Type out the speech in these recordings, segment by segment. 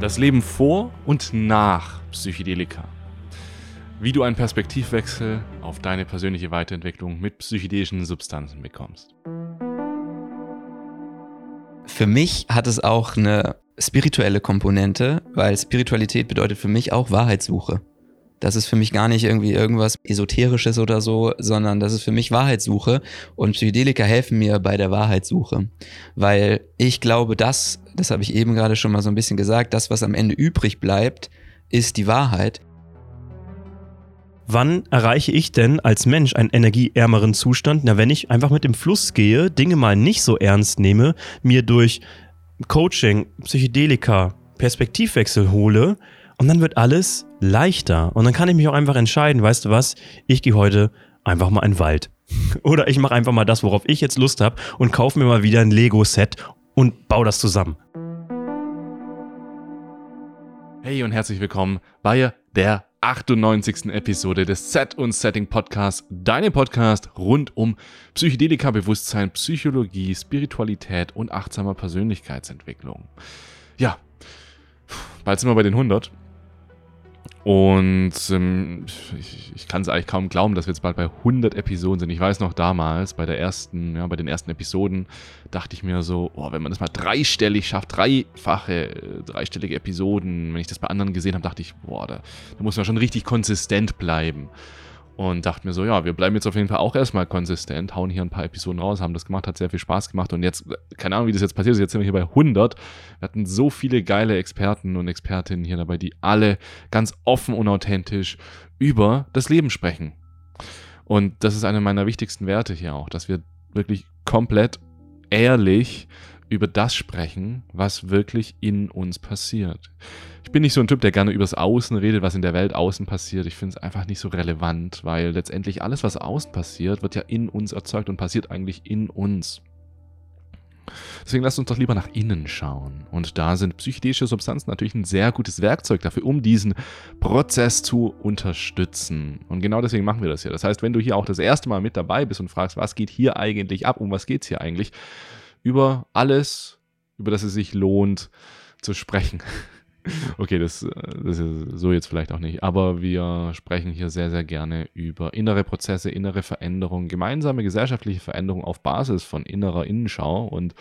Das Leben vor und nach Psychedelika. Wie du einen Perspektivwechsel auf deine persönliche Weiterentwicklung mit psychedelischen Substanzen bekommst. Für mich hat es auch eine spirituelle Komponente, weil Spiritualität bedeutet für mich auch Wahrheitssuche. Das ist für mich gar nicht irgendwie irgendwas Esoterisches oder so, sondern das ist für mich Wahrheitssuche und Psychedelika helfen mir bei der Wahrheitssuche. Weil ich glaube, das, das habe ich eben gerade schon mal so ein bisschen gesagt, das, was am Ende übrig bleibt, ist die Wahrheit. Wann erreiche ich denn als Mensch einen energieärmeren Zustand? Na, wenn ich einfach mit dem Fluss gehe, Dinge mal nicht so ernst nehme, mir durch Coaching, Psychedelika, Perspektivwechsel hole, und dann wird alles leichter. Und dann kann ich mich auch einfach entscheiden, weißt du was, ich gehe heute einfach mal in den Wald. Oder ich mache einfach mal das, worauf ich jetzt Lust habe und kaufe mir mal wieder ein Lego-Set und baue das zusammen. Hey und herzlich willkommen bei der 98. Episode des Set und Setting Podcasts, deinem Podcast rund um Psychedelika, Bewusstsein, Psychologie, Spiritualität und achtsamer Persönlichkeitsentwicklung. Ja, bald sind wir bei den 100 und ähm, ich, ich kann es eigentlich kaum glauben, dass wir jetzt bald bei 100 Episoden sind. Ich weiß noch damals, bei der ersten, ja, bei den ersten Episoden, dachte ich mir so, oh, wenn man das mal dreistellig schafft, dreifache, äh, dreistellige Episoden, wenn ich das bei anderen gesehen habe, dachte ich, boah, da, da muss man schon richtig konsistent bleiben und dachte mir so, ja, wir bleiben jetzt auf jeden Fall auch erstmal konsistent, hauen hier ein paar Episoden raus, haben das gemacht, hat sehr viel Spaß gemacht und jetzt, keine Ahnung, wie das jetzt passiert ist, jetzt sind wir hier bei 100. Wir hatten so viele geile Experten und Expertinnen hier dabei, die alle ganz offen und authentisch über das Leben sprechen. Und das ist einer meiner wichtigsten Werte hier auch, dass wir wirklich komplett ehrlich über das sprechen, was wirklich in uns passiert. Ich bin nicht so ein Typ, der gerne übers Außen redet, was in der Welt außen passiert. Ich finde es einfach nicht so relevant, weil letztendlich alles, was außen passiert, wird ja in uns erzeugt und passiert eigentlich in uns. Deswegen lasst uns doch lieber nach innen schauen. Und da sind psychedelische Substanzen natürlich ein sehr gutes Werkzeug dafür, um diesen Prozess zu unterstützen. Und genau deswegen machen wir das hier. Das heißt, wenn du hier auch das erste Mal mit dabei bist und fragst, was geht hier eigentlich ab, um was geht es hier eigentlich, über alles, über das es sich lohnt zu sprechen. Okay, das, das, ist so jetzt vielleicht auch nicht, aber wir sprechen hier sehr, sehr gerne über innere Prozesse, innere Veränderungen, gemeinsame gesellschaftliche Veränderungen auf Basis von innerer Innenschau und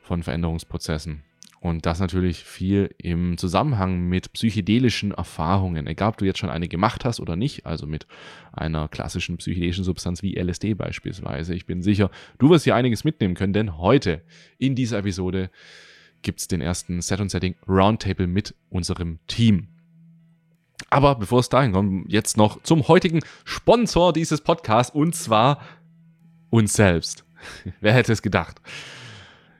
von Veränderungsprozessen. Und das natürlich viel im Zusammenhang mit psychedelischen Erfahrungen, egal ob du jetzt schon eine gemacht hast oder nicht, also mit einer klassischen psychedelischen Substanz wie LSD beispielsweise. Ich bin sicher, du wirst hier einiges mitnehmen können, denn heute in dieser Episode gibt es den ersten Set und Setting Roundtable mit unserem Team. Aber bevor es dahin kommt, jetzt noch zum heutigen Sponsor dieses Podcasts und zwar uns selbst. Wer hätte es gedacht?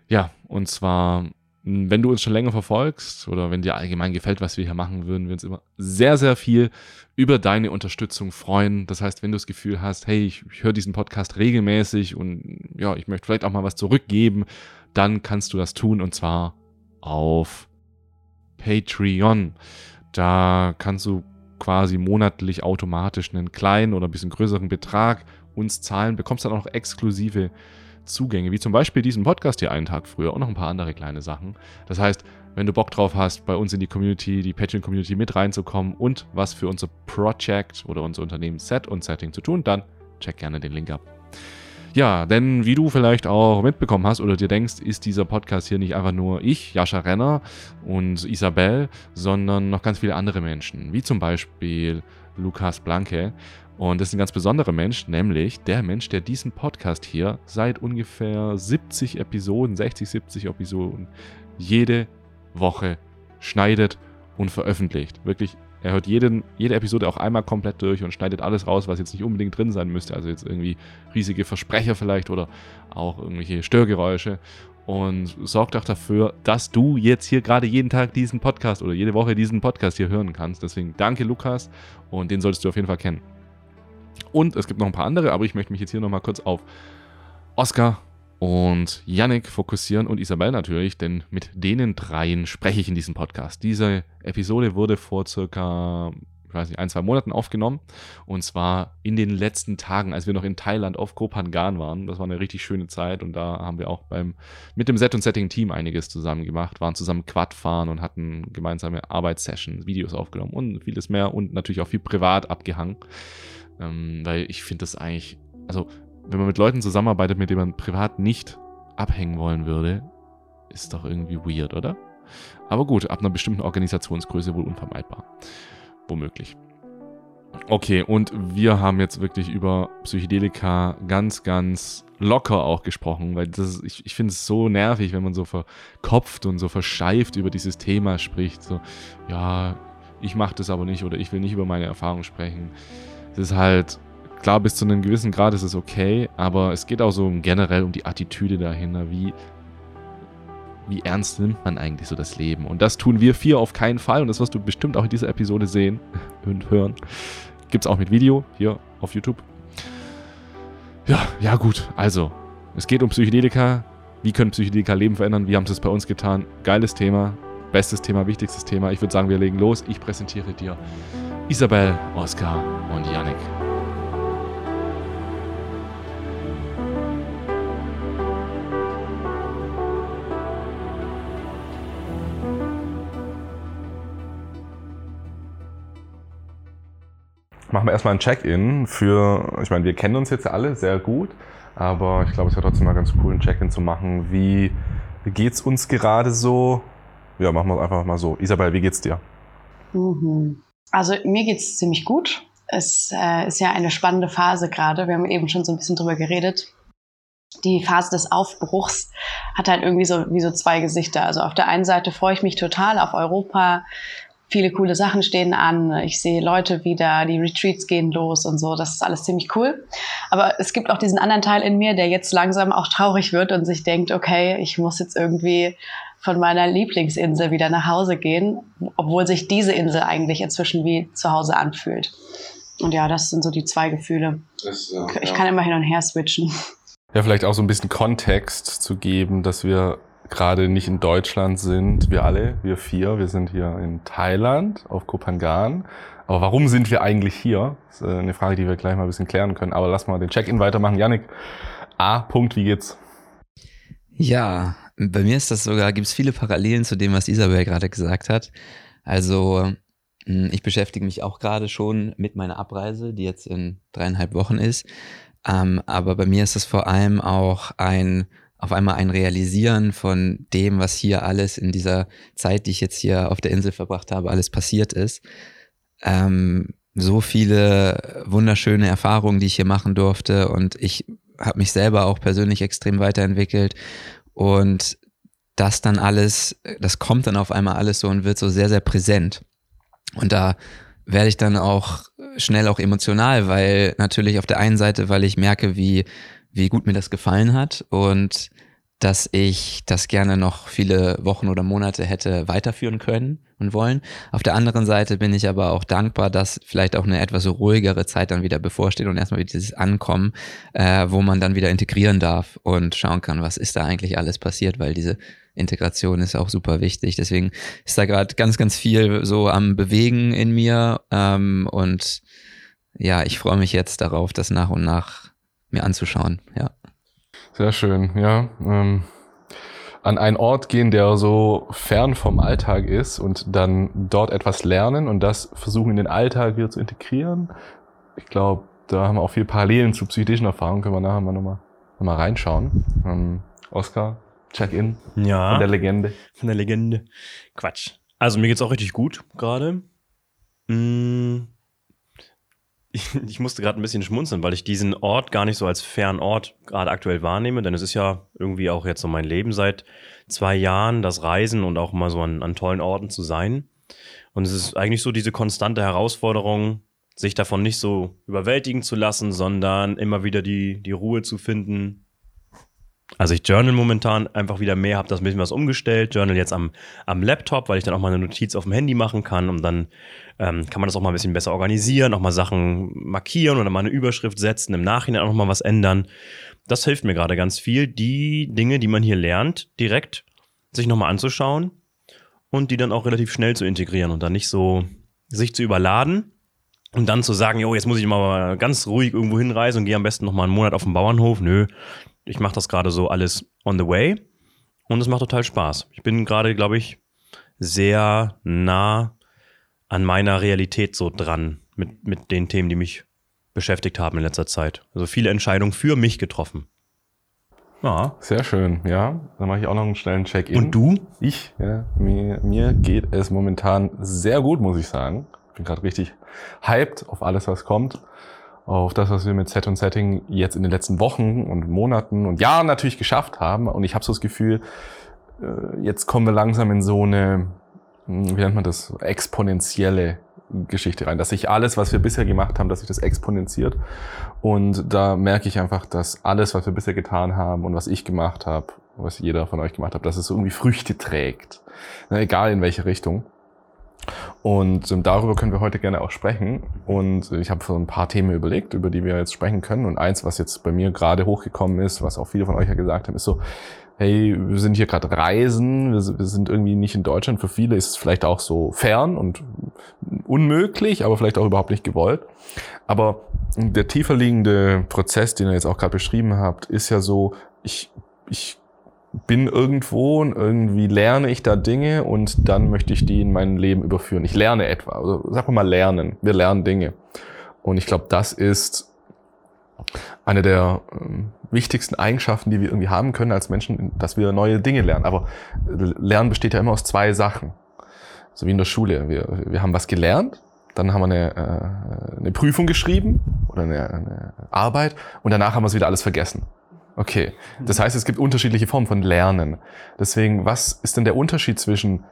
Ja, und zwar wenn du uns schon länger verfolgst oder wenn dir allgemein gefällt, was wir hier machen, würden wir uns immer sehr, sehr viel über deine Unterstützung freuen. Das heißt, wenn du das Gefühl hast, hey, ich, ich höre diesen Podcast regelmäßig und ja, ich möchte vielleicht auch mal was zurückgeben, dann kannst du das tun und zwar auf Patreon. Da kannst du quasi monatlich automatisch einen kleinen oder ein bisschen größeren Betrag uns zahlen, bekommst dann auch noch exklusive Zugänge, wie zum Beispiel diesen Podcast hier einen Tag früher und noch ein paar andere kleine Sachen. Das heißt, wenn du Bock drauf hast, bei uns in die Community, die Patreon-Community mit reinzukommen und was für unser Project oder unser Unternehmen Set und Setting zu tun, dann check gerne den Link ab. Ja, denn wie du vielleicht auch mitbekommen hast oder dir denkst, ist dieser Podcast hier nicht einfach nur ich, Jascha Renner und Isabel, sondern noch ganz viele andere Menschen, wie zum Beispiel Lukas Blanke. Und das ist ein ganz besonderer Mensch, nämlich der Mensch, der diesen Podcast hier seit ungefähr 70 Episoden, 60, 70 Episoden, jede Woche schneidet und veröffentlicht. Wirklich, er hört jeden, jede Episode auch einmal komplett durch und schneidet alles raus, was jetzt nicht unbedingt drin sein müsste. Also jetzt irgendwie riesige Versprecher vielleicht oder auch irgendwelche Störgeräusche. Und sorgt auch dafür, dass du jetzt hier gerade jeden Tag diesen Podcast oder jede Woche diesen Podcast hier hören kannst. Deswegen danke, Lukas. Und den solltest du auf jeden Fall kennen. Und es gibt noch ein paar andere, aber ich möchte mich jetzt hier nochmal kurz auf Oscar und Yannick fokussieren und Isabel natürlich, denn mit denen dreien spreche ich in diesem Podcast. Diese Episode wurde vor circa ich weiß nicht, ein, zwei Monaten aufgenommen. Und zwar in den letzten Tagen, als wir noch in Thailand auf Kopangan waren. Das war eine richtig schöne Zeit und da haben wir auch beim, mit dem Set und Setting Team einiges zusammen gemacht, waren zusammen Quad fahren und hatten gemeinsame Arbeitssessions, Videos aufgenommen und vieles mehr und natürlich auch viel privat abgehangen. Ähm, weil ich finde das eigentlich, also wenn man mit Leuten zusammenarbeitet, mit denen man privat nicht abhängen wollen würde, ist doch irgendwie weird, oder? Aber gut, ab einer bestimmten Organisationsgröße wohl unvermeidbar. Womöglich. Okay, und wir haben jetzt wirklich über Psychedelika ganz, ganz locker auch gesprochen, weil das, ich, ich finde es so nervig, wenn man so verkopft und so verscheift über dieses Thema spricht. So, ja, ich mache das aber nicht oder ich will nicht über meine Erfahrung sprechen. Es ist halt, klar, bis zu einem gewissen Grad ist es okay, aber es geht auch so generell um die Attitüde dahinter, wie wie ernst nimmt man eigentlich so das Leben? Und das tun wir vier auf keinen Fall. Und das wirst du bestimmt auch in dieser Episode sehen und hören. Gibt es auch mit Video hier auf YouTube. Ja, ja gut. Also, es geht um Psychedelika. Wie können Psychedelika Leben verändern? Wie haben sie es bei uns getan? Geiles Thema. Bestes Thema, wichtigstes Thema. Ich würde sagen, wir legen los. Ich präsentiere dir Isabel, Oskar und Yannick. machen wir erstmal ein Check-in für, ich meine, wir kennen uns jetzt alle sehr gut, aber ich glaube, es wäre trotzdem mal ganz cool, ein Check-in zu machen. Wie, geht's uns gerade so? Ja, machen wir es einfach mal so. Isabel, wie geht's dir? Mhm. Also mir geht's ziemlich gut. Es äh, ist ja eine spannende Phase gerade. Wir haben eben schon so ein bisschen drüber geredet. Die Phase des Aufbruchs hat halt irgendwie so wie so zwei Gesichter. Also auf der einen Seite freue ich mich total auf Europa, viele coole Sachen stehen an. Ich sehe Leute wieder, die Retreats gehen los und so. Das ist alles ziemlich cool. Aber es gibt auch diesen anderen Teil in mir, der jetzt langsam auch traurig wird und sich denkt, okay, ich muss jetzt irgendwie von meiner Lieblingsinsel wieder nach Hause gehen, obwohl sich diese Insel eigentlich inzwischen wie zu Hause anfühlt. Und ja, das sind so die zwei Gefühle. Das, ja, ich kann immer hin und her switchen. Ja, vielleicht auch so ein bisschen Kontext zu geben, dass wir gerade nicht in Deutschland sind, wir alle, wir vier, wir sind hier in Thailand auf Kopangan. Aber warum sind wir eigentlich hier? Das ist äh, eine Frage, die wir gleich mal ein bisschen klären können. Aber lass mal den Check-in weitermachen. Janik, A. Punkt, wie geht's? Ja, bei mir ist das sogar, gibt es viele Parallelen zu dem, was Isabel gerade gesagt hat. Also hm, ich beschäftige mich auch gerade schon mit meiner Abreise, die jetzt in dreieinhalb Wochen ist. Ähm, aber bei mir ist es vor allem auch ein auf einmal ein Realisieren von dem, was hier alles in dieser Zeit, die ich jetzt hier auf der Insel verbracht habe, alles passiert ist. Ähm, so viele wunderschöne Erfahrungen, die ich hier machen durfte und ich habe mich selber auch persönlich extrem weiterentwickelt und das dann alles, das kommt dann auf einmal alles so und wird so sehr, sehr präsent. Und da werde ich dann auch schnell auch emotional, weil natürlich auf der einen Seite, weil ich merke, wie wie gut mir das gefallen hat und dass ich das gerne noch viele Wochen oder Monate hätte weiterführen können und wollen. Auf der anderen Seite bin ich aber auch dankbar, dass vielleicht auch eine etwas ruhigere Zeit dann wieder bevorsteht und erstmal wieder dieses Ankommen, äh, wo man dann wieder integrieren darf und schauen kann, was ist da eigentlich alles passiert, weil diese Integration ist auch super wichtig. Deswegen ist da gerade ganz, ganz viel so am Bewegen in mir ähm, und ja, ich freue mich jetzt darauf, das nach und nach mir anzuschauen, ja. Sehr schön, ja. Ähm, an einen Ort gehen, der so fern vom Alltag ist und dann dort etwas lernen und das versuchen in den Alltag wieder zu integrieren. Ich glaube, da haben wir auch viel Parallelen zu psychischen Erfahrungen, können wir nachher mal nochmal noch mal reinschauen. Ähm, Oscar, Check-in ja, von der Legende. Von der Legende. Quatsch. Also mir geht's auch richtig gut gerade. Mmh ich, musste gerade ein bisschen schmunzeln, weil ich diesen Ort gar nicht so als Fernort gerade aktuell wahrnehme, denn es ist ja irgendwie auch jetzt so mein Leben seit zwei Jahren, das Reisen und auch mal so an, an tollen Orten zu sein. Und es ist eigentlich so diese konstante Herausforderung, sich davon nicht so überwältigen zu lassen, sondern immer wieder die, die Ruhe zu finden, also ich journal momentan einfach wieder mehr, habe das ein bisschen was umgestellt, journal jetzt am, am Laptop, weil ich dann auch mal eine Notiz auf dem Handy machen kann und dann ähm, kann man das auch mal ein bisschen besser organisieren, auch mal Sachen markieren oder mal eine Überschrift setzen, im Nachhinein auch noch mal was ändern. Das hilft mir gerade ganz viel, die Dinge, die man hier lernt, direkt sich nochmal anzuschauen und die dann auch relativ schnell zu integrieren und dann nicht so sich zu überladen, Und dann zu sagen, jo, jetzt muss ich mal ganz ruhig irgendwo hinreisen und gehe am besten noch mal einen Monat auf den Bauernhof. Nö, ich mache das gerade so alles on the way und es macht total Spaß. Ich bin gerade, glaube ich, sehr nah an meiner Realität so dran mit, mit den Themen, die mich beschäftigt haben in letzter Zeit. Also viele Entscheidungen für mich getroffen. Ja. Sehr schön, ja. Dann mache ich auch noch einen schnellen Check-in. Und du? Ich, ja. Mir, mir geht es momentan sehr gut, muss ich sagen. Ich bin gerade richtig hyped auf alles, was kommt. Auf das, was wir mit Set und Setting jetzt in den letzten Wochen und Monaten und Jahren natürlich geschafft haben. Und ich habe so das Gefühl, äh, jetzt kommen wir langsam in so eine, hm, wie nennt man das, exponentielle Geschichte rein, dass sich alles, was wir bisher gemacht haben, dass sich das exponentiert. Und da merke ich einfach, dass alles, was wir bisher getan haben und was ich gemacht habe, was jeder von euch gemacht hat, dass es irgendwie Früchte trägt. egal in welche Richtung. Und ähm, darüber können wir heute gerne auch sprechen. Und ich habe so ein paar Themen überlegt, über die wir jetzt sprechen können. Und eins, was jetzt bei mir gerade hochgekommen ist, was auch viele von euch ja gesagt haben, ist so, hey, wir sind hier gerade reisen, wir, wir sind irgendwie nicht in Deutschland. Für viele ist es vielleicht auch so fern und unmöglich, aber vielleicht auch überhaupt nicht gewollt. Aber der tiefer liegende Prozess, den ihr jetzt auch gerade beschrieben habt, ist ja so, ich, ich bin irgendwo und irgendwie lerne ich da Dinge und dann möchte ich die in mein Leben überführen. Ich lerne etwa, also sag mal lernen. Wir lernen Dinge. Und ich glaube, das ist eine der ähm, wichtigsten Eigenschaften, die wir irgendwie haben können als Menschen, dass wir neue Dinge lernen. Aber Lernen besteht ja immer aus zwei Sachen. So wie in der Schule. Wir, wir haben was gelernt, dann haben wir eine, äh, eine Prüfung geschrieben oder eine, eine Arbeit und danach haben wir es wieder alles vergessen. Okay. Das heißt, es gibt unterschiedliche Formen von Lernen. Deswegen, was ist denn der Unterschied zwischen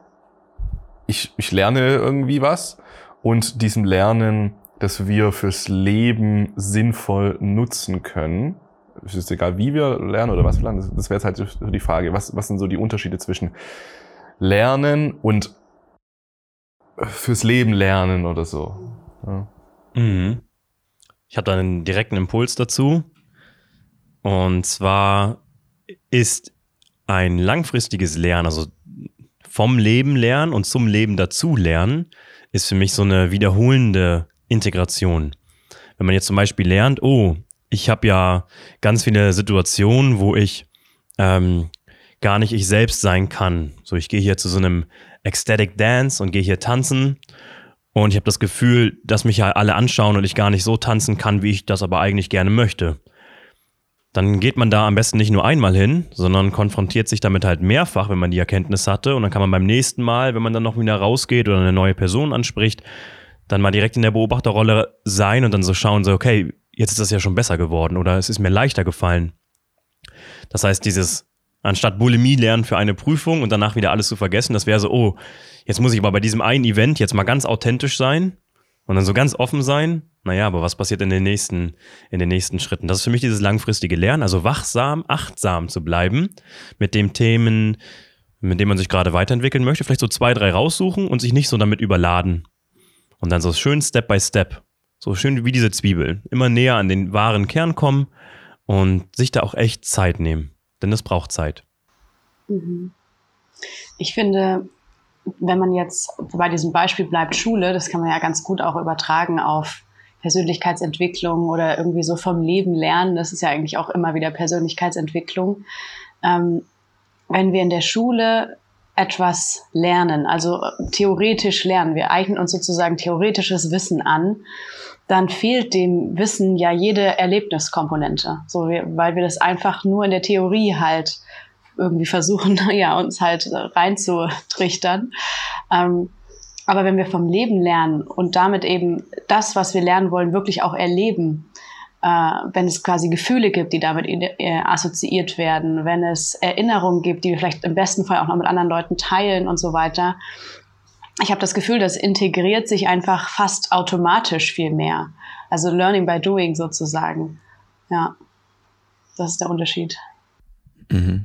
ich, ich lerne irgendwie was und diesem Lernen, das wir fürs Leben sinnvoll nutzen können? Es ist egal, wie wir lernen oder was wir lernen. Das wäre jetzt halt die Frage. Was, was sind so die Unterschiede zwischen Lernen und fürs Leben lernen oder so? Ja. Mhm. Ich habe da einen direkten Impuls dazu. Und zwar ist ein langfristiges Lernen, also vom Leben lernen und zum Leben dazu lernen, ist für mich so eine wiederholende Integration. Wenn man jetzt zum Beispiel lernt, oh, ich habe ja ganz viele Situationen, wo ich ähm, gar nicht ich selbst sein kann. So, ich gehe hier zu so einem Ecstatic Dance und gehe hier tanzen und ich habe das Gefühl, dass mich ja alle anschauen und ich gar nicht so tanzen kann, wie ich das aber eigentlich gerne möchte dann geht man da am besten nicht nur einmal hin, sondern konfrontiert sich damit halt mehrfach, wenn man die Erkenntnis hatte. Und dann kann man beim nächsten Mal, wenn man dann noch wieder rausgeht oder eine neue Person anspricht, dann mal direkt in der Beobachterrolle sein und dann so schauen, so, okay, jetzt ist das ja schon besser geworden oder es ist mir leichter gefallen. Das heißt, dieses anstatt Bulimie lernen für eine Prüfung und danach wieder alles zu vergessen, das wäre so, oh, jetzt muss ich aber bei diesem einen Event jetzt mal ganz authentisch sein und dann so ganz offen sein naja, aber was passiert in den nächsten, in den nächsten Schritten? Das ist für mich dieses langfristige Lernen, also wachsam, achtsam zu bleiben mit den Themen, mit denen man sich gerade weiterentwickeln möchte, vielleicht so zwei, drei raussuchen und sich nicht so damit überladen. Und dann so schön Step by Step, so schön wie diese Zwiebel, immer näher an den wahren Kern kommen und sich da auch echt Zeit nehmen, denn es braucht Zeit. Mhm. Ich finde, wenn man jetzt bei diesem Beispiel bleibt Schule, das kann man ja ganz gut auch übertragen auf Persönlichkeitsentwicklung oder irgendwie so vom Leben lernen. Das ist ja eigentlich auch immer wieder Persönlichkeitsentwicklung. Ähm, wenn wir in der Schule etwas lernen, also theoretisch lernen, wir eignen uns sozusagen theoretisches Wissen an, dann fehlt dem Wissen ja jede Erlebniskomponente, so wir, weil wir das einfach nur in der Theorie halt irgendwie versuchen, ja, uns halt reinzutrichtern. Ähm, aber wenn wir vom Leben lernen und damit eben das, was wir lernen wollen, wirklich auch erleben, äh, wenn es quasi Gefühle gibt, die damit äh, assoziiert werden, wenn es Erinnerungen gibt, die wir vielleicht im besten Fall auch noch mit anderen Leuten teilen und so weiter. Ich habe das Gefühl, das integriert sich einfach fast automatisch viel mehr. Also Learning by Doing sozusagen. Ja, das ist der Unterschied. Mhm.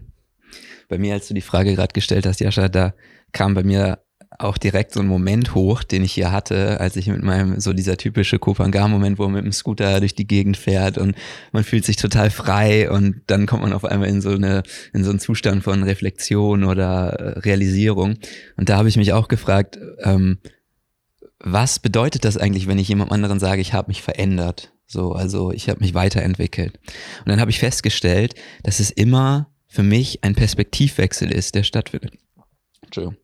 Bei mir, als du die Frage gerade gestellt hast, Jascha, da kam bei mir auch direkt so ein Moment hoch, den ich hier hatte, als ich mit meinem, so dieser typische Kopangar-Moment, wo man mit dem Scooter durch die Gegend fährt und man fühlt sich total frei und dann kommt man auf einmal in so eine, in so einen Zustand von Reflexion oder äh, Realisierung. Und da habe ich mich auch gefragt, ähm, was bedeutet das eigentlich, wenn ich jemand anderen sage, ich habe mich verändert? So, also ich habe mich weiterentwickelt. Und dann habe ich festgestellt, dass es immer für mich ein Perspektivwechsel ist, der stattfindet. Entschuldigung.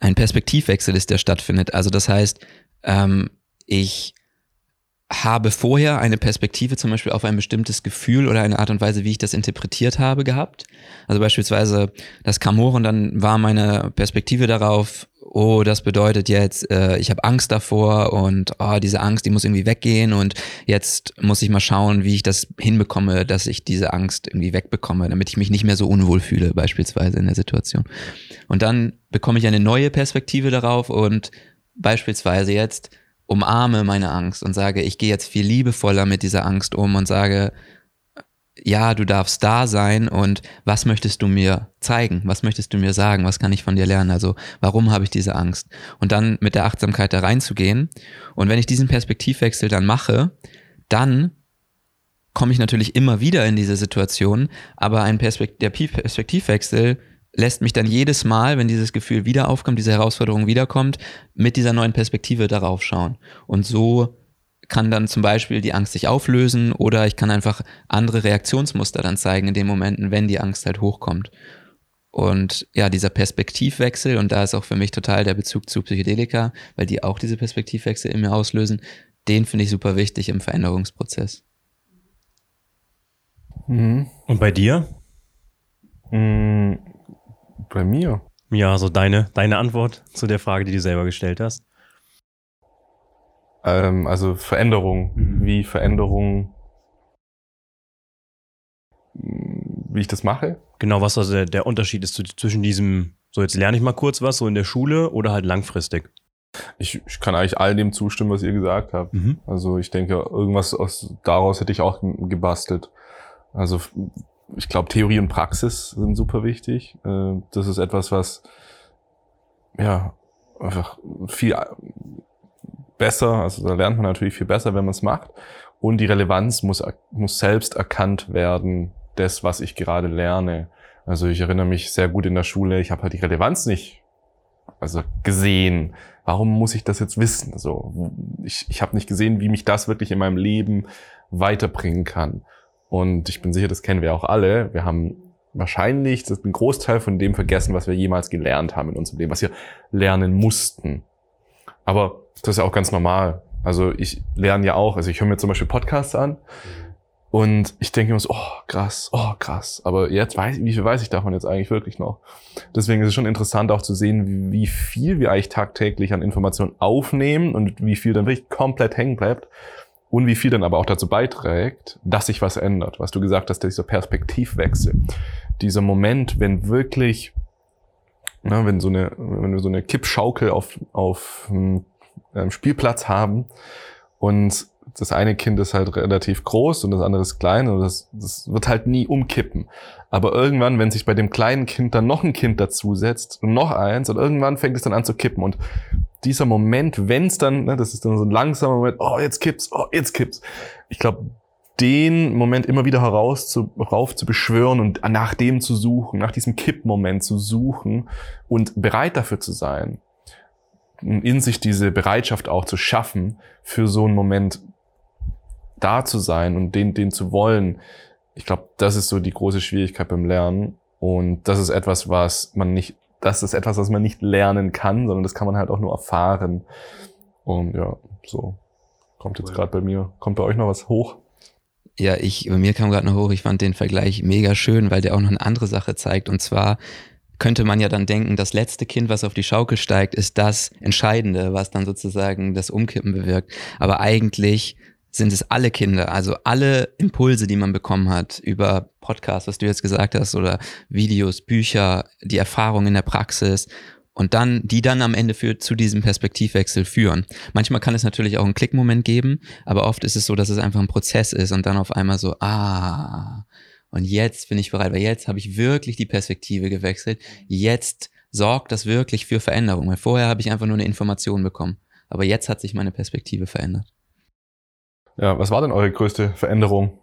Ein Perspektivwechsel ist, der stattfindet. Also das heißt, ähm, ich habe vorher eine Perspektive zum Beispiel auf ein bestimmtes Gefühl oder eine Art und Weise, wie ich das interpretiert habe, gehabt. Also beispielsweise das Kamor und dann war meine Perspektive darauf, oh, das bedeutet jetzt, äh, ich habe Angst davor und oh, diese Angst, die muss irgendwie weggehen und jetzt muss ich mal schauen, wie ich das hinbekomme, dass ich diese Angst irgendwie wegbekomme, damit ich mich nicht mehr so unwohl fühle, beispielsweise in der Situation. Und dann bekomme ich eine neue Perspektive darauf und beispielsweise jetzt umarme meine Angst und sage, ich gehe jetzt viel liebevoller mit dieser Angst um und sage, ja, du darfst da sein und was möchtest du mir zeigen? Was möchtest du mir sagen? Was kann ich von dir lernen? Also, warum habe ich diese Angst? Und dann mit der Achtsamkeit da reinzugehen. Und wenn ich diesen Perspektivwechsel dann mache, dann komme ich natürlich immer wieder in diese Situation, aber ein Perspekt der Perspektivwechsel lässt mich dann jedes Mal, wenn dieses Gefühl wieder aufkommt, diese Herausforderung wiederkommt, mit dieser neuen Perspektive darauf schauen. Und so kann dann zum Beispiel die Angst sich auflösen oder ich kann einfach andere Reaktionsmuster dann zeigen in den Momenten, wenn die Angst halt hochkommt. Und ja, dieser Perspektivwechsel, und da ist auch für mich total der Bezug zu Psychedelika, weil die auch diese Perspektivwechsel in mir auslösen, den finde ich super wichtig im Veränderungsprozess. Mhm. Und bei dir? Mhm. Bei mir? Ja, so deine, deine Antwort zu der Frage, die du selber gestellt hast. Ähm, also Veränderung. Mhm. Wie Veränderung, wie ich das mache. Genau, was also der, der Unterschied ist zwischen diesem, so jetzt lerne ich mal kurz was, so in der Schule oder halt langfristig. Ich, ich kann eigentlich all dem zustimmen, was ihr gesagt habt. Mhm. Also ich denke, irgendwas aus, daraus hätte ich auch gebastelt. Also ich glaube, Theorie und Praxis sind super wichtig. Äh, das ist etwas, was ja einfach viel besser, also da lernt man natürlich viel besser, wenn man es macht. Und die Relevanz muss, muss selbst erkannt werden, des, was ich gerade lerne. Also ich erinnere mich sehr gut in der Schule, ich habe halt die Relevanz nicht also gesehen. Warum muss ich das jetzt wissen? So, ich, ich habe nicht gesehen, wie mich das wirklich in meinem Leben weiterbringen kann. Und ich bin sicher, das kennen wir auch alle. Wir haben wahrscheinlich einen Großteil von dem vergessen, was wir jemals gelernt haben in unserem Leben, was wir lernen mussten. Aber das ist ja auch ganz normal. Also ich lerne ja auch, also ich höre mir zum Beispiel Podcasts an und ich denke mir so, oh krass, oh krass. Aber jetzt weiß ich, wie viel weiß ich davon jetzt eigentlich wirklich noch? Deswegen ist es schon interessant auch zu sehen, wie viel wir eigentlich tagtäglich an Informationen aufnehmen und wie viel dann wirklich komplett hängen bleibt und wie viel dann aber auch dazu beiträgt, dass sich was ändert. Was du gesagt hast, dieser Perspektivwechsel. Dieser Moment, wenn wirklich, na, wenn so eine, wenn wir so eine Kippschaukel auf, auf einem Spielplatz haben und das eine Kind ist halt relativ groß und das andere ist klein und das, das wird halt nie umkippen. Aber irgendwann, wenn sich bei dem kleinen Kind dann noch ein Kind dazusetzt und noch eins und irgendwann fängt es dann an zu kippen und dieser Moment, wenn es dann, ne, das ist dann so ein langsamer Moment, oh, jetzt kippt's, oh, jetzt kippt's. Ich glaube, den Moment immer wieder heraus zu, rauf zu beschwören und nach dem zu suchen, nach diesem Kippmoment zu suchen und bereit dafür zu sein, in sich diese Bereitschaft auch zu schaffen, für so einen Moment da zu sein und den, den zu wollen. Ich glaube, das ist so die große Schwierigkeit beim Lernen. Und das ist etwas, was man nicht das ist etwas, was man nicht lernen kann, sondern das kann man halt auch nur erfahren. Und ja, so kommt jetzt gerade bei mir. Kommt bei euch noch was hoch? Ja, ich, bei mir kam gerade noch hoch, ich fand den Vergleich mega schön, weil der auch noch eine andere Sache zeigt. Und zwar könnte man ja dann denken, das letzte Kind, was auf die Schaukel steigt, ist das Entscheidende, was dann sozusagen das Umkippen bewirkt. Aber eigentlich sind es alle Kinder, also alle Impulse, die man bekommen hat über Podcasts, was du jetzt gesagt hast, oder Videos, Bücher, die Erfahrungen in der Praxis und dann, die dann am Ende für, zu diesem Perspektivwechsel führen. Manchmal kann es natürlich auch einen Klickmoment geben, aber oft ist es so, dass es einfach ein Prozess ist und dann auf einmal so, ah, und jetzt bin ich bereit, weil jetzt habe ich wirklich die Perspektive gewechselt. Jetzt sorgt das wirklich für Veränderung, weil vorher habe ich einfach nur eine Information bekommen. Aber jetzt hat sich meine Perspektive verändert. Ja, was war denn eure größte Veränderung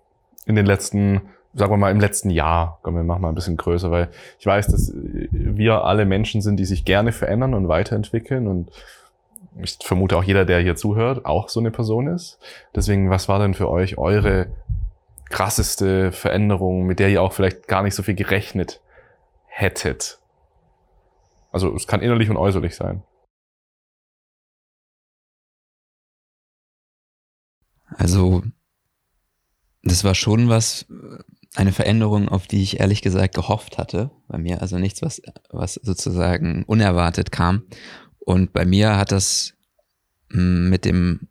in den letzten, sagen wir mal, im letzten Jahr? Komm, wir machen mal ein bisschen größer, weil ich weiß, dass wir alle Menschen sind, die sich gerne verändern und weiterentwickeln und ich vermute auch jeder, der hier zuhört, auch so eine Person ist. Deswegen, was war denn für euch eure krasseste Veränderung, mit der ihr auch vielleicht gar nicht so viel gerechnet hättet? Also es kann innerlich und äußerlich sein. Also, das war schon was, eine Veränderung, auf die ich ehrlich gesagt gehofft hatte bei mir. Also nichts, was, was sozusagen unerwartet kam. Und bei mir hat das mm, mit dem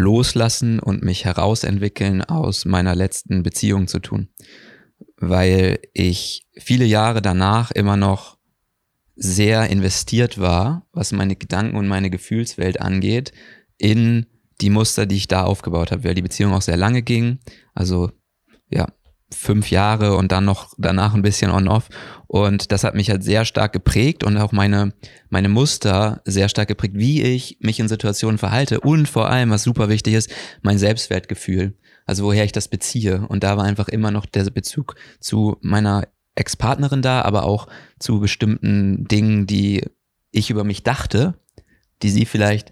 Loslassen und mich herausentwickeln aus meiner letzten Beziehung zu tun. Weil ich viele Jahre danach immer noch sehr investiert war, was meine Gedanken und meine Gefühlswelt angeht, in die Muster, die ich da aufgebaut habe, weil die Beziehung auch sehr lange ging. Also ja, fünf Jahre und dann noch danach ein bisschen on-off. Und das hat mich halt sehr stark geprägt und auch meine, meine Muster sehr stark geprägt, wie ich mich in Situationen verhalte und vor allem, was super wichtig ist, mein Selbstwertgefühl. Also woher ich das beziehe. Und da war einfach immer noch der Bezug zu meiner Ex-Partnerin da, aber auch zu bestimmten Dingen, die ich über mich dachte, die sie vielleicht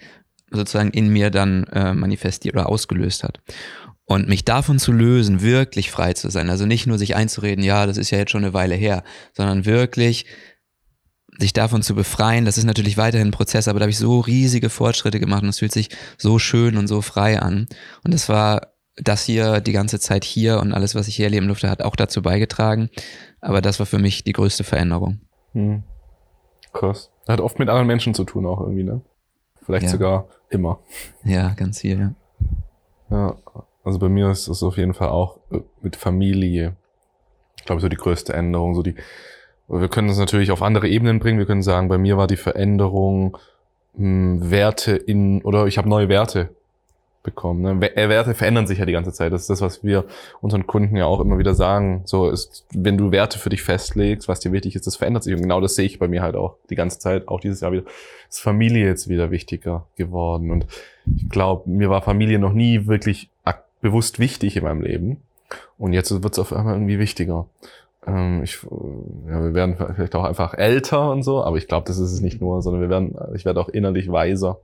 sozusagen in mir dann äh, manifestiert oder ausgelöst hat. Und mich davon zu lösen, wirklich frei zu sein. Also nicht nur sich einzureden, ja, das ist ja jetzt schon eine Weile her, sondern wirklich sich davon zu befreien. Das ist natürlich weiterhin ein Prozess, aber da habe ich so riesige Fortschritte gemacht und es fühlt sich so schön und so frei an. Und das war das hier die ganze Zeit hier und alles, was ich hier erleben durfte, hat auch dazu beigetragen. Aber das war für mich die größte Veränderung. Hm. Krass. Hat oft mit anderen Menschen zu tun auch irgendwie, ne? Vielleicht ja. sogar immer. Ja, ganz viel, ja. Ja, also bei mir ist es auf jeden Fall auch äh, mit Familie, ich glaube, so die größte Änderung. So die, wir können es natürlich auf andere Ebenen bringen. Wir können sagen, bei mir war die Veränderung mh, hm, Werte in, oder ich habe neue Werte bekommen. Ne? Äh, Werte verändern sich ja die ganze Zeit. Das ist das, was wir unseren Kunden ja auch immer wieder sagen. So ist, wenn du Werte für dich festlegst, was dir wichtig ist, das verändert sich. Und genau das sehe ich bei mir halt auch die ganze Zeit, auch dieses Jahr wieder. Ist Familie jetzt wieder wichtiger geworden. Und ich glaube, mir war Familie noch nie wirklich bewusst wichtig in meinem Leben. Und jetzt wird es auf einmal irgendwie wichtiger. Ähm, ich, ja, wir werden vielleicht auch einfach älter und so, aber ich glaube, das ist es nicht nur, sondern wir werden, ich werde auch innerlich weiser.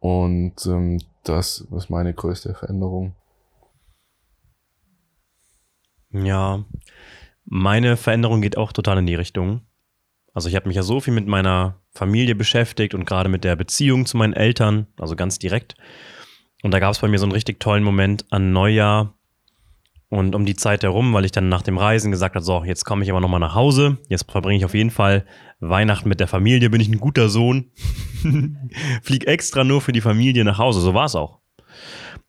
Und ähm, das ist meine größte Veränderung. Ja, meine Veränderung geht auch total in die Richtung. Also ich habe mich ja so viel mit meiner Familie beschäftigt und gerade mit der Beziehung zu meinen Eltern, also ganz direkt. Und da gab es bei mir so einen richtig tollen Moment an Neujahr und um die Zeit herum, weil ich dann nach dem Reisen gesagt habe, so, jetzt komme ich aber nochmal nach Hause. Jetzt verbringe ich auf jeden Fall Weihnachten mit der Familie, bin ich ein guter Sohn. Flieg extra nur für die Familie nach Hause. So war es auch.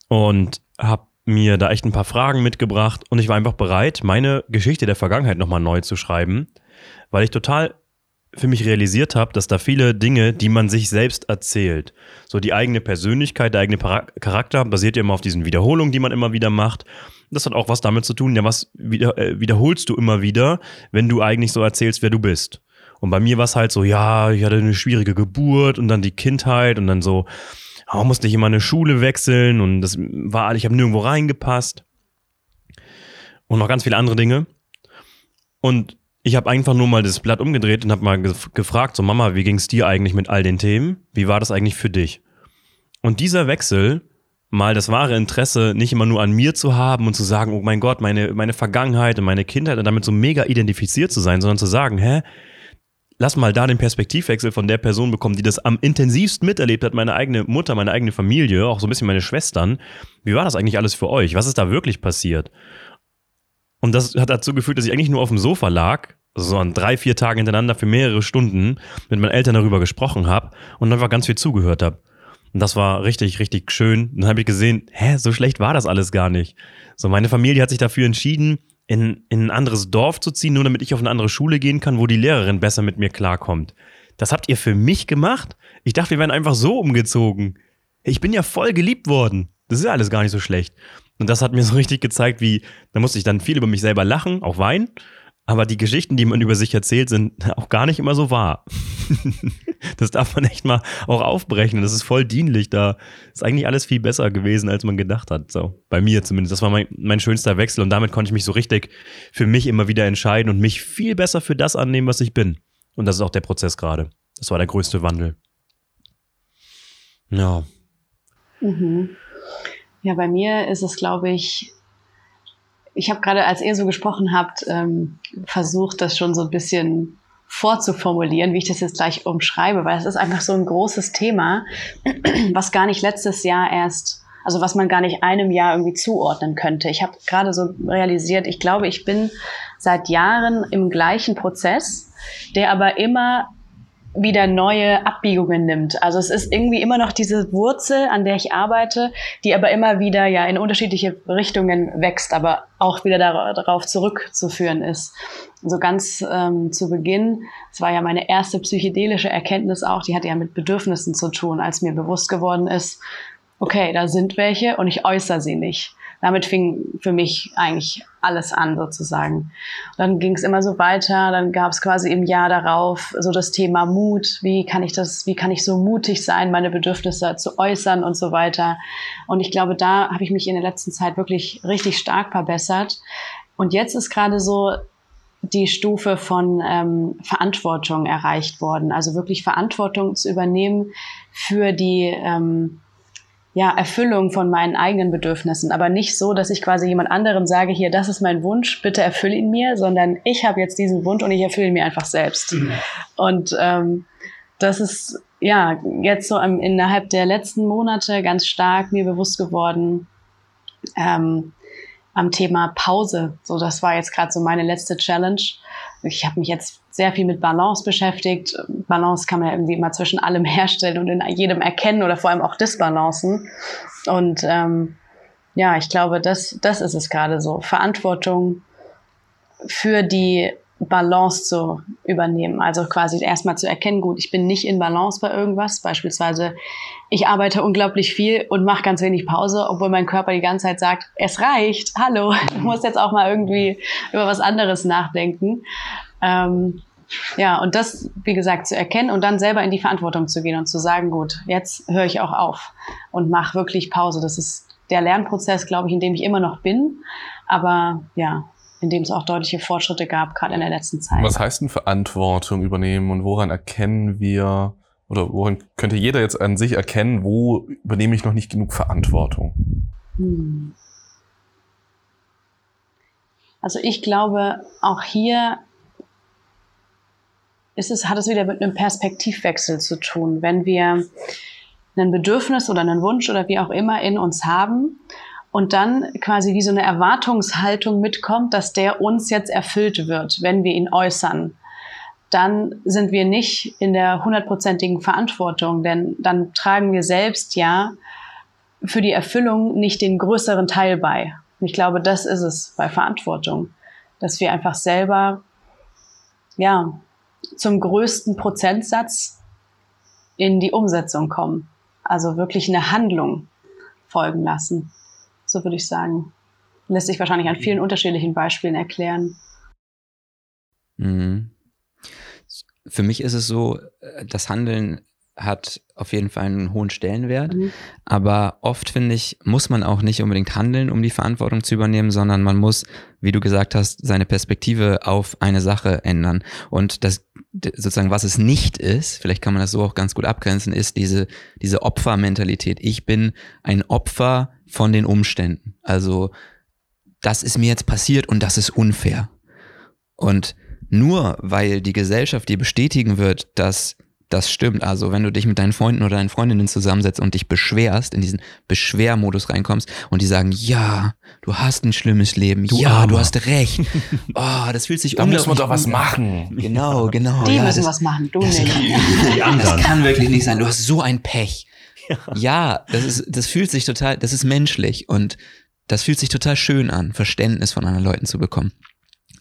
Und habe mir da echt ein paar Fragen mitgebracht und ich war einfach bereit, meine Geschichte der Vergangenheit nochmal neu zu schreiben, weil ich total für mich realisiert habe, dass da viele Dinge, die man sich selbst erzählt, so die eigene Persönlichkeit, der eigene Charakter basiert ja immer auf diesen Wiederholungen, die man immer wieder macht. Das hat auch was damit zu tun, ja, was wieder, äh, wiederholst du immer wieder, wenn du eigentlich so erzählst, wer du bist. Und bei mir war es halt so, ja, ich hatte eine schwierige Geburt und dann die Kindheit und dann so, oh, musste ich immer eine Schule wechseln und das war, ich habe nirgendwo reingepasst. Und noch ganz viele andere Dinge. Und ich habe einfach nur mal das Blatt umgedreht und habe mal gefragt, so Mama, wie ging es dir eigentlich mit all den Themen? Wie war das eigentlich für dich? Und dieser Wechsel, mal das wahre Interesse nicht immer nur an mir zu haben und zu sagen, oh mein Gott, meine, meine Vergangenheit und meine Kindheit und damit so mega identifiziert zu sein, sondern zu sagen, hä, lass mal da den Perspektivwechsel von der Person bekommen, die das am intensivst miterlebt hat, meine eigene Mutter, meine eigene Familie, auch so ein bisschen meine Schwestern. Wie war das eigentlich alles für euch? Was ist da wirklich passiert? Und das hat dazu geführt, dass ich eigentlich nur auf dem Sofa lag, so an drei, vier Tagen hintereinander für mehrere Stunden mit meinen Eltern darüber gesprochen habe und einfach ganz viel zugehört habe. Und das war richtig, richtig schön. Dann habe ich gesehen, hä, so schlecht war das alles gar nicht. So, meine Familie hat sich dafür entschieden, in, in ein anderes Dorf zu ziehen, nur damit ich auf eine andere Schule gehen kann, wo die Lehrerin besser mit mir klarkommt. Das habt ihr für mich gemacht? Ich dachte, wir wären einfach so umgezogen. Ich bin ja voll geliebt worden. Das ist ja alles gar nicht so schlecht. Und das hat mir so richtig gezeigt, wie, da musste ich dann viel über mich selber lachen, auch weinen. Aber die Geschichten, die man über sich erzählt, sind auch gar nicht immer so wahr. das darf man echt mal auch aufbrechen. Das ist voll dienlich. Da ist eigentlich alles viel besser gewesen, als man gedacht hat. So, bei mir zumindest. Das war mein, mein schönster Wechsel und damit konnte ich mich so richtig für mich immer wieder entscheiden und mich viel besser für das annehmen, was ich bin. Und das ist auch der Prozess gerade. Das war der größte Wandel. Ja. Mhm. Ja, bei mir ist es, glaube ich, ich habe gerade, als ihr so gesprochen habt, ähm, versucht, das schon so ein bisschen vorzuformulieren, wie ich das jetzt gleich umschreibe, weil es ist einfach so ein großes Thema, was gar nicht letztes Jahr erst, also was man gar nicht einem Jahr irgendwie zuordnen könnte. Ich habe gerade so realisiert, ich glaube, ich bin seit Jahren im gleichen Prozess, der aber immer wieder neue Abbiegungen nimmt. Also es ist irgendwie immer noch diese Wurzel, an der ich arbeite, die aber immer wieder ja in unterschiedliche Richtungen wächst, aber auch wieder darauf zurückzuführen ist. So also ganz ähm, zu Beginn, es war ja meine erste psychedelische Erkenntnis auch, die hatte ja mit Bedürfnissen zu tun, als mir bewusst geworden ist, okay, da sind welche und ich äußere sie nicht damit fing für mich eigentlich alles an sozusagen. Dann ging es immer so weiter, dann gab es quasi im Jahr darauf so das Thema Mut, wie kann ich das, wie kann ich so mutig sein, meine Bedürfnisse zu äußern und so weiter. Und ich glaube, da habe ich mich in der letzten Zeit wirklich richtig stark verbessert. Und jetzt ist gerade so die Stufe von ähm, Verantwortung erreicht worden, also wirklich Verantwortung zu übernehmen für die ähm, ja, Erfüllung von meinen eigenen Bedürfnissen, aber nicht so, dass ich quasi jemand anderem sage, hier, das ist mein Wunsch, bitte erfülle ihn mir, sondern ich habe jetzt diesen Wunsch und ich erfülle ihn mir einfach selbst. Mhm. Und ähm, das ist ja jetzt so im, innerhalb der letzten Monate ganz stark mir bewusst geworden ähm, am Thema Pause. So, das war jetzt gerade so meine letzte Challenge. Ich habe mich jetzt sehr viel mit Balance beschäftigt. Balance kann man ja irgendwie immer zwischen allem herstellen und in jedem erkennen oder vor allem auch Disbalancen. Und ähm, ja, ich glaube, das, das ist es gerade so. Verantwortung für die Balance zu übernehmen. Also quasi erstmal zu erkennen, gut, ich bin nicht in Balance bei irgendwas. Beispielsweise, ich arbeite unglaublich viel und mache ganz wenig Pause, obwohl mein Körper die ganze Zeit sagt, es reicht, hallo, du musst jetzt auch mal irgendwie über was anderes nachdenken. Ähm, ja, und das, wie gesagt, zu erkennen und dann selber in die Verantwortung zu gehen und zu sagen, gut, jetzt höre ich auch auf und mache wirklich Pause. Das ist der Lernprozess, glaube ich, in dem ich immer noch bin, aber ja, in dem es auch deutliche Fortschritte gab, gerade in der letzten Zeit. Was heißt denn Verantwortung übernehmen und woran erkennen wir oder woran könnte jeder jetzt an sich erkennen, wo übernehme ich noch nicht genug Verantwortung? Hm. Also ich glaube, auch hier ist es, hat es wieder mit einem Perspektivwechsel zu tun. Wenn wir ein Bedürfnis oder einen Wunsch oder wie auch immer in uns haben und dann quasi wie so eine Erwartungshaltung mitkommt, dass der uns jetzt erfüllt wird, wenn wir ihn äußern, dann sind wir nicht in der hundertprozentigen Verantwortung, denn dann tragen wir selbst ja für die Erfüllung nicht den größeren Teil bei. Und ich glaube, das ist es bei Verantwortung, dass wir einfach selber ja zum größten Prozentsatz in die Umsetzung kommen. Also wirklich eine Handlung folgen lassen. So würde ich sagen. Lässt sich wahrscheinlich an vielen unterschiedlichen Beispielen erklären. Mhm. Für mich ist es so, das Handeln hat auf jeden Fall einen hohen Stellenwert. Mhm. Aber oft finde ich, muss man auch nicht unbedingt handeln, um die Verantwortung zu übernehmen, sondern man muss, wie du gesagt hast, seine Perspektive auf eine Sache ändern. Und das sozusagen, was es nicht ist, vielleicht kann man das so auch ganz gut abgrenzen, ist diese, diese Opfermentalität. Ich bin ein Opfer von den Umständen. Also, das ist mir jetzt passiert und das ist unfair. Und nur weil die Gesellschaft dir bestätigen wird, dass das stimmt. Also wenn du dich mit deinen Freunden oder deinen Freundinnen zusammensetzt und dich beschwerst, in diesen Beschwermodus reinkommst und die sagen, ja, du hast ein schlimmes Leben, du ja, Armer. du hast recht. Oh, das fühlt sich Da muss man doch was machen. Genau, genau. Die ja, müssen das, was machen, du das, nicht. Die anderen. Das kann wirklich nicht sein. Du hast so ein Pech. Ja. das ist, das fühlt sich total, das ist menschlich und das fühlt sich total schön an, Verständnis von anderen Leuten zu bekommen.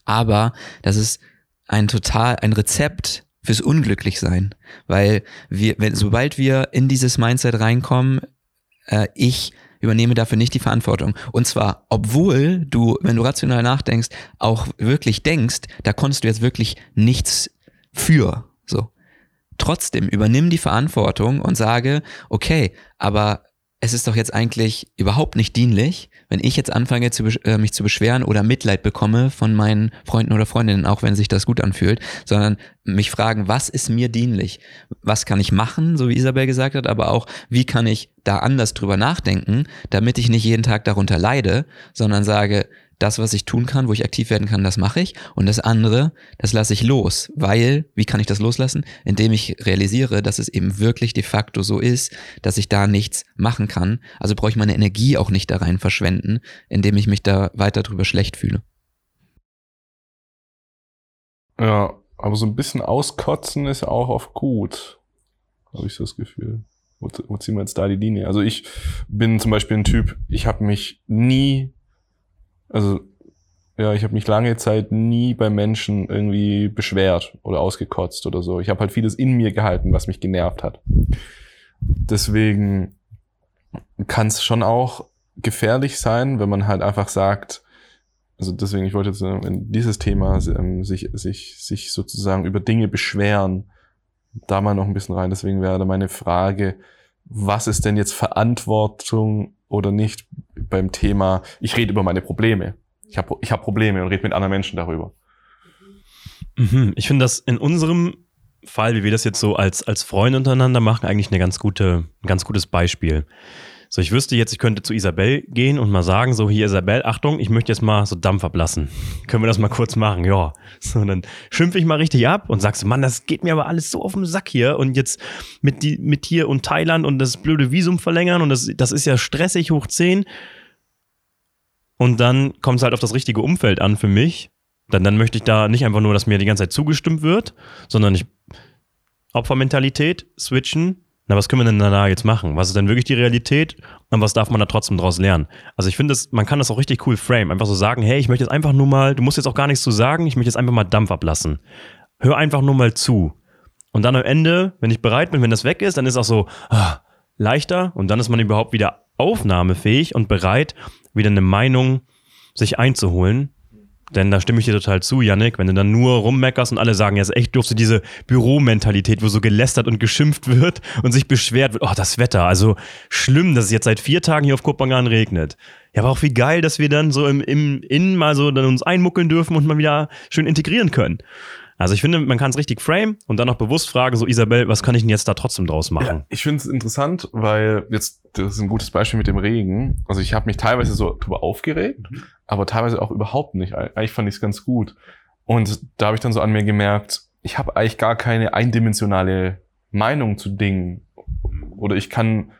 Aber das ist ein total, ein Rezept fürs Unglücklichsein. Weil wir, wenn, sobald wir in dieses Mindset reinkommen, äh, ich übernehme dafür nicht die Verantwortung. Und zwar, obwohl du, wenn du rational nachdenkst, auch wirklich denkst, da konntest du jetzt wirklich nichts für. Trotzdem übernimm die Verantwortung und sage, okay, aber es ist doch jetzt eigentlich überhaupt nicht dienlich, wenn ich jetzt anfange, zu, äh, mich zu beschweren oder Mitleid bekomme von meinen Freunden oder Freundinnen, auch wenn sich das gut anfühlt, sondern mich fragen, was ist mir dienlich? Was kann ich machen, so wie Isabel gesagt hat, aber auch, wie kann ich da anders drüber nachdenken, damit ich nicht jeden Tag darunter leide, sondern sage, das, was ich tun kann, wo ich aktiv werden kann, das mache ich. Und das andere, das lasse ich los. Weil, wie kann ich das loslassen? Indem ich realisiere, dass es eben wirklich de facto so ist, dass ich da nichts machen kann. Also brauche ich meine Energie auch nicht da rein verschwenden, indem ich mich da weiter drüber schlecht fühle. Ja, aber so ein bisschen auskotzen ist auch oft gut. Habe ich so das Gefühl. Wo, wo ziehen wir jetzt da die Linie? Also ich bin zum Beispiel ein Typ, ich habe mich nie also ja, ich habe mich lange Zeit nie bei Menschen irgendwie beschwert oder ausgekotzt oder so. Ich habe halt vieles in mir gehalten, was mich genervt hat. Deswegen kann es schon auch gefährlich sein, wenn man halt einfach sagt, also deswegen, ich wollte jetzt in dieses Thema ähm, sich, sich, sich sozusagen über Dinge beschweren, da mal noch ein bisschen rein. Deswegen wäre meine Frage, was ist denn jetzt Verantwortung oder nicht beim Thema, ich rede über meine Probleme. Ich habe ich hab Probleme und rede mit anderen Menschen darüber. Mhm. Ich finde das in unserem Fall, wie wir das jetzt so als, als Freunde untereinander machen, eigentlich eine ganz gute, ein ganz gutes Beispiel. So, ich wüsste jetzt, ich könnte zu Isabel gehen und mal sagen, so hier Isabel, Achtung, ich möchte jetzt mal so Dampf ablassen. Können wir das mal kurz machen? Ja. So, dann schimpfe ich mal richtig ab und sagst, Mann, das geht mir aber alles so auf den Sack hier und jetzt mit, die, mit hier und Thailand und das blöde Visum verlängern und das, das ist ja stressig hoch 10. Und dann kommt es halt auf das richtige Umfeld an für mich. Dann, dann möchte ich da nicht einfach nur, dass mir die ganze Zeit zugestimmt wird, sondern ich Opfermentalität switchen, na, was können wir denn da jetzt machen? Was ist denn wirklich die Realität und was darf man da trotzdem draus lernen? Also ich finde, man kann das auch richtig cool frame. Einfach so sagen, hey, ich möchte jetzt einfach nur mal, du musst jetzt auch gar nichts zu sagen, ich möchte jetzt einfach mal Dampf ablassen. Hör einfach nur mal zu. Und dann am Ende, wenn ich bereit bin, wenn das weg ist, dann ist auch so ah, leichter und dann ist man überhaupt wieder aufnahmefähig und bereit, wieder eine Meinung sich einzuholen denn da stimme ich dir total zu, Yannick, wenn du dann nur rummeckerst und alle sagen, jetzt echt durfte diese Büromentalität, wo so gelästert und geschimpft wird und sich beschwert wird, oh, das Wetter, also schlimm, dass es jetzt seit vier Tagen hier auf Kopangan regnet. Ja, aber auch wie geil, dass wir dann so im, im Innen mal so dann uns einmuckeln dürfen und mal wieder schön integrieren können. Also ich finde, man kann es richtig frame und dann auch bewusst fragen, so Isabel, was kann ich denn jetzt da trotzdem draus machen? Ja, ich finde es interessant, weil jetzt, das ist ein gutes Beispiel mit dem Regen. Also ich habe mich teilweise so drüber aufgeregt, mhm. aber teilweise auch überhaupt nicht. Eigentlich fand ich es ganz gut. Und da habe ich dann so an mir gemerkt, ich habe eigentlich gar keine eindimensionale Meinung zu Dingen. Oder ich kann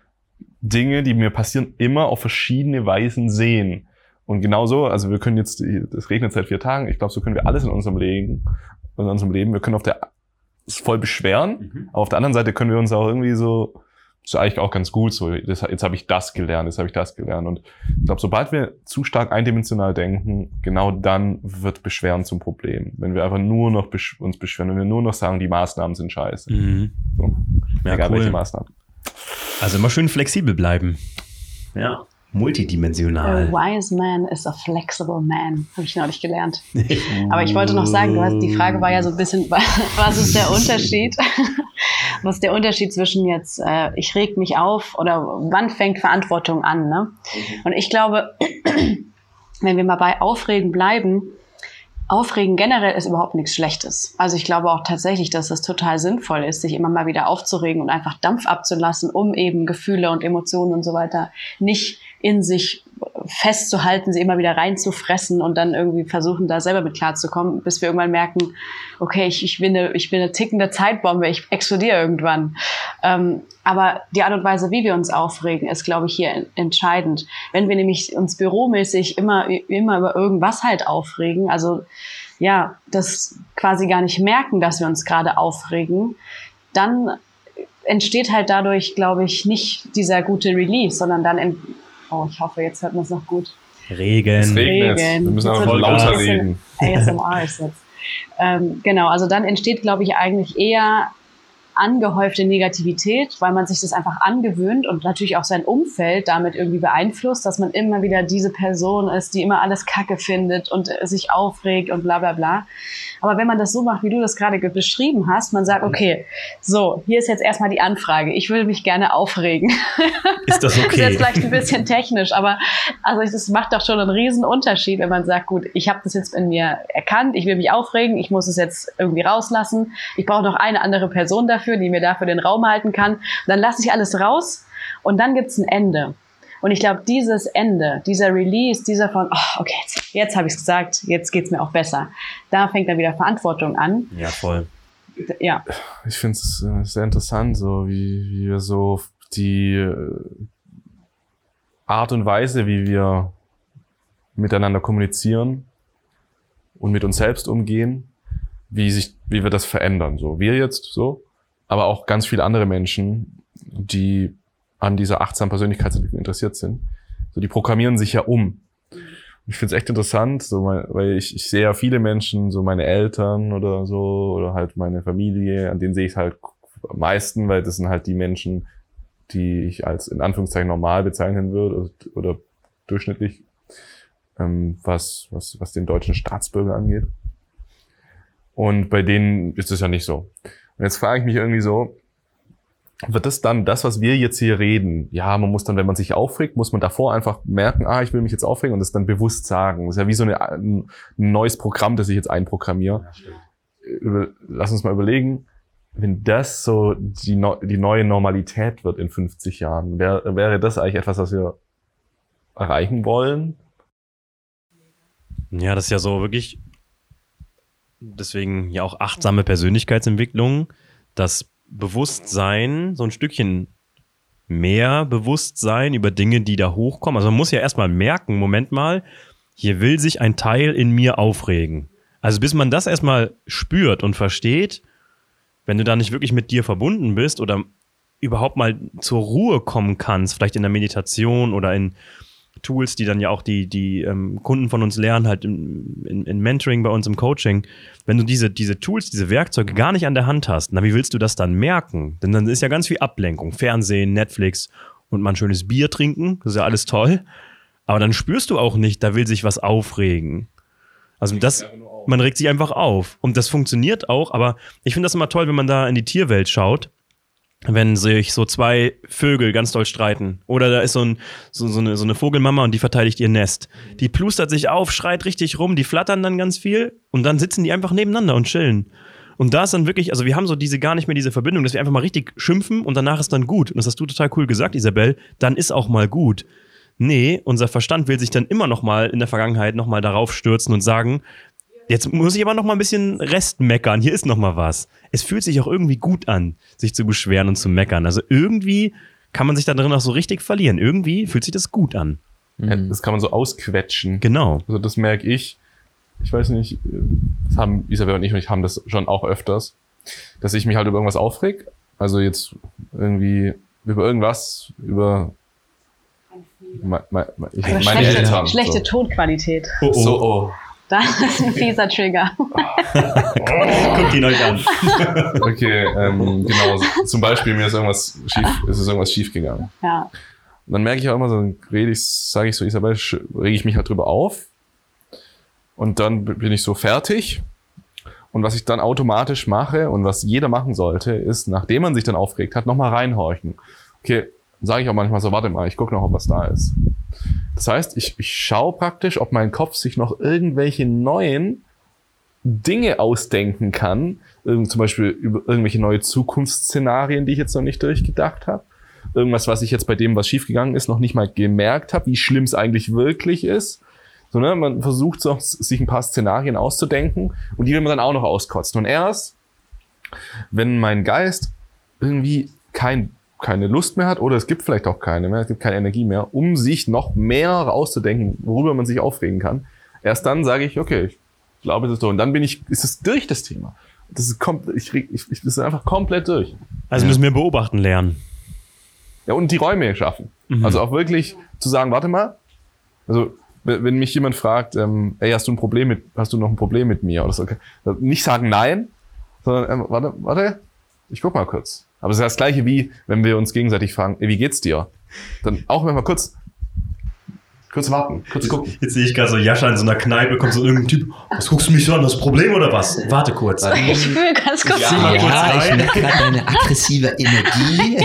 Dinge, die mir passieren, immer auf verschiedene Weisen sehen. Und genauso, also wir können jetzt, es regnet seit vier Tagen, ich glaube, so können wir alles in unserem Leben in unserem Leben. Wir können auf der voll beschweren, mhm. aber auf der anderen Seite können wir uns auch irgendwie so, ist eigentlich auch ganz gut, so, das, jetzt habe ich das gelernt, jetzt habe ich das gelernt. Und ich glaube, sobald wir zu stark eindimensional denken, genau dann wird Beschweren zum Problem. Wenn wir einfach nur noch besch uns beschweren, wenn wir nur noch sagen, die Maßnahmen sind scheiße. Mhm. So, ja, egal cool. welche Maßnahmen. Also immer schön flexibel bleiben. Ja multidimensional. A wise man is a flexible man, habe ich neulich gelernt. Aber ich wollte noch sagen, du hast, die Frage war ja so ein bisschen, was ist der Unterschied? was ist der Unterschied zwischen jetzt, äh, ich reg mich auf oder wann fängt Verantwortung an? Ne? Mhm. Und ich glaube, wenn wir mal bei Aufregen bleiben, Aufregen generell ist überhaupt nichts Schlechtes. Also ich glaube auch tatsächlich, dass es total sinnvoll ist, sich immer mal wieder aufzuregen und einfach Dampf abzulassen, um eben Gefühle und Emotionen und so weiter nicht in sich festzuhalten, sie immer wieder reinzufressen und dann irgendwie versuchen, da selber mit klarzukommen, bis wir irgendwann merken, okay, ich, ich, bin, eine, ich bin eine tickende Zeitbombe, ich explodiere irgendwann. Ähm, aber die Art und Weise, wie wir uns aufregen, ist, glaube ich, hier entscheidend. Wenn wir nämlich uns büromäßig immer, immer über irgendwas halt aufregen, also ja, das quasi gar nicht merken, dass wir uns gerade aufregen, dann entsteht halt dadurch, glaube ich, nicht dieser gute Release, sondern dann Oh, ich hoffe, jetzt hört man es noch gut. Regen. Es regnet. Regen. Wir müssen einfach lauter reden. ASMR ist jetzt. Ähm, genau, also dann entsteht, glaube ich, eigentlich eher angehäufte Negativität, weil man sich das einfach angewöhnt und natürlich auch sein Umfeld damit irgendwie beeinflusst, dass man immer wieder diese Person ist, die immer alles Kacke findet und sich aufregt und bla bla bla. Aber wenn man das so macht, wie du das gerade beschrieben hast, man sagt, okay, so, hier ist jetzt erstmal die Anfrage. Ich will mich gerne aufregen. Ist das okay? das ist jetzt vielleicht ein bisschen technisch, aber also das macht doch schon einen riesen Unterschied, wenn man sagt, gut, ich habe das jetzt in mir erkannt, ich will mich aufregen, ich muss es jetzt irgendwie rauslassen. Ich brauche noch eine andere Person dafür, die mir dafür den Raum halten kann. dann lasse ich alles raus und dann gibt's ein Ende. Und ich glaube, dieses Ende, dieser Release, dieser von, oh, okay, jetzt, jetzt habe ich es gesagt, jetzt geht's mir auch besser. Da fängt dann wieder Verantwortung an. Ja, voll. Ja. Ich finde es äh, sehr interessant, so wie, wie wir so die äh, Art und Weise, wie wir miteinander kommunizieren und mit uns selbst umgehen, wie sich, wie wir das verändern. So wir jetzt so, aber auch ganz viele andere Menschen, die an dieser achtsamen Persönlichkeitsentwicklung interessiert sind. So, die programmieren sich ja um. Ich finde es echt interessant, so mein, weil ich, ich sehe ja viele Menschen, so meine Eltern oder so, oder halt meine Familie, an denen sehe ich halt am meisten, weil das sind halt die Menschen, die ich als in Anführungszeichen normal bezeichnen würde oder, oder durchschnittlich, ähm, was, was, was den deutschen Staatsbürger angeht. Und bei denen ist es ja nicht so. Und jetzt frage ich mich irgendwie so, wird das dann das, was wir jetzt hier reden? Ja, man muss dann, wenn man sich aufregt, muss man davor einfach merken, ah, ich will mich jetzt aufregen und das dann bewusst sagen. Das ist ja wie so eine, ein neues Programm, das ich jetzt einprogrammiere. Ja, Lass uns mal überlegen, wenn das so die, die neue Normalität wird in 50 Jahren, wär, wäre das eigentlich etwas, was wir erreichen wollen? Ja, das ist ja so wirklich, deswegen ja auch achtsame Persönlichkeitsentwicklung, dass Bewusstsein, so ein Stückchen mehr Bewusstsein über Dinge, die da hochkommen. Also man muss ja erstmal merken, Moment mal, hier will sich ein Teil in mir aufregen. Also bis man das erstmal spürt und versteht, wenn du da nicht wirklich mit dir verbunden bist oder überhaupt mal zur Ruhe kommen kannst, vielleicht in der Meditation oder in Tools, die dann ja auch die, die ähm, Kunden von uns lernen, halt in, in, in, Mentoring bei uns im Coaching. Wenn du diese, diese Tools, diese Werkzeuge gar nicht an der Hand hast, na, wie willst du das dann merken? Denn dann ist ja ganz viel Ablenkung. Fernsehen, Netflix und mal ein schönes Bier trinken, das ist ja alles toll. Aber dann spürst du auch nicht, da will sich was aufregen. Also das, man regt sich einfach auf. Und das funktioniert auch, aber ich finde das immer toll, wenn man da in die Tierwelt schaut wenn sich so zwei Vögel ganz doll streiten. Oder da ist so, ein, so, so, eine, so eine Vogelmama und die verteidigt ihr Nest. Die plustert sich auf, schreit richtig rum, die flattern dann ganz viel und dann sitzen die einfach nebeneinander und chillen. Und da ist dann wirklich, also wir haben so diese gar nicht mehr diese Verbindung, dass wir einfach mal richtig schimpfen und danach ist dann gut. Und das hast du total cool gesagt, Isabel. Dann ist auch mal gut. Nee, unser Verstand will sich dann immer noch mal in der Vergangenheit noch mal darauf stürzen und sagen, Jetzt muss ich aber noch mal ein bisschen Rest meckern. Hier ist noch mal was. Es fühlt sich auch irgendwie gut an, sich zu beschweren und zu meckern. Also irgendwie kann man sich da drin auch so richtig verlieren. Irgendwie fühlt sich das gut an. Ja, das kann man so ausquetschen. Genau. Also das merke ich. Ich weiß nicht, das haben Isabel und ich, und ich haben das schon auch öfters, dass ich mich halt über irgendwas aufreg. Also jetzt irgendwie über irgendwas, über me, me, ich, meine schlechte, Eltern. Schlechte so. Tonqualität. Oh, oh. So, oh. Das ist ein fieser Trigger. Guckt ihn euch an. okay, ähm, genau. Zum Beispiel mir ist irgendwas schief, ist irgendwas schief gegangen. Ja. Und dann merke ich auch immer so, rede ich, sage ich so, Isabel, rege ich mich halt drüber auf. Und dann bin ich so fertig. Und was ich dann automatisch mache und was jeder machen sollte, ist, nachdem man sich dann aufregt hat, nochmal reinhorchen. Okay, sage ich auch manchmal so, warte mal, ich gucke noch, ob was da ist. Das heißt, ich, ich schaue praktisch, ob mein Kopf sich noch irgendwelche neuen Dinge ausdenken kann. Zum Beispiel über irgendwelche neue Zukunftsszenarien, die ich jetzt noch nicht durchgedacht habe. Irgendwas, was ich jetzt bei dem, was schiefgegangen ist, noch nicht mal gemerkt habe, wie schlimm es eigentlich wirklich ist. So, ne, man versucht so, sich ein paar Szenarien auszudenken und die will man dann auch noch auskotzen. Und erst, wenn mein Geist irgendwie kein keine Lust mehr hat oder es gibt vielleicht auch keine mehr, es gibt keine Energie mehr, um sich noch mehr rauszudenken, worüber man sich aufregen kann. Erst dann sage ich, okay, ich glaube, es ist so. Und dann bin ich, ist es durch das Thema. Das ist, kommt, ich, ich, ich, das ist einfach komplett durch. Also müssen wir beobachten lernen. Ja, und die Räume schaffen. Mhm. Also auch wirklich zu sagen, warte mal, also wenn mich jemand fragt, ähm, ey, hast du ein Problem mit, hast du noch ein Problem mit mir oder so, okay. nicht sagen nein, sondern ähm, warte, warte, Ich guck mal kurz. Aber es ist das gleiche wie, wenn wir uns gegenseitig fragen, ey, wie geht's dir? Dann auch wenn wir kurz, kurz warten, kurz gucken. Jetzt sehe ich gerade so Jascha in so einer Kneipe, kommt so irgendein Typ. Was guckst du mich so an? Das Problem oder was? Warte kurz. Ich spüre ganz kurz. Ja, mal kurz Ja, ich merke gerade deine aggressive Energie.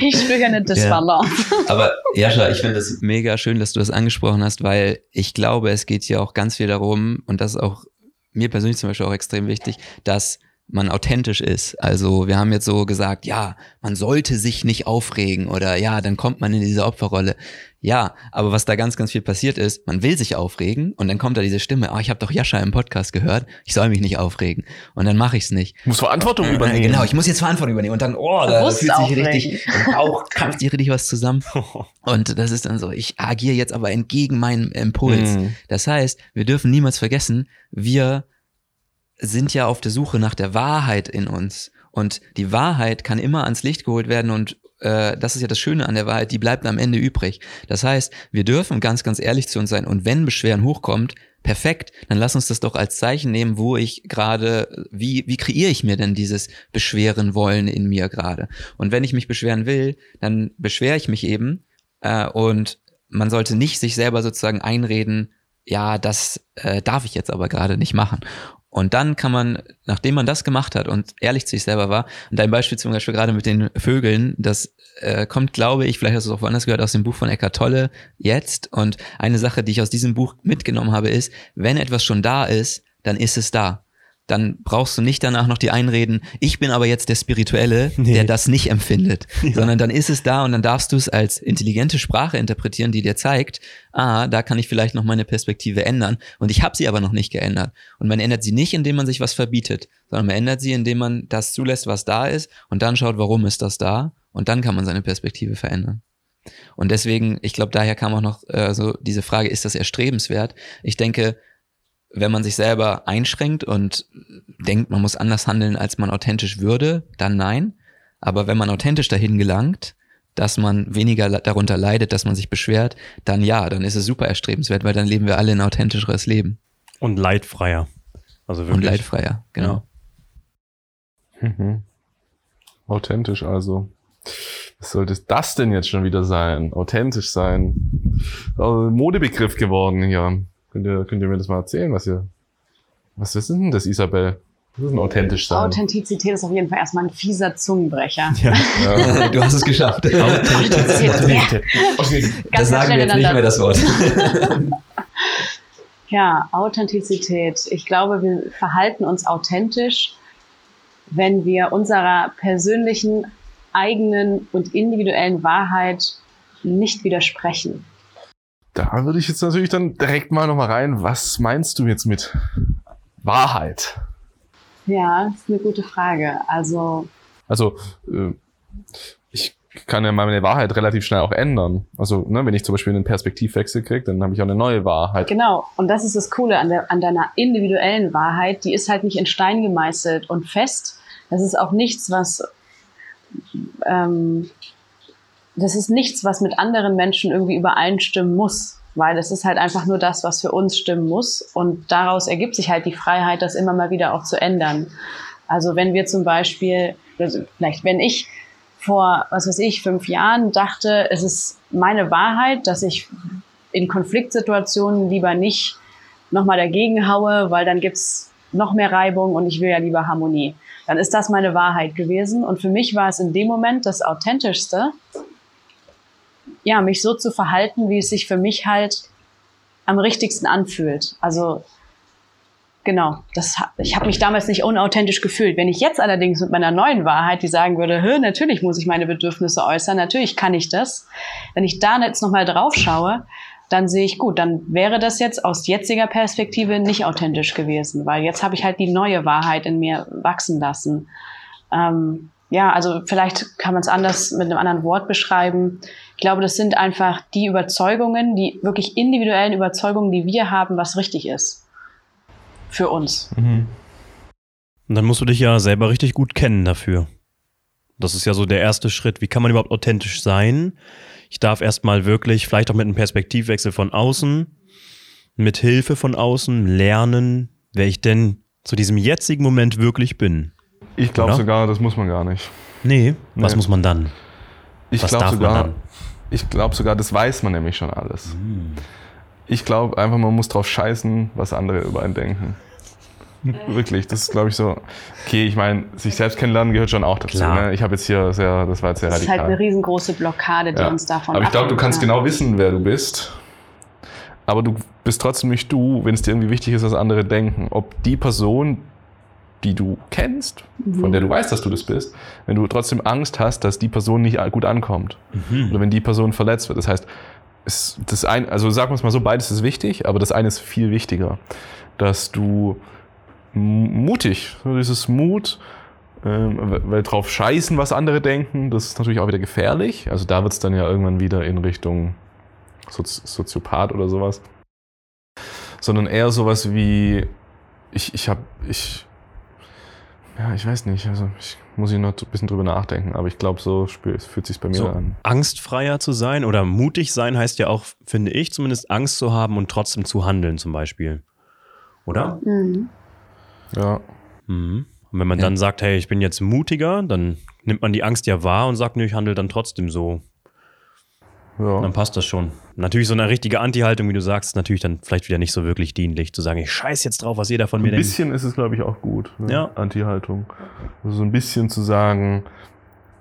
Ich spüre eine Disbalance. Aber Jascha, ich finde es mega schön, dass du das angesprochen hast, weil ich glaube, es geht hier auch ganz viel darum, und das ist auch mir persönlich zum Beispiel auch extrem wichtig, dass man authentisch ist. Also wir haben jetzt so gesagt, ja, man sollte sich nicht aufregen oder ja, dann kommt man in diese Opferrolle. Ja, aber was da ganz, ganz viel passiert ist, man will sich aufregen und dann kommt da diese Stimme, oh, ich habe doch Jascha im Podcast gehört, ich soll mich nicht aufregen. Und dann mache ich es nicht. Ich muss Verantwortung übernehmen. Genau, ich muss jetzt Verantwortung übernehmen. Und dann, oh, da fühlt sich aufregen. richtig, im Bauch krampft sich richtig was zusammen. Und das ist dann so, ich agiere jetzt aber entgegen meinem Impuls. Mhm. Das heißt, wir dürfen niemals vergessen, wir sind ja auf der Suche nach der Wahrheit in uns. Und die Wahrheit kann immer ans Licht geholt werden und äh, das ist ja das Schöne an der Wahrheit, die bleibt am Ende übrig. Das heißt, wir dürfen ganz, ganz ehrlich zu uns sein und wenn Beschweren hochkommt, perfekt, dann lass uns das doch als Zeichen nehmen, wo ich gerade, wie, wie kreiere ich mir denn dieses Beschweren wollen in mir gerade? Und wenn ich mich beschweren will, dann beschwere ich mich eben äh, und man sollte nicht sich selber sozusagen einreden, ja, das äh, darf ich jetzt aber gerade nicht machen. Und dann kann man, nachdem man das gemacht hat und ehrlich zu sich selber war, und dein Beispiel zum Beispiel gerade mit den Vögeln, das äh, kommt, glaube ich, vielleicht hast du es auch woanders gehört, aus dem Buch von Eckart Tolle jetzt. Und eine Sache, die ich aus diesem Buch mitgenommen habe, ist, wenn etwas schon da ist, dann ist es da. Dann brauchst du nicht danach noch die Einreden, ich bin aber jetzt der Spirituelle, Nee. der das nicht empfindet, sondern dann ist es da und dann darfst du es als intelligente Sprache interpretieren, die dir zeigt, ah, da kann ich vielleicht noch meine Perspektive ändern und ich habe sie aber noch nicht geändert. Und man ändert sie nicht, indem man sich was verbietet, sondern man ändert sie, indem man das zulässt, was da ist und dann schaut, warum ist das da und dann kann man seine Perspektive verändern. Und deswegen, ich glaube, daher kam auch noch äh, so diese Frage, ist das erstrebenswert? Ich denke, wenn man sich selber einschränkt und denkt, man muss anders handeln, als man authentisch würde, dann nein. Aber wenn man authentisch dahin gelangt, dass man weniger darunter leidet, dass man sich beschwert, dann ja, dann ist es super erstrebenswert, weil dann leben wir alle ein authentischeres Leben Und leidfreier. Also wirklich. und leidfreier, genau. Mhm. Authentisch also. Was sollte das denn jetzt schon wieder sein? Authentisch sein. Also Modebegriff geworden hier. Könnt ihr, könnt ihr mir das mal erzählen, was ihr. Was ist denn das, Isabel? Was ist denn authentisch sein? Authentizität ist auf jeden Fall erstmal ein fieser Zungenbrecher. Ja. Ja. du hast es geschafft. Autorität. Das sagen wir jetzt nicht mehr das Wort. Ja, Authentizität. Ich glaube, wir verhalten uns authentisch, wenn wir unserer persönlichen, eigenen und individuellen Wahrheit nicht widersprechen. Da würde ich jetzt natürlich dann direkt mal nochmal rein. Was meinst du jetzt mit Wahrheit? Ja, das ist eine gute Frage. Also, Also, äh, ich kann ja meine Wahrheit relativ schnell auch ändern. Also, ne, wenn ich zum Beispiel einen Perspektivwechsel kriege, dann habe ich auch eine neue Wahrheit. genau. Und das ist das Coole an, der, an deiner individuellen Wahrheit. Die ist halt nicht in Stein gemeißelt und fest. Das ist auch nichts, was, ähm, das ist nichts, was mit anderen Menschen irgendwie übereinstimmen muss. Weil es ist halt einfach nur das, was für uns stimmen muss. Und daraus ergibt sich halt die Freiheit, das immer mal wieder auch zu ändern. Also wenn wir zum Beispiel, also vielleicht wenn ich vor, was weiß ich, fünf Jahren dachte, es ist meine Wahrheit, dass ich in Konfliktsituationen lieber nicht nochmal dagegen haue, weil dann gibt's noch mehr Reibung und ich will ja lieber Harmonie. Dann ist das meine Wahrheit gewesen. Und für mich war es in dem Moment das Authentischste, ja, mich so zu verhalten, wie es sich für mich halt am richtigsten anfühlt. Also genau, das, ich habe mich damals nicht unauthentisch gefühlt. Wenn ich jetzt allerdings mit meiner neuen Wahrheit, die sagen würde, natürlich muss ich meine Bedürfnisse äußern, natürlich kann ich das. Wenn ich da jetzt nochmal drauf schaue, dann sehe ich gut, dann wäre das jetzt aus jetziger Perspektive nicht authentisch gewesen, weil jetzt habe ich halt die neue Wahrheit in mir wachsen lassen. Ähm, ja, also vielleicht kann man es anders mit einem anderen Wort beschreiben. Ich glaube, das sind einfach die Überzeugungen, die wirklich individuellen Überzeugungen, die wir haben, was richtig ist. Für uns. Und dann musst du dich ja selber richtig gut kennen dafür. Das ist ja so der erste Schritt. Wie kann man überhaupt authentisch sein? Ich darf erstmal wirklich, vielleicht auch mit einem Perspektivwechsel von außen, mit Hilfe von außen lernen, wer ich denn zu diesem jetzigen Moment wirklich bin. Ich glaube sogar, das muss man gar nicht. Nee, was Nee. muss man dann? Ich Was glaube darf man sogar, dann? ich glaube sogar, das weiß man nämlich schon alles. Hm. Ich glaube einfach, man muss drauf scheißen, was andere über einen denken. Wirklich, das ist, glaube ich, so. Okay, ich meine, sich selbst kennenlernen gehört schon auch dazu. Ne? Ich habe jetzt hier sehr, das war jetzt sehr Das ist radikal. halt eine riesengroße Blockade, die Ja. uns davon Aber ich glaube, du kannst genau wissen, wer du bist. Aber du bist trotzdem nicht du, wenn es dir irgendwie wichtig ist, was andere denken. Ob die Person, die du kennst, von Mhm. der du weißt, dass du das bist, wenn du trotzdem Angst hast, dass die Person nicht gut ankommt. Mhm. Oder wenn die Person verletzt wird. Das heißt, es, das ein, also sagen wir es mal so, beides ist wichtig, aber das eine ist viel wichtiger. Dass du mutig, so dieses Mut, ähm, weil- weil drauf scheißen, was andere denken, das ist natürlich auch wieder gefährlich. Also da wird es dann ja irgendwann wieder in Richtung Sozi Soziopath oder sowas. Sondern eher sowas wie, ich, ich habe, ich, ja, ich weiß nicht, also ich muss ich noch ein bisschen drüber nachdenken, aber ich glaube, so spür, es fühlt sich bei mir So. an. Angstfreier zu sein oder mutig sein heißt ja auch, finde ich, zumindest Angst zu haben und trotzdem zu handeln, zum Beispiel. Oder? Mhm. Ja. Mhm. Und wenn man Ja. dann sagt, hey, ich bin jetzt mutiger, dann nimmt man die Angst ja wahr und sagt, nö, ich handle dann trotzdem so. Ja. Dann passt das schon. Natürlich so eine richtige Anti-Haltung, wie du sagst, ist natürlich dann vielleicht wieder nicht so wirklich dienlich, zu sagen, ich scheiß jetzt drauf, was jeder von mir Ein denkt. bisschen ist es, glaube ich, auch gut. Ne? Ja. Anti-Haltung. Also so ein bisschen zu sagen,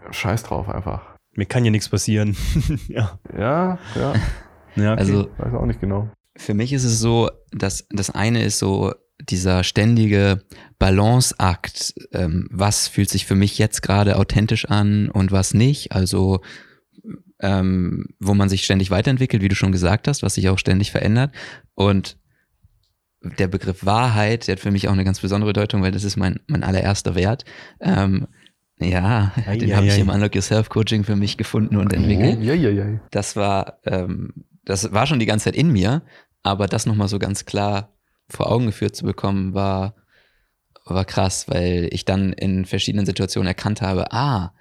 scheiß drauf einfach. Mir kann ja nichts passieren. ja. Ja, ja, ja okay. Also weiß auch nicht genau. Für mich ist es so, dass das eine ist so dieser ständige Balanceakt, ähm, was fühlt sich für mich jetzt gerade authentisch an und was nicht. Also ähm, wo man sich ständig weiterentwickelt, wie du schon gesagt hast, was sich auch ständig verändert. Und der Begriff Wahrheit, der hat für mich auch eine ganz besondere Bedeutung, weil das ist mein, mein allererster Wert. Ähm, ja, Ei, den ei, habe ich ei. im Unlock Yourself Coaching für mich gefunden und entwickelt ja, ja. das war, ähm, das war schon die ganze Zeit in mir, aber das nochmal so ganz klar vor Augen geführt zu bekommen, war, war krass, weil ich dann in verschiedenen Situationen erkannt habe, ah,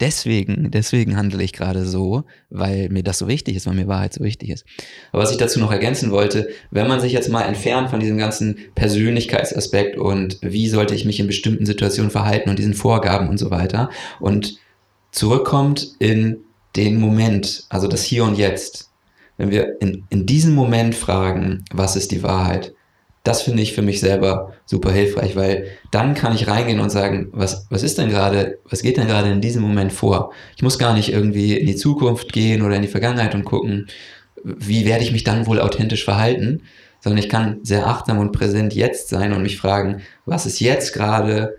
deswegen, deswegen handle ich gerade so, weil mir das so wichtig ist, weil mir Wahrheit so wichtig ist. Aber was ich dazu noch ergänzen wollte, wenn man sich jetzt mal entfernt von diesem ganzen Persönlichkeitsaspekt und wie sollte ich mich in bestimmten Situationen verhalten und diesen Vorgaben und so weiter und zurückkommt in den Moment, also das Hier und Jetzt, wenn wir in, in diesem Moment fragen, was ist die Wahrheit, das finde ich für mich selber super hilfreich, weil dann kann ich reingehen und sagen, was, was ist denn gerade, was geht denn gerade in diesem Moment vor? Ich muss gar nicht irgendwie in die Zukunft gehen oder in die Vergangenheit und gucken, wie werde ich mich dann wohl authentisch verhalten, sondern ich kann sehr achtsam und präsent jetzt sein und mich fragen, was ist jetzt gerade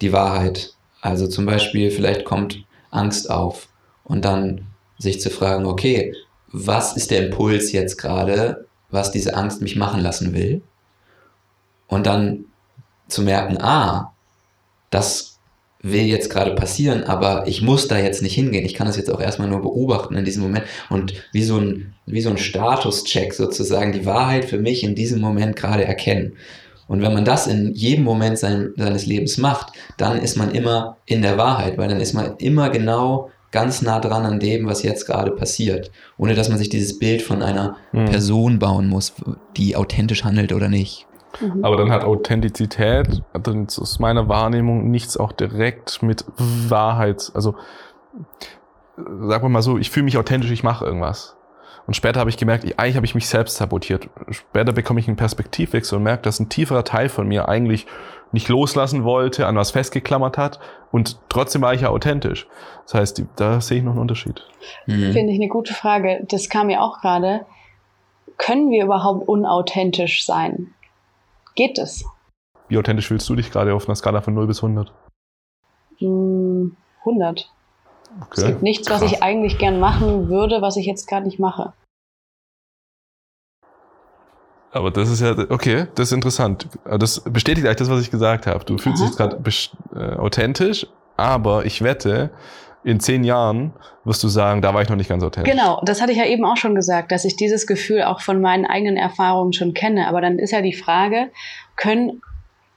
die Wahrheit? Also zum Beispiel, vielleicht kommt Angst auf und dann sich zu fragen, okay, was ist der Impuls jetzt gerade, was diese Angst mich machen lassen will? Und dann zu merken, ah, das will jetzt gerade passieren, aber ich muss da jetzt nicht hingehen. Ich kann das jetzt auch erstmal nur beobachten in diesem Moment und wie so ein, wie so ein Statuscheck sozusagen die Wahrheit für mich in diesem Moment gerade erkennen. Und wenn man das in jedem Moment sein, seines Lebens macht, dann ist man immer in der Wahrheit, weil dann ist man immer genau ganz nah dran an dem, was jetzt gerade passiert, ohne dass man sich dieses Bild von einer Hm. Person bauen muss, die authentisch handelt oder nicht. Mhm. Aber dann hat Authentizität, dann ist aus meiner Wahrnehmung nichts auch direkt mit Wahrheit. Also, sagen wir mal so, ich fühle mich authentisch, ich mache irgendwas. Und später habe ich gemerkt, ich, eigentlich habe ich mich selbst sabotiert. Später bekomme ich einen Perspektivwechsel und merke, dass ein tieferer Teil von mir eigentlich nicht loslassen wollte, an was festgeklammert hat. Und trotzdem war ich ja authentisch. Das heißt, die, da sehe ich noch einen Unterschied. Mhm. Finde ich eine gute Frage. Das kam mir auch gerade. Können wir überhaupt unauthentisch sein? Geht es? Wie authentisch fühlst du dich gerade auf einer Skala von 0 bis 100? Hm, 100. Es gibt nichts, was Krass. ich eigentlich gern machen würde, was ich jetzt gerade nicht mache. Aber das ist ja, okay, das ist interessant. Das bestätigt eigentlich das, was ich gesagt habe. Du fühlst Aha. dich gerade äh, authentisch, aber ich wette, in zehn Jahren wirst du sagen, da war ich noch nicht ganz authentisch. Genau, das hatte ich ja eben auch schon gesagt, dass ich dieses Gefühl auch von meinen eigenen Erfahrungen schon kenne. Aber dann ist ja die Frage, können,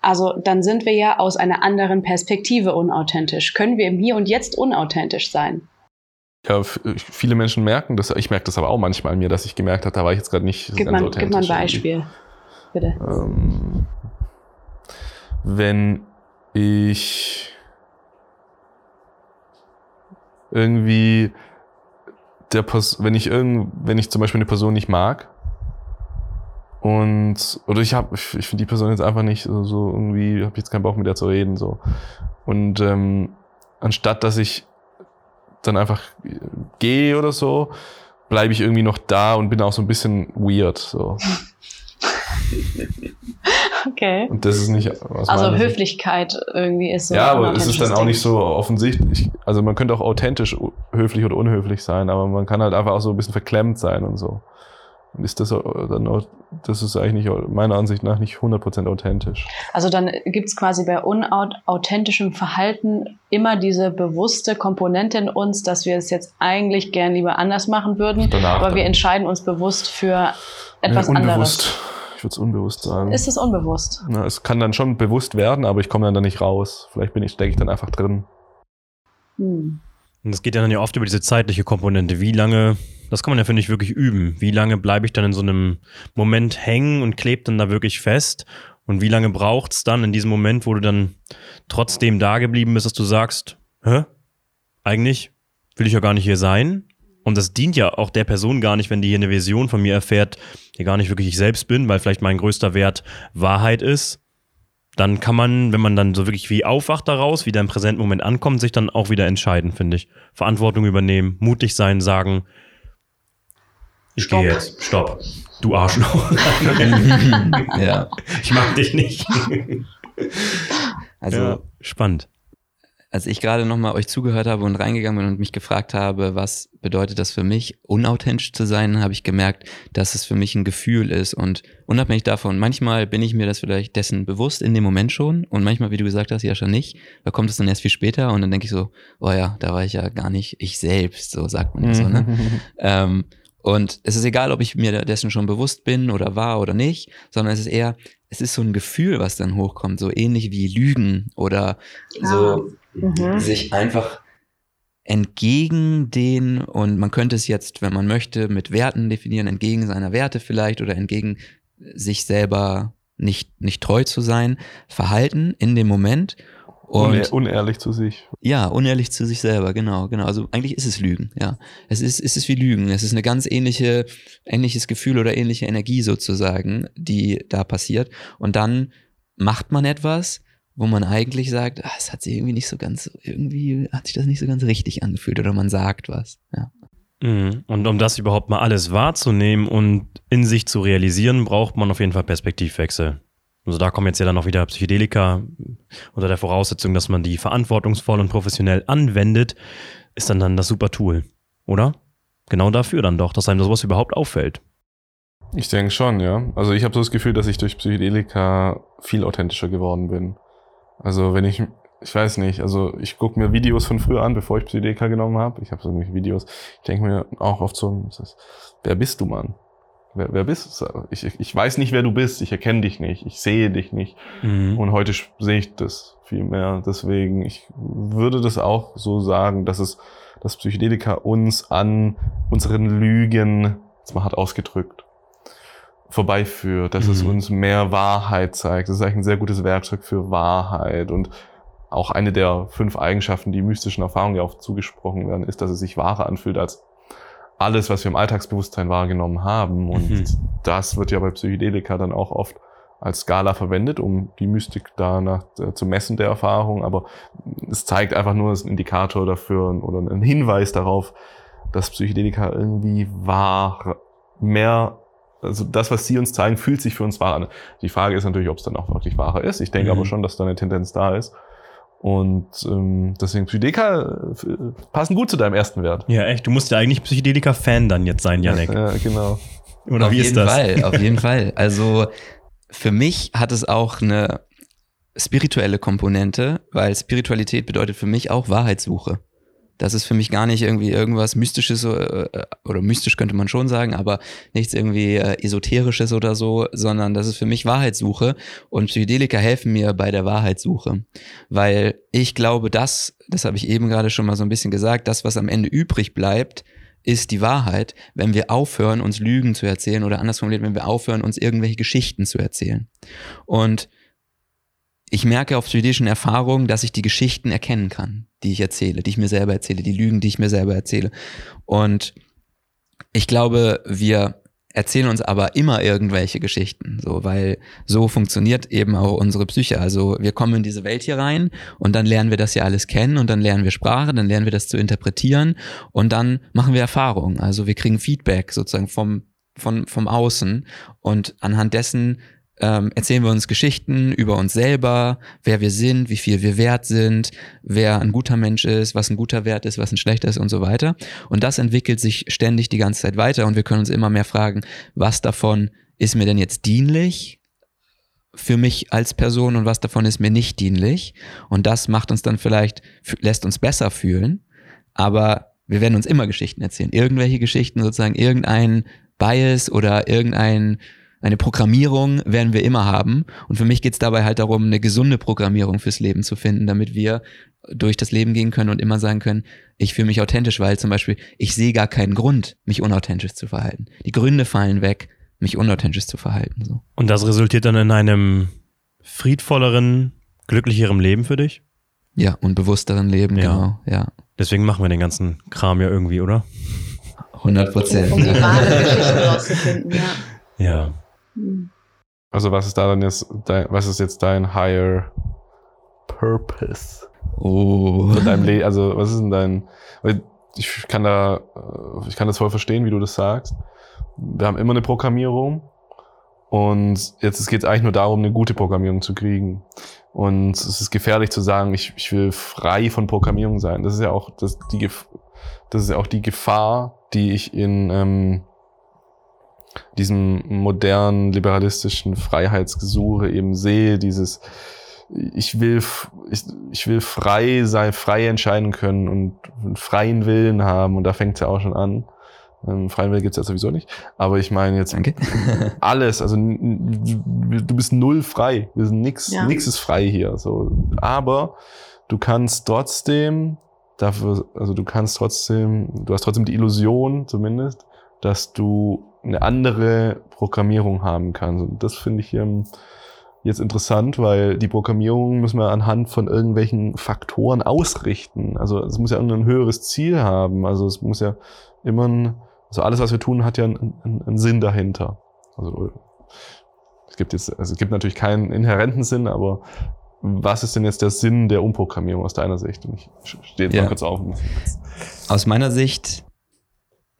also dann sind wir ja aus einer anderen Perspektive unauthentisch. Können wir im Hier und Jetzt unauthentisch sein? Ja, viele Menschen merken das, ich merke das aber auch manchmal an mir, dass ich gemerkt habe, da war ich jetzt gerade nicht Gib ganz mal, authentisch. gib mal ein. Beispiel, bitte. Ähm, wenn ich irgendwie der Pers wenn ich irgend, wenn ich zum Beispiel eine Person nicht mag und oder ich habe, ich, ich finde die Person jetzt einfach nicht so, so irgendwie, habe jetzt keinen Bock mit der zu reden so und ähm, anstatt dass ich dann einfach gehe oder so, bleibe ich irgendwie noch da und bin auch so ein bisschen weird so. Okay. Und das ist nicht Also meiner Sicht- Höflichkeit irgendwie ist so. Ja, aber es ist dann auch nicht so offensichtlich. Also man könnte auch authentisch höflich oder unhöflich sein, aber man kann halt einfach auch so ein bisschen verklemmt sein und so. Und ist das auch dann auch, das ist eigentlich nicht, meiner Ansicht nach nicht 100% authentisch. Also dann gibt's quasi bei unauthentischem Verhalten immer diese bewusste Komponente in uns, dass wir es jetzt eigentlich gern lieber anders machen würden, Danach aber dann. wir entscheiden uns bewusst für etwas ja, unbewusst. anderes. Ich würde es unbewusst sagen. Ist es unbewusst? Na, es kann dann schon bewusst werden, aber ich komme dann da nicht raus. Vielleicht bin ich, stecke ich dann einfach drin. Hm. Und es geht ja dann ja oft über diese zeitliche Komponente. Wie lange, das kann man ja, finde ich, wirklich üben. Wie lange bleibe ich dann in so einem Moment hängen und klebe dann da wirklich fest? Und wie lange braucht es dann in diesem Moment, wo du dann trotzdem da geblieben bist, dass du sagst, hä? Eigentlich will ich ja gar nicht hier sein. Und das dient ja auch der Person gar nicht, wenn die hier eine Vision von mir erfährt, die gar nicht wirklich ich selbst bin, weil vielleicht mein größter Wert Wahrheit ist. Dann kann man, wenn man dann so wirklich wie aufwacht daraus, wieder im präsenten Moment ankommt, sich dann auch wieder entscheiden, finde ich. Verantwortung übernehmen, mutig sein, sagen, ich Stopp. gehe jetzt, stopp. Du Arschloch. ja. ich mag dich nicht. Also, ja, spannend. Als ich gerade nochmal euch zugehört habe und reingegangen bin und mich gefragt habe, was bedeutet das für mich, unauthentisch zu sein, habe ich gemerkt, dass es für mich ein Gefühl ist. Und unabhängig davon, manchmal bin ich mir das vielleicht dessen bewusst in dem Moment schon und manchmal, wie du gesagt hast, ja schon nicht. Da kommt es dann erst viel später und dann denke ich so, oh ja, da war ich ja gar nicht ich selbst, so sagt man ja so, ne? Ähm, und es ist egal, ob ich mir dessen schon bewusst bin oder war oder nicht, sondern es ist eher, es ist so ein Gefühl, was dann hochkommt, so ähnlich wie Lügen oder so Mhm. sich einfach entgegen den, und man könnte es jetzt, wenn man möchte, mit Werten definieren, entgegen seiner Werte vielleicht oder entgegen sich selber nicht, nicht treu zu sein, verhalten in dem Moment. Und Unehr unehrlich zu sich. ja, unehrlich zu sich selber, genau, genau. Also eigentlich ist es Lügen, ja. Es ist, es ist wie Lügen. Es ist eine ganz ähnliche, ähnliches Gefühl oder ähnliche Energie sozusagen, die da passiert. Und dann macht man etwas, wo man eigentlich sagt, ah, es hat sich irgendwie nicht so ganz, irgendwie hat sich das nicht so ganz richtig angefühlt oder man sagt was, ja. Mhm. Und um das überhaupt mal alles wahrzunehmen und in sich zu realisieren, braucht man auf jeden Fall Perspektivwechsel. Also da kommen jetzt ja dann auch wieder Psychedelika unter der Voraussetzung, dass man die verantwortungsvoll und professionell anwendet, ist dann dann das super Tool, oder? Genau dafür dann doch, dass einem sowas überhaupt auffällt. Ich denke schon, ja. Also ich habe so das Gefühl, dass ich durch Psychedelika viel authentischer geworden bin. Also wenn ich, ich weiß nicht, also ich gucke mir Videos von früher an, bevor ich Psychedelika genommen habe. Ich habe so irgendwelche Videos. Ich denke mir auch oft so, wer bist du, Mann? Wer, wer bist du? Ich, ich weiß nicht, wer du bist. Ich erkenne dich nicht. Ich sehe dich nicht. Mhm. Und heute sehe ich das viel mehr. Deswegen, ich würde das auch so sagen, dass es, dass Psychedelika uns an unseren Lügen, jetzt mal hart ausgedrückt, vorbeiführt, dass es Mhm. uns mehr Wahrheit zeigt. Das ist eigentlich ein sehr gutes Werkzeug für Wahrheit und auch eine der fünf Eigenschaften, die mystischen Erfahrungen ja auch zugesprochen werden, ist, dass es sich wahrer anfühlt als alles, was wir im Alltagsbewusstsein wahrgenommen haben. Und Mhm. das wird ja bei Psychedelika dann auch oft als Skala verwendet, um die Mystik danach äh, zu messen der Erfahrung. Aber es zeigt einfach nur, es ist ein Indikator dafür oder ein Hinweis darauf, dass Psychedelika irgendwie wahr, mehr, also das, was sie uns zeigen, fühlt sich für uns wahr an. Die Frage ist natürlich, ob es dann auch wirklich wahrer ist. Ich denke Mhm. aber schon, dass da eine Tendenz da ist. Und ähm, deswegen Psychedelika äh, passen gut zu deinem ersten Wert. Ja, echt, du musst ja eigentlich Psychedelika-Fan dann jetzt sein, Janek. Ja, genau. Oder auf wie jeden ist das? Fall, auf jeden Fall. Also für mich hat es auch eine spirituelle Komponente, weil Spiritualität bedeutet für mich auch Wahrheitssuche. Das ist für mich gar nicht irgendwie irgendwas Mystisches äh, oder mystisch könnte man schon sagen, aber nichts irgendwie äh, Esoterisches oder so, sondern das ist für mich Wahrheitssuche und Psychedelika helfen mir bei der Wahrheitssuche, weil ich glaube, das, das habe ich eben gerade schon mal so ein bisschen gesagt, das, was am Ende übrig bleibt, ist die Wahrheit, wenn wir aufhören, uns Lügen zu erzählen oder anders formuliert, wenn wir aufhören, uns irgendwelche Geschichten zu erzählen. Und ich merke auf psychedelischen Erfahrungen, dass ich die Geschichten erkennen kann, die ich erzähle, die ich mir selber erzähle, die Lügen, die ich mir selber erzähle. Und ich glaube, wir erzählen uns aber immer irgendwelche Geschichten, so, weil so funktioniert eben auch unsere Psyche. Also wir kommen in diese Welt hier rein und dann lernen wir das ja alles kennen und dann lernen wir Sprache, dann lernen wir das zu interpretieren und dann machen wir Erfahrungen. Also wir kriegen Feedback sozusagen vom, von, vom Außen und anhand dessen ähm, erzählen wir uns Geschichten über uns selber, wer wir sind, wie viel wir wert sind, wer ein guter Mensch ist, was ein guter Wert ist, was ein schlechter ist und so weiter. Und das entwickelt sich ständig die ganze Zeit weiter und wir können uns immer mehr fragen, was davon ist mir denn jetzt dienlich für mich als Person und was davon ist mir nicht dienlich. Und das macht uns dann vielleicht, lässt uns besser fühlen. Aber wir werden uns immer Geschichten erzählen. Irgendwelche Geschichten, sozusagen irgendein Bias oder irgendein eine Programmierung werden wir immer haben. Und für mich geht es dabei halt darum, eine gesunde Programmierung fürs Leben zu finden, damit wir durch das Leben gehen können und immer sagen können, ich fühle mich authentisch, weil zum Beispiel ich sehe gar keinen Grund, mich unauthentisch zu verhalten. Die Gründe fallen weg, mich unauthentisch zu verhalten. So. Und das resultiert dann in einem friedvolleren, glücklicheren Leben für dich? Ja, und bewussteren Leben, Ja. genau, ja. Deswegen machen wir den ganzen Kram ja irgendwie, oder? 100 Prozent. Um die wahre Geschichte rauszufinden, ja. Ja. Also was ist da dann jetzt, dein, was ist jetzt dein higher purpose Oh. in deinem Leben? Also was ist denn dein, ich kann da, äh, ich kann das voll verstehen, wie du das sagst. Wir haben immer eine Programmierung und jetzt geht es eigentlich nur darum, eine gute Programmierung zu kriegen. Und es ist gefährlich zu sagen, ich, ich will frei von Programmierung sein. Das ist ja auch das, die, das ist ja auch die Gefahr, die ich in ähm, diesem modernen liberalistischen Freiheitsgesuche eben sehe, dieses ich will f- ich, ich will frei sein, frei entscheiden können und einen freien Willen haben und da fängt es ja auch schon an. Ähm, freien Willen gibt's ja sowieso nicht, aber ich meine jetzt Danke. alles, also du bist null frei, wir sind nix, Ja. nix ist frei hier, so. Aber du kannst trotzdem dafür, also du kannst trotzdem, du hast trotzdem die Illusion zumindest, dass du eine andere Programmierung haben kannst. Und das finde ich hier jetzt interessant, weil die Programmierung müssen wir anhand von irgendwelchen Faktoren ausrichten. Also es muss ja ein höheres Ziel haben. Also es muss ja immer ein, also alles, was wir tun, hat ja einen, einen, einen Sinn dahinter. Also es gibt jetzt, also es gibt natürlich keinen inhärenten Sinn, aber was ist denn jetzt der Sinn der Umprogrammierung aus deiner Sicht? Und ich stehe jetzt Ja. mal kurz auf. Aus meiner Sicht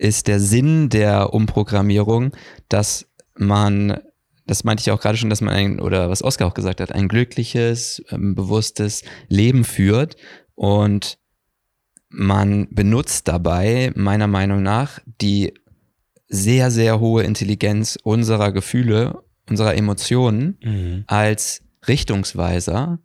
ist der Sinn der Umprogrammierung, dass man, das meinte ich auch gerade schon, dass man ein, oder was Oskar auch gesagt hat, ein glückliches, ähm, bewusstes Leben führt und man benutzt dabei, meiner Meinung nach, die sehr, sehr hohe Intelligenz unserer Gefühle, unserer Emotionen Mhm. als Richtungsweiser,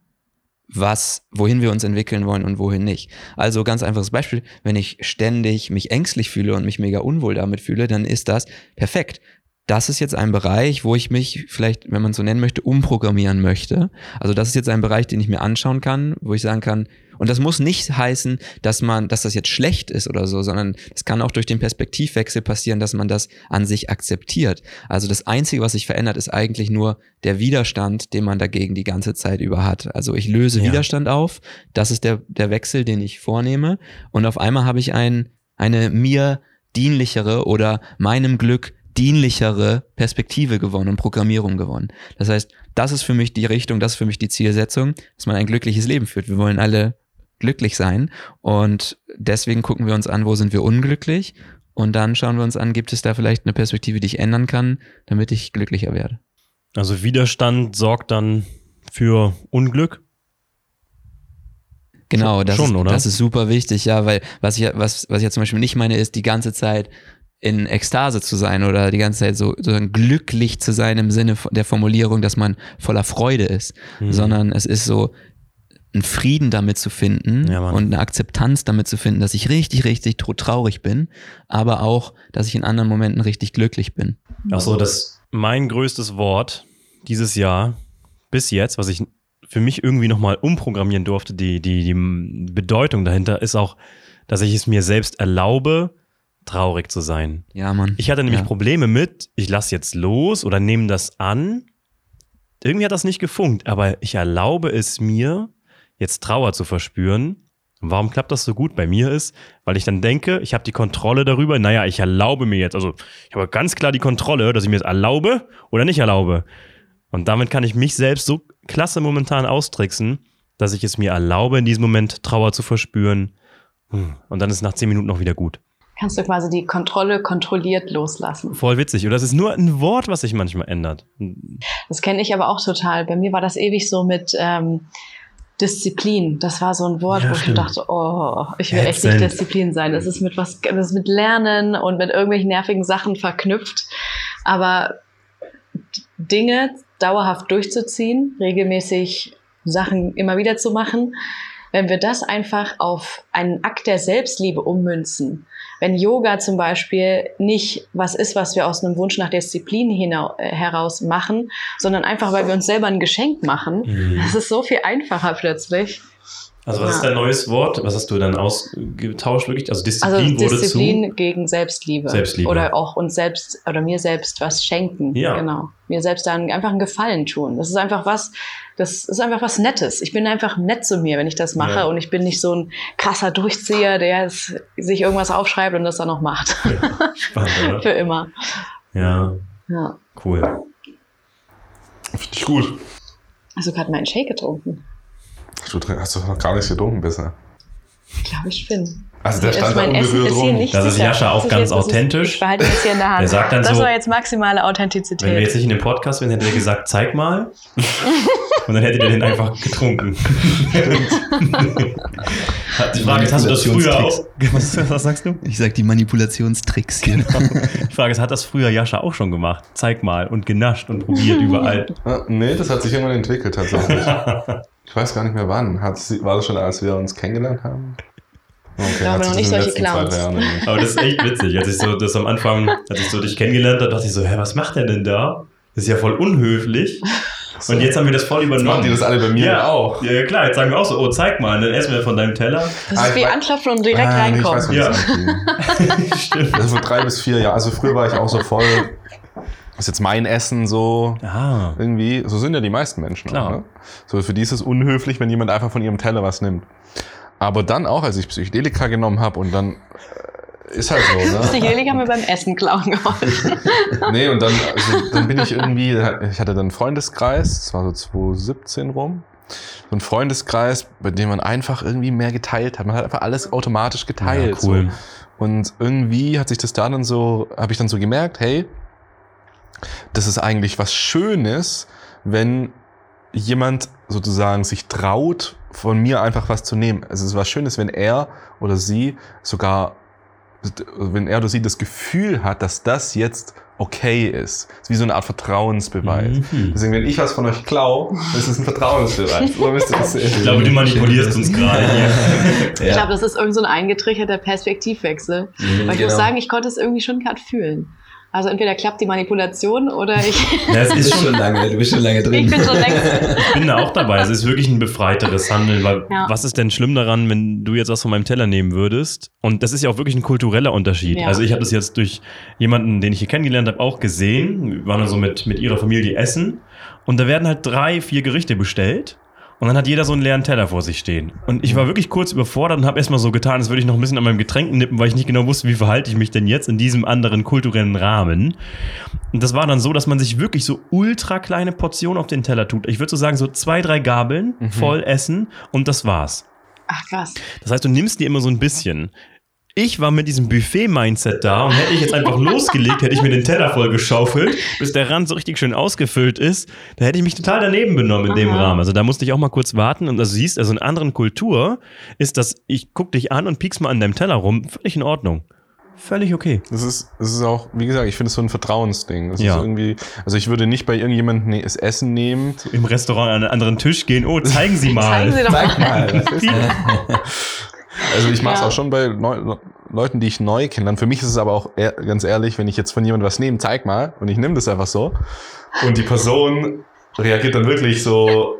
was, wohin wir uns entwickeln wollen und wohin nicht. Also ganz einfaches Beispiel, wenn ich ständig mich ängstlich fühle und mich mega unwohl damit fühle, dann ist das perfekt. Das ist jetzt ein Bereich, wo ich mich vielleicht, wenn man es so nennen möchte, umprogrammieren möchte. Also das ist jetzt ein Bereich, den ich mir anschauen kann, wo ich sagen kann, und das muss nicht heißen, dass man, dass das jetzt schlecht ist oder so, sondern es kann auch durch den Perspektivwechsel passieren, dass man das an sich akzeptiert. Also das Einzige, was sich verändert, ist eigentlich nur der Widerstand, den man dagegen die ganze Zeit über hat. Also ich löse Ja. Widerstand auf. Das ist der, der Wechsel, den ich vornehme. Und auf einmal habe ich ein, eine mir dienlichere oder meinem Glück dienlichere Perspektive gewonnen und Programmierung gewonnen. Das heißt, das ist für mich die Richtung, das ist für mich die Zielsetzung, dass man ein glückliches Leben führt. Wir wollen alle glücklich sein und deswegen gucken wir uns an, wo sind wir unglücklich und dann schauen wir uns an, gibt es da vielleicht eine Perspektive, die ich ändern kann, damit ich glücklicher werde. Also Widerstand sorgt dann für Unglück. Genau, das, Schon, ist, das ist super wichtig, ja, weil was ich, was, was ich ja zum Beispiel nicht meine, ist die ganze Zeit in Ekstase zu sein oder die ganze Zeit so sozusagen glücklich zu sein im Sinne der Formulierung, dass man voller Freude ist, Mhm. sondern es ist so einen Frieden damit zu finden Ja, und eine Akzeptanz damit zu finden, dass ich richtig, richtig traurig bin, aber auch, dass ich in anderen Momenten richtig glücklich bin. Achso, das mein größtes Wort dieses Jahr bis jetzt, was ich für mich irgendwie nochmal umprogrammieren durfte, die, die, die Bedeutung dahinter ist auch, dass ich es mir selbst erlaube, traurig zu sein. Ja, Mann. Ich hatte nämlich ja. Probleme mit, ich lasse jetzt los oder nehme das an irgendwie hat das nicht gefunkt, aber ich erlaube es mir, jetzt Trauer zu verspüren. Und warum klappt das so gut bei mir ist, weil ich dann denke, ich habe die Kontrolle darüber. Naja, ich erlaube mir jetzt, also ich habe ganz klar die Kontrolle, dass ich mir es erlaube oder nicht erlaube. Und damit kann ich mich selbst so klasse momentan austricksen, dass ich es mir erlaube, in diesem Moment Trauer zu verspüren. Hm. Und dann ist es nach zehn Minuten auch wieder gut. Kannst du quasi die Kontrolle kontrolliert loslassen. Voll witzig. Oder es ist nur ein Wort, was sich manchmal ändert. Das kenne ich aber auch total. Bei mir war das ewig so mit ähm, Disziplin. Das war so ein Wort, Ja, wo ich stimmt. dachte, oh, ich will echt nicht. Disziplin sein. Das ist mit was, das ist mit Lernen und mit irgendwelchen nervigen Sachen verknüpft. Aber Dinge dauerhaft durchzuziehen, regelmäßig Sachen immer wieder zu machen, wenn wir das einfach auf einen Akt der Selbstliebe ummünzen, wenn Yoga zum Beispiel nicht was ist, was wir aus einem Wunsch nach Disziplin äh, heraus machen, sondern einfach, weil wir uns selber ein Geschenk machen, Mhm. das ist so viel einfacher plötzlich. Also was ist dein neues Wort? Was hast du dann ausgetauscht wirklich? Also Disziplin Also wurde Disziplin gegen Selbstliebe. Selbstliebe. Oder auch uns selbst oder mir selbst was schenken. Ja. Genau. Mir selbst dann einfach einen Gefallen tun. Das ist einfach was, das ist einfach was Nettes. Ich bin einfach nett zu mir, wenn ich das mache. Ja. Und ich bin nicht so ein krasser Durchzieher, der es, sich irgendwas aufschreibt und das dann noch macht. zu. Spannend, oder? Für immer. Ja, Ja. cool. Finde ich gut. Also gerade meinen Shake getrunken. Du hast doch noch gar nichts getrunken bisher. Ich glaube, ich bin. Also der stand da mein Essen unberührt rum. nicht Das ist. Jascha auch ganz authentisch. Ich behalte das hier in der Hand. Der sagt dann das so- war jetzt maximale Wenn wir Authentizität. jetzt nicht in dem Podcast wären, hätte er gesagt, zeig mal. Und dann hättet ihr den einfach getrunken. Hat- Die Frage ist, hast du das früher auch? Was, was sagst du? Ich sag die Manipulationstricks hier. Die Frage ist, hat das früher Jascha auch schon gemacht? Zeig mal und genascht und probiert überall. Ah, nee, das hat sich irgendwann entwickelt tatsächlich. Ich weiß gar nicht mehr wann. Hat war das schon, als wir uns kennengelernt haben? Okay, glaube hat noch nicht das solche Clowns. Aber das ist echt witzig. Als ich so das am Anfang, als ich so dich kennengelernt habe, dachte ich so, hä, was macht der denn da? Das ist ja voll unhöflich. Und jetzt haben wir das voll Jetzt übernommen. machen die das alle bei mir ja. auch. Ja, klar, jetzt sagen wir auch so, oh, zeig mal, dann essen wir von deinem Teller. Das Ah, ist ich wie anklopfen und direkt Ah, nee, ich reinkommen. weiß, Ja. das. Also vor drei bis vier Jahre. Also früher war ich auch so voll. Ist jetzt mein Essen so. Ah, Irgendwie, so sind ja die meisten Menschen Klar. auch. Ne? So für die ist es unhöflich, wenn jemand einfach von ihrem Teller was nimmt. Aber dann auch, als ich Psychedelika genommen habe und dann äh, ist halt so, ne? Psychedelik haben mir beim Essen klauen geholfen. Nee, und dann, also, dann bin ich irgendwie, ich hatte dann einen Freundeskreis, das war so 2017 rum. So ein Freundeskreis, bei dem man einfach irgendwie mehr geteilt hat. Man hat einfach alles automatisch geteilt. Ja, cool. So. Und irgendwie hat sich das da dann so, habe ich dann so gemerkt, hey, das ist eigentlich was Schönes, wenn jemand sozusagen sich traut, von mir einfach was zu nehmen. Also es ist was Schönes, wenn er oder sie sogar, wenn er oder sie das Gefühl hat, dass das jetzt okay ist. Das ist wie so eine Art Vertrauensbeweis. Mhm. Deswegen, wenn ich was von euch klau, das ist ein Vertrauensbeweis. So müsst ihr das. Ich glaube, du manipulierst uns gerade hier. Ich glaube, das ist irgend so ein eingetrichterter Perspektivwechsel. Weil ich genau. muss sagen, ich konnte es irgendwie schon gerade fühlen. Also entweder klappt die Manipulation oder ich, Ja, es ist schon, lange, du bist schon lange drin. ich bin schon längst. ich bin da auch dabei. Es ist wirklich ein befreiteres Handeln, weil Ja. was ist denn schlimm daran, wenn du jetzt was von meinem Teller nehmen würdest? Und das ist ja auch wirklich ein kultureller Unterschied. Ja. Also ich habe das jetzt durch jemanden, den ich hier kennengelernt habe, auch gesehen. Wir waren so mit, mit ihrer Familie essen und da werden halt drei, vier Gerichte bestellt. Und dann hat jeder so einen leeren Teller vor sich stehen. Und ich war wirklich kurz überfordert und habe erstmal so getan, als würde ich noch ein bisschen an meinem Getränk nippen, weil ich nicht genau wusste, wie verhalte ich mich denn jetzt in diesem anderen kulturellen Rahmen. Und das war dann so, dass man sich wirklich so ultra kleine Portionen auf den Teller tut. Ich würde so sagen, so zwei, drei Gabeln voll essen und das war's. Ach krass. Das heißt, du nimmst dir immer so ein bisschen. Ich war mit diesem Buffet-Mindset da und hätte ich jetzt einfach losgelegt, hätte ich mir den Teller voll geschaufelt, bis der Rand so richtig schön ausgefüllt ist, da hätte ich mich total daneben benommen in dem Aha. Rahmen. Also da musste ich auch mal kurz warten und also siehst, also in anderen Kultur ist das, ich guck dich an und piekst mal an deinem Teller rum, völlig in Ordnung. Völlig okay. Das ist, das ist auch, wie gesagt, ich finde es so ein Vertrauensding. Das Ja. ist irgendwie, also ich würde nicht bei irgendjemandem ne- das Essen nehmen. Im Restaurant an einen anderen Tisch gehen, oh, zeigen Sie mal. Zeigen Sie doch mal. mal, was ist Also ich mache es Ja. auch schon bei neu, Leuten, die ich neu kenne. Dann für mich ist es aber auch ehr, ganz ehrlich, wenn ich jetzt von jemandem was nehme, zeig mal und ich nehme das einfach so. Und die Person reagiert dann wirklich so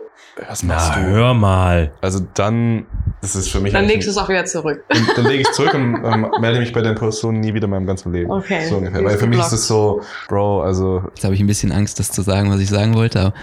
was machst Na, du? hör mal. Also dann, das ist für mich Dann legst du es auch wieder zurück. Und dann lege ich zurück und ähm, melde mich bei den Personen nie wieder in meinem ganzen Leben. Okay. So ungefähr. Weil für mich ist es so, Bro, also Jetzt habe ich ein bisschen Angst, das zu sagen, was ich sagen wollte. Aber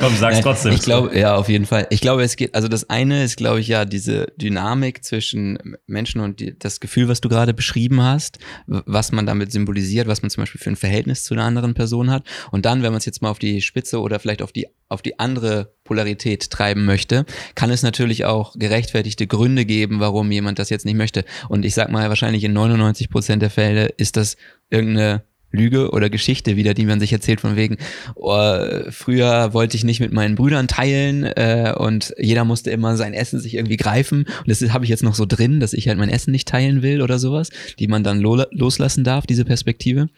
Komm, sag's trotzdem. Ich glaube, ja, auf jeden Fall. Ich glaube, es geht, also das eine ist, glaube ich, ja, diese Dynamik zwischen Menschen und die, das Gefühl, was du gerade beschrieben hast, was man damit symbolisiert, was man zum Beispiel für ein Verhältnis zu einer anderen Person hat. Und dann, wenn man es jetzt mal auf die Spitze oder vielleicht auf die, auf die andere Polarität treiben möchte, kann es natürlich auch gerechtfertigte Gründe geben, warum jemand das jetzt nicht möchte. Und ich sag mal, wahrscheinlich in 99 Prozent der Fälle ist das irgendeine Lüge oder Geschichte wieder, die man sich erzählt von wegen, oh, früher wollte ich nicht mit meinen Brüdern teilen äh, und jeder musste immer sein Essen sich irgendwie greifen und das habe ich jetzt noch so drin, dass ich halt mein Essen nicht teilen will oder sowas, die man dann lo loslassen darf, diese Perspektive.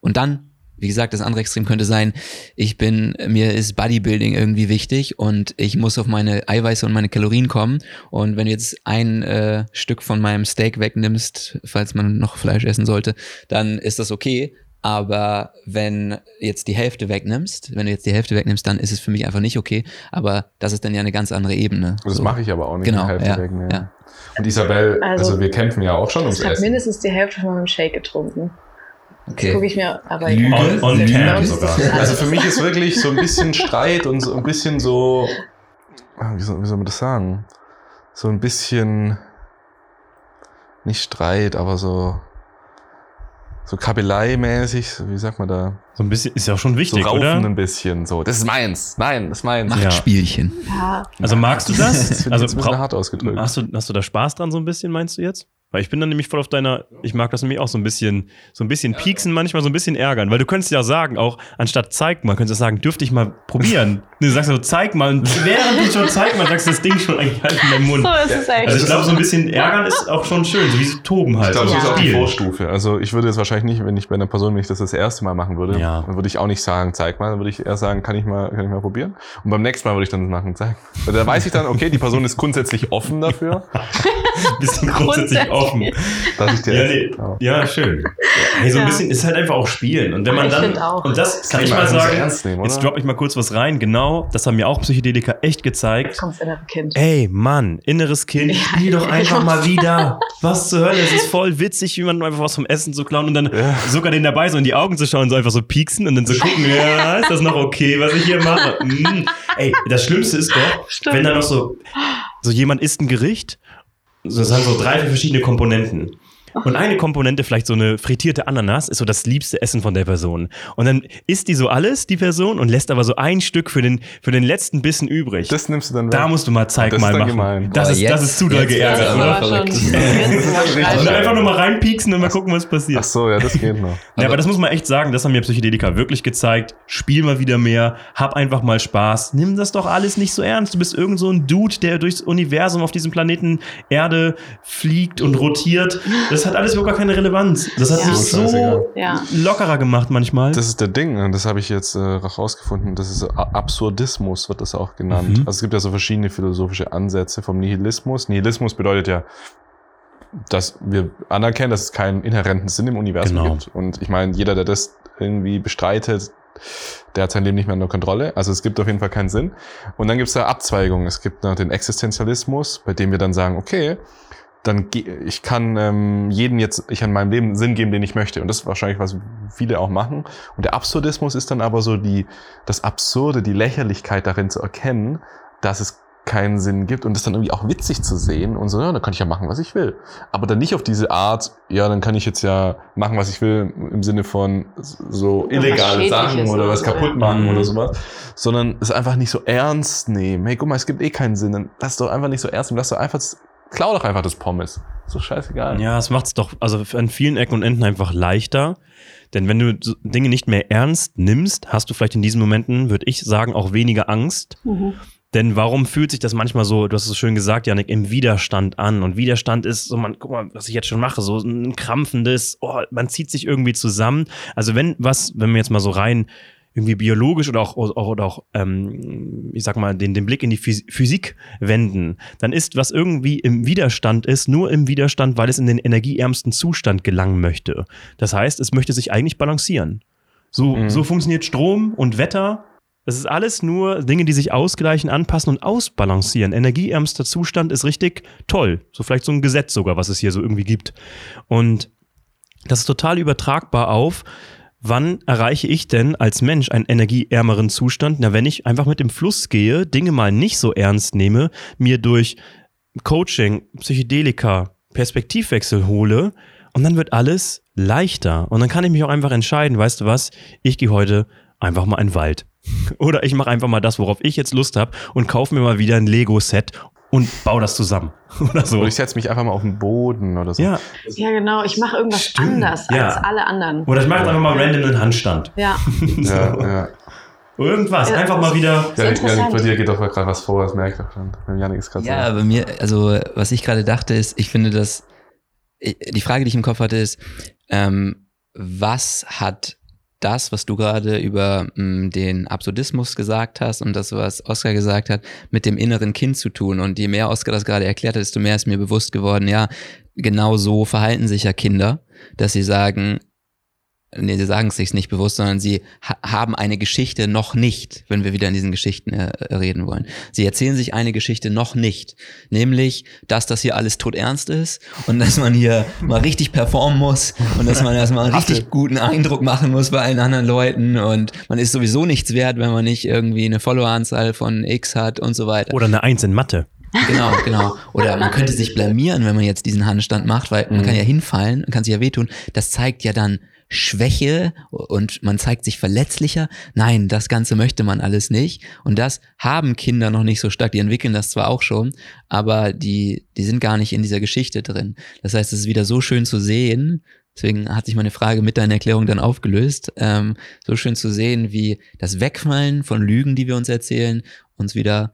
Und dann, wie gesagt, das andere Extrem könnte sein, ich bin, mir ist Bodybuilding irgendwie wichtig und ich muss auf meine Eiweiße und meine Kalorien kommen. Und wenn du jetzt ein äh, Stück von meinem Steak wegnimmst, falls man noch Fleisch essen sollte, dann ist das okay. Aber wenn jetzt die Hälfte wegnimmst, wenn du jetzt die Hälfte wegnimmst, dann ist es für mich einfach nicht okay. Aber das ist dann ja eine ganz andere Ebene. das So. mache ich aber auch nicht Genau, die Hälfte ja, wegnehmen. ja. Und Isabel, also, Also, wir kämpfen ja auch schon ums Ich habe Essen. mindestens die Hälfte von meinem Shake getrunken. Das Okay. gucke ich mir aber Lüge. On- on cam sogar. Also für mich ist wirklich so ein bisschen Streit und so ein bisschen so, ah, wie soll, wie soll man das sagen? So ein bisschen, nicht Streit, aber so, so Kabelei-mäßig, so, wie sagt man da? So ein bisschen, ist ja auch schon So wichtig, raufen oder? ein bisschen, so. Das ist meins. Nein, das ist meins. Ja. Machtspielchen. ja, Also magst du Das das? Also jetzt ein bisschen brau- hart ausgedrückt. Hast du, hast du da Spaß dran so ein bisschen, meinst du jetzt? Weil ich bin dann nämlich voll auf deiner, ich mag das nämlich auch so ein bisschen, so ein bisschen pieksen, manchmal so ein bisschen ärgern. Weil du könntest ja sagen, auch anstatt zeig mal, könntest du sagen, dürfte ich mal probieren. du sagst so, zeig mal. Und während du schon zeig mal, sagst du das Ding schon eigentlich halt in deinem Mund. so ist es echt. Also ich glaube, so ein bisschen ärgern ist auch schon schön, so wie so toben halt. Ich glaube, so das ist auch die. Vorstufe. Also ich würde jetzt wahrscheinlich nicht, wenn ich bei einer Person, wenn ich das das erste Mal machen würde, Ja. dann würde ich auch nicht sagen, zeig mal, dann würde ich eher sagen, kann ich mal, kann ich mal probieren. Und beim nächsten Mal würde ich dann machen, zeig. Weil da weiß ich dann, okay, die Person ist grundsätzlich offen dafür, bisschen grundsätzlich offen. dass ich dir Ja, jetzt- nee. Ja. ja, schön. Hey, so ein Ja. bisschen ist halt einfach auch Spielen. Und wenn man Ich dann, auch. und das kann kann ich man mal sagen, ernst nehmen, jetzt droppe ich mal kurz was rein. Genau, das haben mir auch Psychedelika echt gezeigt. Kommt das innere Kind. Ey, Mann, inneres Kind, Ja. spiel doch einfach mal wieder. Was zur Hölle? Es ist voll witzig, jemandem einfach was vom Essen zu klauen und dann Ja. sogar den dabei so in die Augen zu schauen, so einfach so pieksen und dann so gucken, ja, ist das noch okay, was ich hier mache? Mm. Ey, das Schlimmste ist doch, Stimmt. wenn dann noch so, so jemand isst ein Gericht, das haben so drei, verschiedene Komponenten. Und eine Komponente, vielleicht so eine frittierte Ananas, ist so das liebste Essen von der Person. Und dann isst die so alles, die Person, und lässt aber so ein Stück für den, für den letzten Bissen übrig. Das nimmst du dann weg. Da musst du mal Zeig Das ist mal machen. gemein. Das, ist, das jetzt- ist zu doll geärgert, oder? Und einfach nur mal reinpieksen und mal gucken, was Ach passiert. so, ja, das geht noch. Ja, aber das muss man echt sagen, das haben mir Psychedelika wirklich gezeigt. Spiel mal wieder mehr, hab einfach mal Spaß. Nimm das doch alles nicht so ernst. Du bist irgend so ein Dude, der durchs Universum auf diesem Planeten Erde fliegt und rotiert. Das hat alles überhaupt gar keine Relevanz. Das hat Ja. mich So so Ja. lockerer gemacht manchmal. Das ist der Ding, und das habe ich jetzt äh, rausgefunden. Das ist Absurdismus, wird das auch genannt. Mhm. Also es gibt ja so verschiedene philosophische Ansätze vom Nihilismus. Nihilismus bedeutet ja, dass wir anerkennen, dass es keinen inhärenten Sinn im Universum Genau. gibt. Und ich meine, jeder, der das irgendwie bestreitet, der hat sein Leben nicht mehr unter Kontrolle. Also es gibt auf jeden Fall keinen Sinn. Und dann gibt es da Abzweigungen. Es gibt noch den Existenzialismus, bei dem wir dann sagen, okay, dann ge- ich kann ähm, jeden jetzt, ich kann meinem Leben Sinn geben, den ich möchte. Und das ist wahrscheinlich, was viele auch machen. Und der Absurdismus ist dann aber so die, das Absurde, die Lächerlichkeit darin zu erkennen, dass es keinen Sinn gibt und das dann irgendwie auch witzig zu sehen und so, ja, dann kann ich ja machen, was ich will. Aber dann nicht auf diese Art, ja, dann kann ich jetzt ja machen, was ich will, im Sinne von so illegale Sachen oder oder was kaputt ja. machen Mhm. oder sowas, sondern es einfach nicht so ernst nehmen. Hey, guck mal, es gibt eh keinen Sinn, dann lass doch einfach nicht so ernst nehmen, lass doch einfach, klau doch einfach das Pommes. Doch scheißegal. Ja, es macht's doch also an vielen Ecken und Enden einfach leichter. Denn wenn du so Dinge nicht mehr ernst nimmst, hast du vielleicht in diesen Momenten, würde ich sagen, auch weniger Angst. Mhm. Denn warum fühlt sich das manchmal so, du hast es so schön gesagt, Janik, im Widerstand an? Und Widerstand ist so, man, guck mal, was ich jetzt schon mache, so ein krampfendes, oh, man zieht sich irgendwie zusammen. Also wenn was, wenn wir jetzt mal so rein irgendwie biologisch oder auch, auch, oder auch ähm, ich sag mal, den, den Blick in die Phys- Physik wenden, dann ist, was irgendwie im Widerstand ist, nur im Widerstand, weil es in den energieärmsten Zustand gelangen möchte. Das heißt, es möchte sich eigentlich balancieren. So, Mhm. so funktioniert Strom und Wetter Das ist alles nur Dinge, die sich ausgleichen, anpassen und ausbalancieren. Energieärmster Zustand ist richtig toll. So vielleicht so ein Gesetz sogar, was es hier so irgendwie gibt. Und das ist total übertragbar auf, wann erreiche ich denn als Mensch einen energieärmeren Zustand? Na, wenn ich einfach mit dem Fluss gehe, Dinge mal nicht so ernst nehme, mir durch Coaching, Psychedelika, Perspektivwechsel hole und dann wird alles leichter. Und dann kann ich mich auch einfach entscheiden, weißt du was, ich gehe heute einfach mal in den Wald. Oder ich mache einfach mal das, worauf ich jetzt Lust habe und kaufe mir mal wieder ein Lego-Set und baue das zusammen. Oder so. Oder ich setze mich einfach mal auf den Boden oder so. Ja, Ja, genau. Ich mache irgendwas Stimmt, anders ja. als alle anderen. oder ich mache jetzt einfach mal random einen Handstand. Ja, so. Ja, ja. Irgendwas, Ja. einfach mal wieder. Ja, interessant. Janik, bei dir geht doch gerade was vor, das merkt er schon. Janik ist gerade Ja, so. aber mir, also was ich gerade dachte ist, ich finde das, ich- die Frage, die ich im Kopf hatte, ist, ähm, was hat das, was du gerade über mh, den Absurdismus gesagt hast und das, was Oskar gesagt hat, mit dem inneren Kind zu tun? Und je mehr Oskar das gerade erklärt hat, desto mehr ist mir bewusst geworden, ja, genau so verhalten sich ja Kinder, dass sie sagen, nee, sie sagen es sich nicht bewusst, sondern sie ha haben eine Geschichte noch nicht, wenn wir wieder in diesen Geschichten äh, reden wollen. Sie erzählen sich eine Geschichte noch nicht, nämlich, dass das hier alles todernst ist und dass man hier mal richtig performen muss und dass man erstmal einen richtig guten Eindruck machen muss bei allen anderen Leuten und man ist sowieso nichts wert, wenn man nicht irgendwie eine Followeranzahl von X hat und so weiter. Oder eine Eins in Mathe. Genau, genau. Oder man könnte sich blamieren, wenn man jetzt diesen Handstand macht, weil man kann ja hinfallen und kann sich ja wehtun. Das zeigt ja dann Schwäche und man zeigt sich verletzlicher. Nein, das Ganze möchte man alles nicht. Und das haben Kinder noch nicht so stark. Die entwickeln das zwar auch schon, aber die, die sind gar nicht in dieser Geschichte drin. Das heißt, es ist wieder so schön zu sehen. Deswegen hat sich meine Frage mit deiner Erklärung dann aufgelöst. Ähm, so schön zu sehen, wie das Wegfallen von Lügen, die wir uns erzählen, uns wieder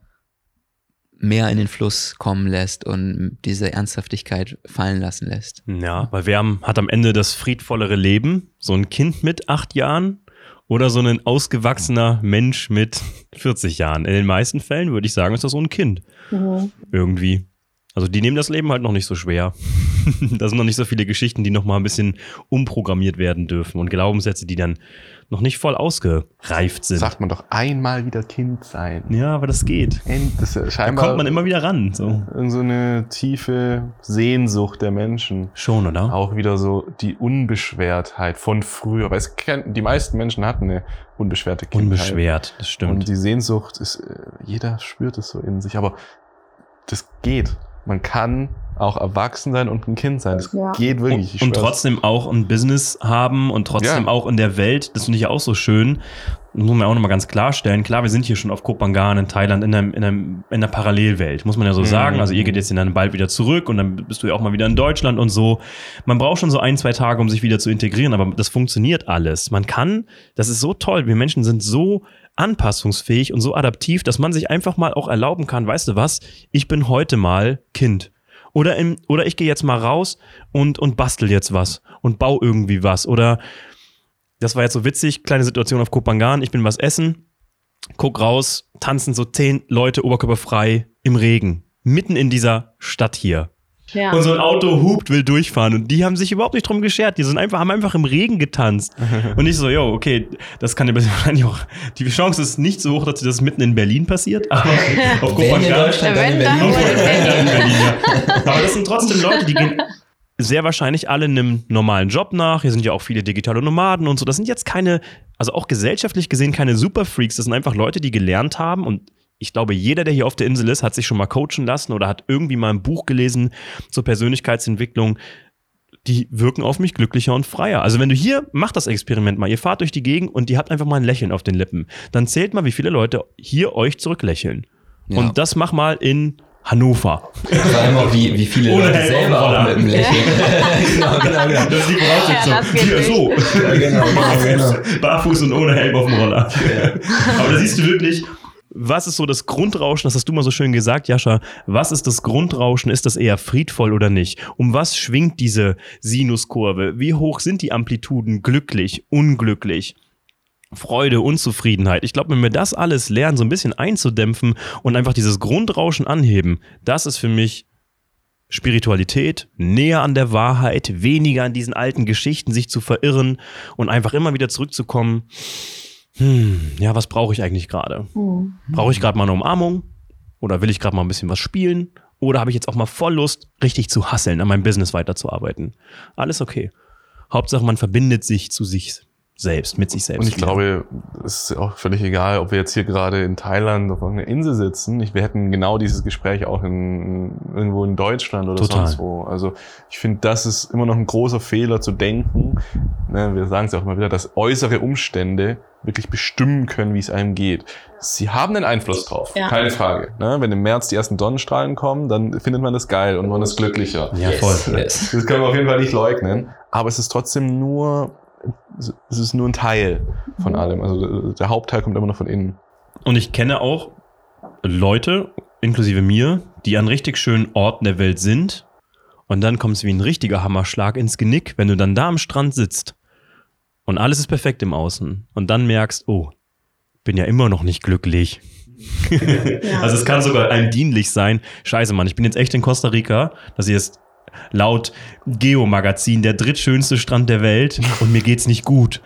mehr in den Fluss kommen lässt und diese Ernsthaftigkeit fallen lassen lässt. Ja, weil wer hat am Ende das friedvollere Leben? So ein Kind mit acht Jahren oder so ein ausgewachsener Mensch mit 40 Jahren? In den meisten Fällen würde ich sagen, ist das so ein Kind. Mhm. Irgendwie. Also die nehmen das Leben halt noch nicht so schwer. da sind noch nicht so viele Geschichten, die noch mal ein bisschen umprogrammiert werden dürfen und Glaubenssätze, die dann noch nicht voll ausgereift sind. Sagt man doch einmal wieder Kind sein. Ja, aber das geht. Das ja Da scheinbar kommt man immer wieder ran. So. irgend so eine tiefe Sehnsucht der Menschen. Schon, oder? Auch wieder so die Unbeschwertheit von früher. Weil es kennt, die meisten Menschen hatten eine unbeschwerte Kindheit. Unbeschwert, das Und stimmt. die Sehnsucht ist, äh, jeder spürt es so in sich. Aber das geht. Man kann auch erwachsen sein und ein Kind sein. Das Ja. geht wirklich. ich und schwör's. trotzdem auch ein Business haben und trotzdem Ja. auch in der Welt, das finde ich ja auch so schön. Das muss man auch nochmal ganz klarstellen. Klar, wir sind hier schon auf Kopangan in Thailand in, einem, in, einem, in einer Parallelwelt, muss man ja so Mhm. sagen. Also ihr geht jetzt dann bald wieder zurück und dann bist du ja auch mal wieder in Deutschland und so. Man braucht schon so ein, zwei Tage, um sich wieder zu integrieren, aber das funktioniert alles. Man kann, das ist so toll, wir Menschen sind so anpassungsfähig und so adaptiv, dass man sich einfach mal auch erlauben kann, weißt du was, ich bin heute mal Kind. Oder, im, oder ich gehe jetzt mal raus und, und bastel jetzt was und baue irgendwie was. Oder das war jetzt so witzig, kleine Situation auf Kopangan, ich bin was essen, guck raus, tanzen so zehn Leute oberkörperfrei im Regen. Mitten in dieser Stadt hier. Ja. Und so ein Auto hupt, will durchfahren. Und die haben sich überhaupt nicht drum geschert. Die sind einfach, haben einfach im Regen getanzt. Und ich so, yo, okay, das kann ja wahrscheinlich auch. Die Chance ist nicht so hoch, dass das mitten in Berlin passiert. Aber auf Wenn in Kopangan. Deutschland, dann in dann Berlin. Berlin. In Berlin, ja. Aber das sind trotzdem Leute, die gehen sehr wahrscheinlich alle einem normalen Job nach. Hier sind ja auch viele digitale Nomaden und so. Das sind jetzt keine, also auch gesellschaftlich gesehen keine Superfreaks. Das sind einfach Leute, die gelernt haben und ich glaube, jeder, der hier auf der Insel ist, hat sich schon mal coachen lassen oder hat irgendwie mal ein Buch gelesen zur Persönlichkeitsentwicklung. Die wirken auf mich glücklicher und freier. Also wenn du hier, macht das Experiment mal. Ihr fahrt durch die Gegend und ihr habt einfach mal ein Lächeln auf den Lippen. Dann zählt mal, wie viele Leute hier euch zurücklächeln. Ja. Und das mach mal in Hannover. Vor allem auch, wie, wie viele Ohne Leute Helm selber auch mit dem Lächeln. genau, genau, genau. Das ist die Voraussetzung. Ja, nicht. so. Ja, genau, genau, genau. Barfuß und ohne Helm auf dem Roller. Aber da siehst du wirklich, was ist so das Grundrauschen? Das hast du mal so schön gesagt, Jascha. Was ist das Grundrauschen? Ist das eher friedvoll oder nicht? Um was schwingt diese Sinuskurve? Wie hoch sind die Amplituden? Glücklich, unglücklich? Freude, Unzufriedenheit. Ich glaube, wenn wir das alles lernen, so ein bisschen einzudämpfen und einfach dieses Grundrauschen anheben, das ist für mich Spiritualität, näher an der Wahrheit, weniger an diesen alten Geschichten sich zu verirren und einfach immer wieder zurückzukommen. Hm, ja, was brauche ich eigentlich gerade? Mhm. Brauche ich gerade mal eine Umarmung? Oder will ich gerade mal ein bisschen was spielen? Oder habe ich jetzt auch mal voll Lust, richtig zu hasseln, an meinem Business weiterzuarbeiten? Alles okay. Hauptsache, man verbindet sich zu sich selbst, mit sich selbst. Und ich wieder. glaube, es ist auch völlig egal, ob wir jetzt hier gerade in Thailand auf irgendeiner Insel sitzen. Ich, wir hätten genau dieses Gespräch auch in, irgendwo in Deutschland oder Total. sonst wo. Also ich finde, das ist immer noch ein großer Fehler zu denken. Ne, wir sagen es ja auch immer wieder, dass äußere Umstände wirklich bestimmen können, wie es einem geht. Sie haben einen Einfluss drauf, Ja. keine Frage. Ne, wenn im März die ersten Sonnenstrahlen kommen, dann findet man das geil und man ist glücklicher. ja, voll. Yes. Das können wir auf jeden Fall nicht leugnen. Aber es ist trotzdem nur, es ist nur ein Teil von allem. Also der Hauptteil kommt immer noch von innen. Und ich kenne auch Leute, inklusive mir, die an richtig schönen Orten der Welt sind. Und dann kommt es wie ein richtiger Hammerschlag ins Genick, wenn du dann da am Strand sitzt und alles ist perfekt im Außen. Und dann merkst, oh, bin ja immer noch nicht glücklich. Also es kann sogar einem dienlich sein. Scheiße, Mann, ich bin jetzt echt in Costa Rica. Das hier ist laut Geo-Magazin der drittschönste Strand der Welt und mir geht's nicht gut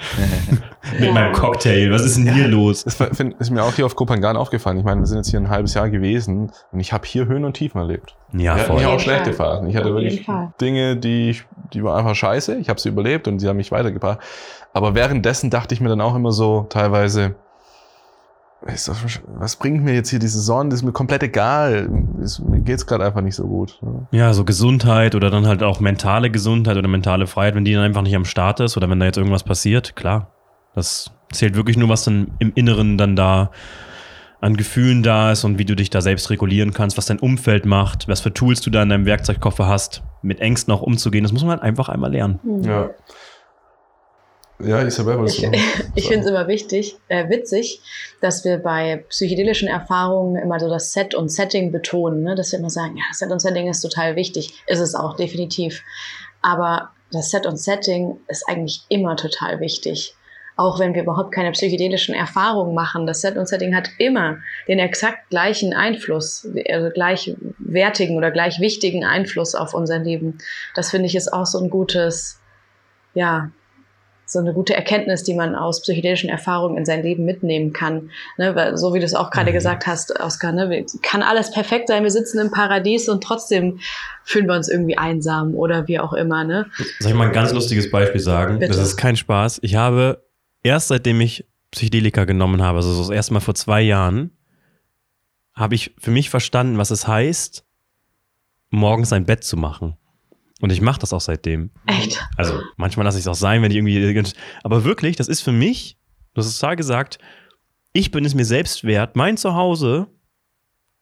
mit meinem Cocktail. Was ist denn hier los? Das ist mir auch hier auf Kopangan aufgefallen. Ich meine, wir sind jetzt hier ein halbes Jahr gewesen und ich habe hier Höhen und Tiefen erlebt. Ja, voll. hier auch jeden schlechte. Phasen. Ich hatte wirklich. Dinge, die, ich- die waren einfach scheiße. Ich habe sie überlebt und sie haben mich weitergebracht. Aber währenddessen dachte ich mir dann auch immer so teilweise, was bringt mir jetzt hier diese Sonne? Das ist mir komplett egal. Ist, mir geht's gerade einfach nicht so gut. ne? Ja, so Gesundheit oder dann halt auch mentale Gesundheit oder mentale Freiheit, wenn die dann einfach nicht am Start ist oder wenn da jetzt irgendwas passiert, klar. Das zählt wirklich nur, was dann im Inneren dann da an Gefühlen da ist und wie du dich da selbst regulieren kannst, was dein Umfeld macht, was für Tools du da in deinem Werkzeugkoffer hast, mit Ängsten auch umzugehen. Das muss man halt einfach einmal lernen. Mhm. Ja. Ja, Isabel, was Ich, ich finde es immer wichtig, äh, witzig, dass wir bei psychedelischen Erfahrungen immer so das Set und Setting betonen, ne? dass wir immer sagen, ja, Set und Setting ist total wichtig. Ist es auch, definitiv. Aber das Set und Setting ist eigentlich immer total wichtig. Auch wenn wir überhaupt keine psychedelischen Erfahrungen machen. Das Set und Setting hat immer den exakt gleichen Einfluss, also gleichwertigen oder gleich wichtigen Einfluss auf unser Leben. Das finde ich ist auch so ein gutes, ja, so eine gute Erkenntnis, die man aus psychedelischen Erfahrungen in sein Leben mitnehmen kann. Ne, weil, so wie du es auch gerade Mhm. gesagt hast, Oskar, ne, kann alles perfekt sein, wir sitzen im Paradies und trotzdem fühlen wir uns irgendwie einsam oder wie auch immer. Ne? Soll ich mal ein ganz lustiges Beispiel sagen? Bitte. Das ist kein Spaß. Ich habe erst seitdem ich Psychedelika genommen habe, also so das erste Mal vor zwei Jahren, habe ich für mich verstanden, was es heißt, morgens ein Bett zu machen. Und ich mache das auch seitdem. Echt. Also manchmal lasse ich es auch sein, wenn ich irgendwie. Aber wirklich, das ist für mich, du hast es total gesagt, ich bin es mir selbst wert, mein Zuhause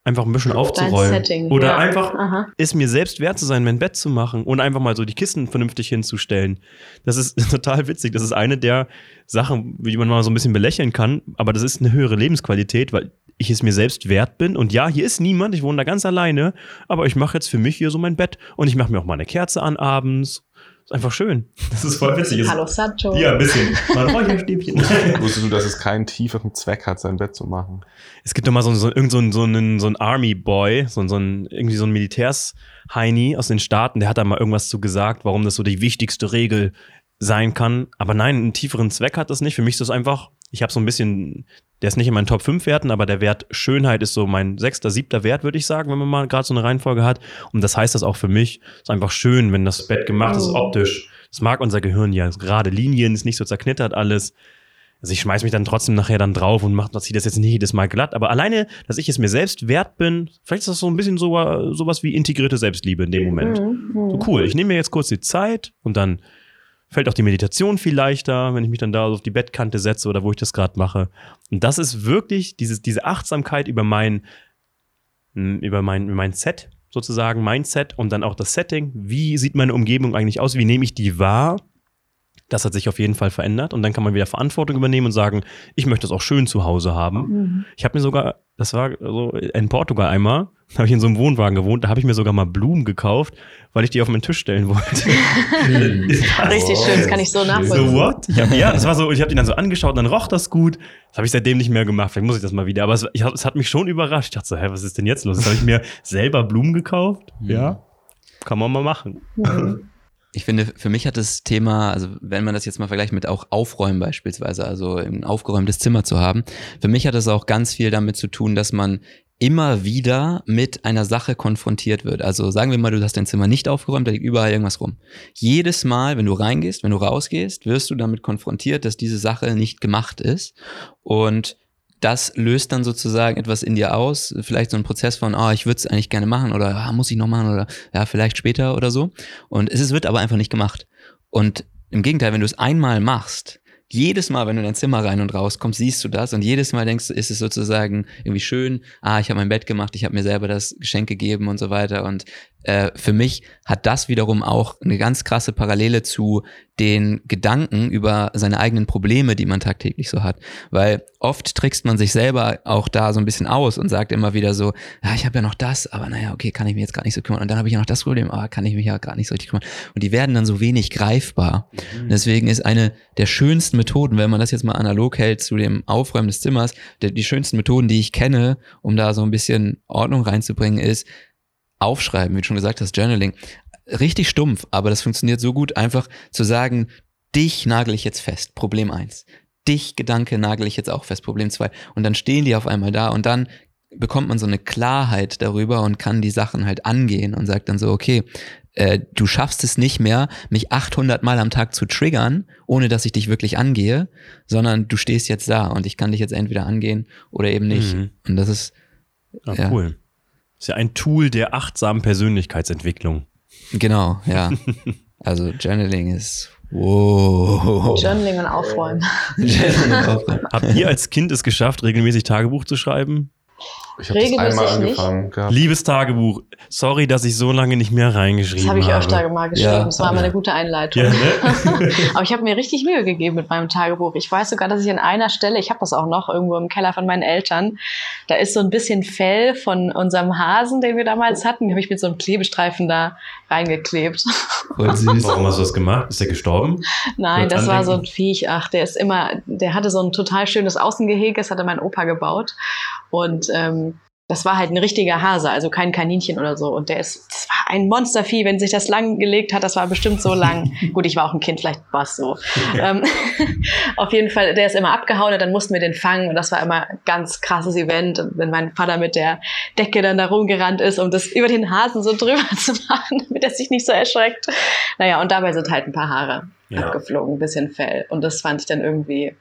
einfach ein bisschen Dein aufzurollen. Setting. Oder ja. einfach Aha. es mir selbst wert zu sein, mein Bett zu machen und einfach mal so die Kissen vernünftig hinzustellen. Das ist total witzig. Das ist eine der Sachen, die man mal so ein bisschen belächeln kann, aber das ist eine höhere Lebensqualität, weil ich es mir selbst wert bin. Und ja, hier ist niemand, ich wohne da ganz alleine, aber ich mache jetzt für mich hier so mein Bett und ich mache mir auch mal eine Kerze an abends. Ist einfach schön. Das ist voll witzig. Hallo Sancho. Ja, ein bisschen. Mal ein Räucherstäbchen. Wusstest du, dass es keinen tieferen Zweck hat, sein Bett zu machen? Es gibt doch mal so, so, irgend so, einen- so einen, so einen Army-Boy, so, so einen, irgendwie so ein Militärs-Heini aus den Staaten, der hat da mal irgendwas zu gesagt, warum das so die wichtigste Regel sein kann. Aber nein, einen tieferen Zweck hat das nicht. Für mich ist das einfach, ich habe so ein bisschen, der ist nicht in meinen Top 5 Werten, aber der Wert Schönheit ist so mein sechster, siebter Wert, würde ich sagen, wenn man mal gerade so eine Reihenfolge hat. Und das heißt das auch für mich. ist einfach schön, wenn das Bett gemacht ist, optisch. Das mag unser Gehirn ja. Gerade Linien, ist nicht so zerknittert alles. Also ich schmeiß mich dann trotzdem nachher dann drauf und mach, ziehe das jetzt nicht jedes Mal glatt. Aber alleine, dass ich es mir selbst wert bin, vielleicht ist das so ein bisschen so, sowas wie integrierte Selbstliebe in dem Moment. Mhm, mhm. So cool, ich nehme mir jetzt kurz die Zeit und dann fällt auch die Meditation viel leichter, wenn ich mich dann da auf die Bettkante setze oder wo ich das gerade mache. Und das ist wirklich dieses, diese Achtsamkeit über mein, über mein, mein Set sozusagen, Mindset und dann auch das Setting. Wie sieht meine Umgebung eigentlich aus? Wie nehme ich die wahr? Das hat sich auf jeden Fall verändert und dann kann man wieder Verantwortung übernehmen und sagen, ich möchte es auch schön zu Hause haben. Mhm. Ich habe mir sogar, das war so in Portugal einmal, habe ich in so einem Wohnwagen gewohnt, da habe ich mir sogar mal Blumen gekauft, weil ich die auf meinen Tisch stellen wollte. Richtig schön, das kann ich so nachvollziehen. So what? Ich hab, ja, das war so, ich habe die dann so angeschaut und dann roch das gut. Das habe ich seitdem nicht mehr gemacht. Vielleicht muss ich das mal wieder. Aber es, ich, es hat mich schon überrascht. Ich dachte so, hä, was ist denn jetzt los? Jetzt habe ich mir selber Blumen gekauft. Ja, kann man mal machen. Mhm. Ich finde, für mich hat das Thema, also wenn man das jetzt mal vergleicht mit auch Aufräumen beispielsweise, also ein aufgeräumtes Zimmer zu haben, für mich hat es auch ganz viel damit zu tun, dass man immer wieder mit einer Sache konfrontiert wird. Also sagen wir mal, du hast dein Zimmer nicht aufgeräumt, da liegt überall irgendwas rum. Jedes Mal, wenn du reingehst, wenn du rausgehst, wirst du damit konfrontiert, dass diese Sache nicht gemacht ist. Und das löst dann sozusagen etwas in dir aus, vielleicht so ein Prozess von, ah, oh, ich würde es eigentlich gerne machen oder ah, muss ich noch machen oder ja, vielleicht später oder so. Und es wird aber einfach nicht gemacht. Und im Gegenteil, wenn du es einmal machst, jedes Mal, wenn du in dein Zimmer rein und raus kommst, siehst du das und jedes Mal denkst du, ist es sozusagen irgendwie schön, ah, ich habe mein Bett gemacht, ich habe mir selber das Geschenk gegeben und so weiter und äh, für mich hat das wiederum auch eine ganz krasse Parallele zu den Gedanken über seine eigenen Probleme, die man tagtäglich so hat. Weil oft trickst man sich selber auch da so ein bisschen aus und sagt immer wieder so, ja, ich habe ja noch das, aber naja, okay, kann ich mich jetzt gar nicht so kümmern. Und dann habe ich ja noch das Problem, aber kann ich mich ja gar nicht so richtig kümmern. Und die werden dann so wenig greifbar. Mhm. Deswegen ist eine der schönsten Methoden, wenn man das jetzt mal analog hält zu dem Aufräumen des Zimmers, der, die schönsten Methoden, die ich kenne, um da so ein bisschen Ordnung reinzubringen, ist, aufschreiben, wie du schon gesagt hast, Journaling. Richtig stumpf, aber das funktioniert so gut, einfach zu sagen, dich nagel ich jetzt fest, Problem eins. Dich Gedanke nagel ich jetzt auch fest, Problem zwei. Und dann stehen die auf einmal da und dann bekommt man so eine Klarheit darüber und kann die Sachen halt angehen und sagt dann so, okay, äh, du schaffst es nicht mehr, mich 800 Mal am Tag zu triggern, ohne dass ich dich wirklich angehe, sondern du stehst jetzt da und ich kann dich jetzt entweder angehen oder eben nicht. Mhm. Und das ist ja, ja. cool. Ist ja ein Tool der achtsamen Persönlichkeitsentwicklung. Genau, ja. Also Journaling ist wow. Journaling und Aufräumen. Habt ihr als Kind es geschafft, regelmäßig Tagebuch zu schreiben? Ich habe das einmal angefangen gehabt. Liebes Tagebuch, sorry, dass ich so lange nicht mehr reingeschrieben habe. Das habe ich öfter mal geschrieben. Ja. Das war mal eine gute Einleitung. Ja, ne? Aber ich habe mir richtig Mühe gegeben mit meinem Tagebuch. Ich weiß sogar, dass ich an einer Stelle, ich habe das auch noch irgendwo im Keller von meinen Eltern, da ist so ein bisschen Fell von unserem Hasen, den wir damals hatten. Habe ich mit so einem Klebestreifen da reingeklebt. Warum hast du das gemacht? Ist der gestorben? Nein, das war so ein Viech. Ach, der ist immer, der hatte so ein total schönes Außengehege. Das hatte mein Opa gebaut. Und ähm, das war halt ein richtiger Hase, also kein Kaninchen oder so. Und der ist, das war ein Monstervieh, wenn sich das lang gelegt hat, das war bestimmt so lang. Gut, ich war auch ein Kind, vielleicht war es so. ähm, auf jeden Fall, der ist immer abgehauen und dann mussten wir den fangen und das war immer ein ganz krasses Event, wenn mein Vater mit der Decke dann da rumgerannt ist, um das über den Hasen so drüber zu machen, damit er sich nicht so erschreckt. Naja, und dabei sind halt ein paar Haare ja. abgeflogen, ein bisschen Fell. Und das fand ich dann irgendwie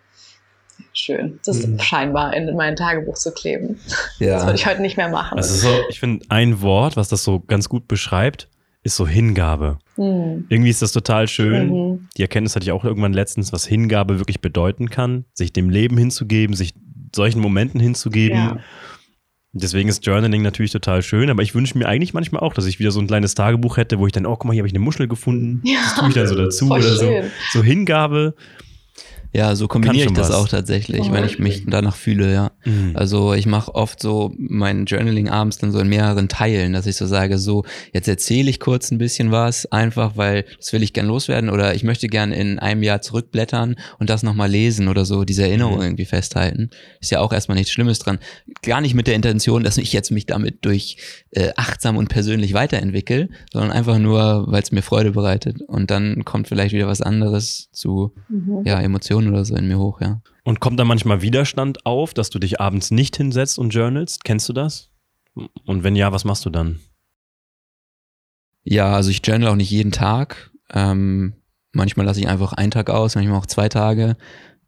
schön, das mhm. scheinbar in mein Tagebuch zu kleben. Ja. Das würde ich heute nicht mehr machen. Also so, ich finde, ein Wort, was das so ganz gut beschreibt, ist so Hingabe. Mhm. Irgendwie ist das total schön. Mhm. Die Erkenntnis hatte ich auch irgendwann letztens, was Hingabe wirklich bedeuten kann, sich dem Leben hinzugeben, sich solchen Momenten hinzugeben. Ja. Deswegen ist Journaling natürlich total schön, aber ich wünsche mir eigentlich manchmal auch, dass ich wieder so ein kleines Tagebuch hätte, wo ich dann, oh, guck mal, hier habe ich eine Muschel gefunden. Ja. Das tue ich dann so dazu oder so. So Hingabe. Ja, so kombiniere ich das was. auch tatsächlich, oh, wenn ich mich danach fühle, ja. Mhm. Also ich mache oft so mein Journaling abends dann so in mehreren Teilen, dass ich so sage, so, jetzt erzähle ich kurz ein bisschen was, einfach weil das will ich gern loswerden oder ich möchte gern in einem Jahr zurückblättern und das nochmal lesen oder so, diese Erinnerung mhm. irgendwie festhalten. Ist ja auch erstmal nichts Schlimmes dran. Gar nicht mit der Intention, dass ich jetzt mich damit durch äh, achtsam und persönlich weiterentwickle, sondern einfach nur, weil es mir Freude bereitet. Und dann kommt vielleicht wieder was anderes zu, mhm. ja, Emotionen Emotionen oder so in mir hoch, ja. Und kommt da manchmal Widerstand auf, dass du dich abends nicht hinsetzt und journalst? Kennst du das? Und wenn ja, was machst du dann? Ja, also ich journal auch nicht jeden Tag. Ähm, manchmal lasse ich einfach einen Tag aus, manchmal auch zwei Tage.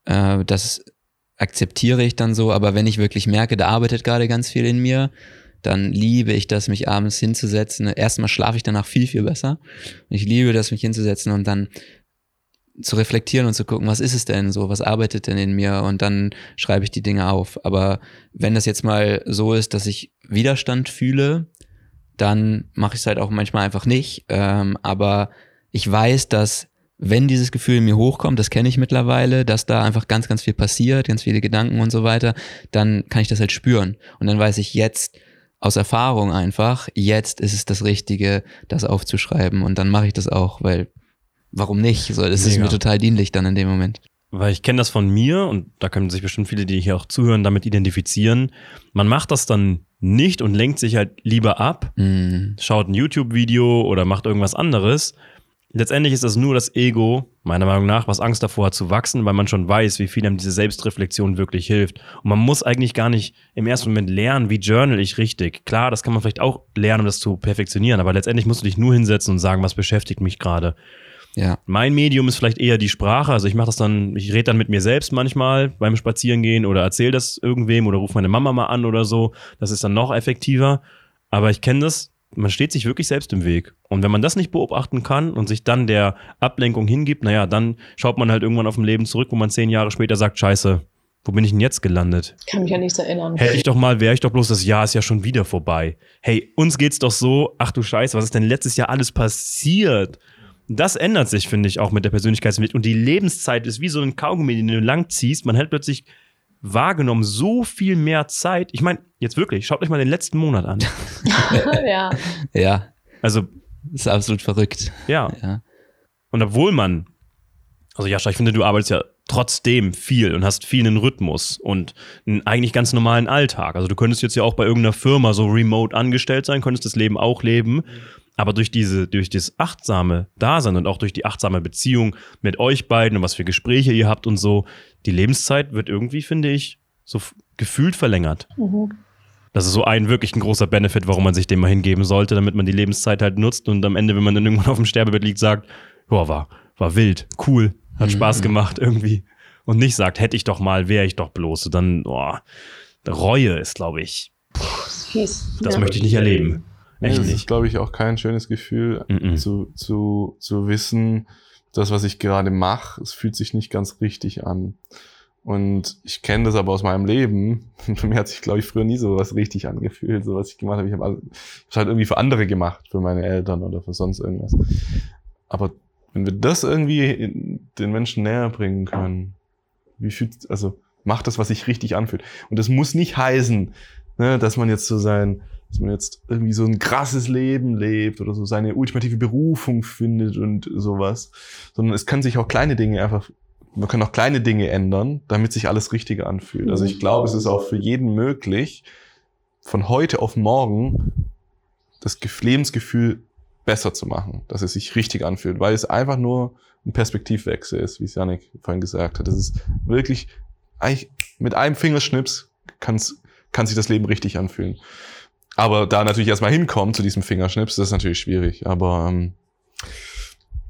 Äh, das akzeptiere ich dann so, aber wenn ich wirklich merke, da arbeitet gerade ganz viel in mir, dann liebe ich das, mich abends hinzusetzen. Erstmal schlafe ich danach viel, viel besser. Ich liebe das, mich hinzusetzen und dann zu reflektieren und zu gucken, was ist es denn so, was arbeitet denn in mir und dann schreibe ich die Dinge auf. Aber wenn das jetzt mal so ist, dass ich Widerstand fühle, dann mache ich es halt auch manchmal einfach nicht. Ähm, aber ich weiß, dass wenn dieses Gefühl in mir hochkommt, das kenne ich mittlerweile, dass da einfach ganz, ganz viel passiert, ganz viele Gedanken und so weiter, dann kann ich das halt spüren. Und dann weiß ich jetzt aus Erfahrung einfach, jetzt ist es das Richtige, das aufzuschreiben. Und dann mache ich das auch, weil warum nicht? So, das Mega. ist mir total dienlich dann in dem Moment. Weil ich kenne das von mir und da können sich bestimmt viele, die hier auch zuhören, damit identifizieren. Man macht das dann nicht und lenkt sich halt lieber ab, mm. schaut ein YouTube-Video oder macht irgendwas anderes. Letztendlich ist das nur das Ego, meiner Meinung nach, was Angst davor hat zu wachsen, weil man schon weiß, wie viel einem diese Selbstreflexion wirklich hilft. Und man muss eigentlich gar nicht im ersten Moment lernen, wie journal ich richtig. Klar, das kann man vielleicht auch lernen, um das zu perfektionieren, aber letztendlich musst du dich nur hinsetzen und sagen, was beschäftigt mich gerade. Ja. Mein Medium ist vielleicht eher die Sprache. Also ich mache das dann, ich rede dann mit mir selbst manchmal beim Spazierengehen oder erzähle das irgendwem oder rufe meine Mama mal an oder so. Das ist dann noch effektiver. Aber ich kenne das, man steht sich wirklich selbst im Weg. Und wenn man das nicht beobachten kann und sich dann der Ablenkung hingibt, naja, dann schaut man halt irgendwann auf dem Leben zurück, wo man zehn Jahre später sagt, scheiße, wo bin ich denn jetzt gelandet? Kann mich an nichts erinnern. Hätte ich doch mal, wäre ich doch bloß, das Jahr ist ja schon wieder vorbei. Hey, uns geht's doch so, ach du Scheiße, was ist denn letztes Jahr alles passiert? Das ändert sich, finde ich, auch mit der Persönlichkeitsentwicklung. Und die Lebenszeit ist wie so ein Kaugummi, den du lang ziehst. Man hält plötzlich wahrgenommen so viel mehr Zeit. Ich meine, jetzt wirklich, schaut euch mal den letzten Monat an. ja. Ja, Also, das ist absolut verrückt. ja. Ja. Und obwohl man, also Jascha, ich finde, du arbeitest ja trotzdem viel und hast viel einen Rhythmus und einen eigentlich ganz normalen Alltag. Also du könntest jetzt ja auch bei irgendeiner Firma so remote angestellt sein, könntest das Leben auch leben. Aber durch diese, durch das achtsame Dasein und auch durch die achtsame Beziehung mit euch beiden und was für Gespräche ihr habt und so, die Lebenszeit wird irgendwie, finde ich, so gefühlt verlängert. Mhm. Das ist so ein wirklich ein großer Benefit, warum man sich dem mal hingeben sollte, damit man die Lebenszeit halt nutzt und am Ende, wenn man dann irgendwann auf dem Sterbebett liegt, sagt, ja, war, war wild, cool, hat Spaß gemacht irgendwie. Und nicht sagt, hätte ich doch mal, wäre ich doch bloß. Und dann, boah, Reue ist, glaube ich, Fies. das ja. möchte ich nicht erleben. Nee, Echt das ist, glaube ich, auch kein schönes Gefühl, Mhm. zu, zu, zu wissen, das, was ich gerade mache, es fühlt sich nicht ganz richtig an. Und ich kenne das aber aus meinem Leben. Für mich hat sich, glaube ich, früher nie so was richtig angefühlt, so was ich gemacht habe. Ich habe es halt irgendwie für andere gemacht, für meine Eltern oder für sonst irgendwas. Aber wenn wir das irgendwie den Menschen näher bringen können, wie fühlt, also macht das, was sich richtig anfühlt. Und das muss nicht heißen, ne, dass man jetzt so sein, dass man jetzt irgendwie so ein krasses Leben lebt oder so seine ultimative Berufung findet und sowas, sondern es kann sich auch kleine Dinge einfach, man kann auch kleine Dinge ändern, damit sich alles richtiger anfühlt. Also ich glaube, es ist auch für jeden möglich, von heute auf morgen das Gef- Lebensgefühl besser zu machen, dass es sich richtig anfühlt, weil es einfach nur ein Perspektivwechsel ist, wie es Janik vorhin gesagt hat. Das ist wirklich, eigentlich mit einem Fingerschnips kann's, kann sich das Leben richtig anfühlen. Aber da natürlich erstmal hinkommen zu diesem Fingerschnips, das ist natürlich schwierig. Aber ähm,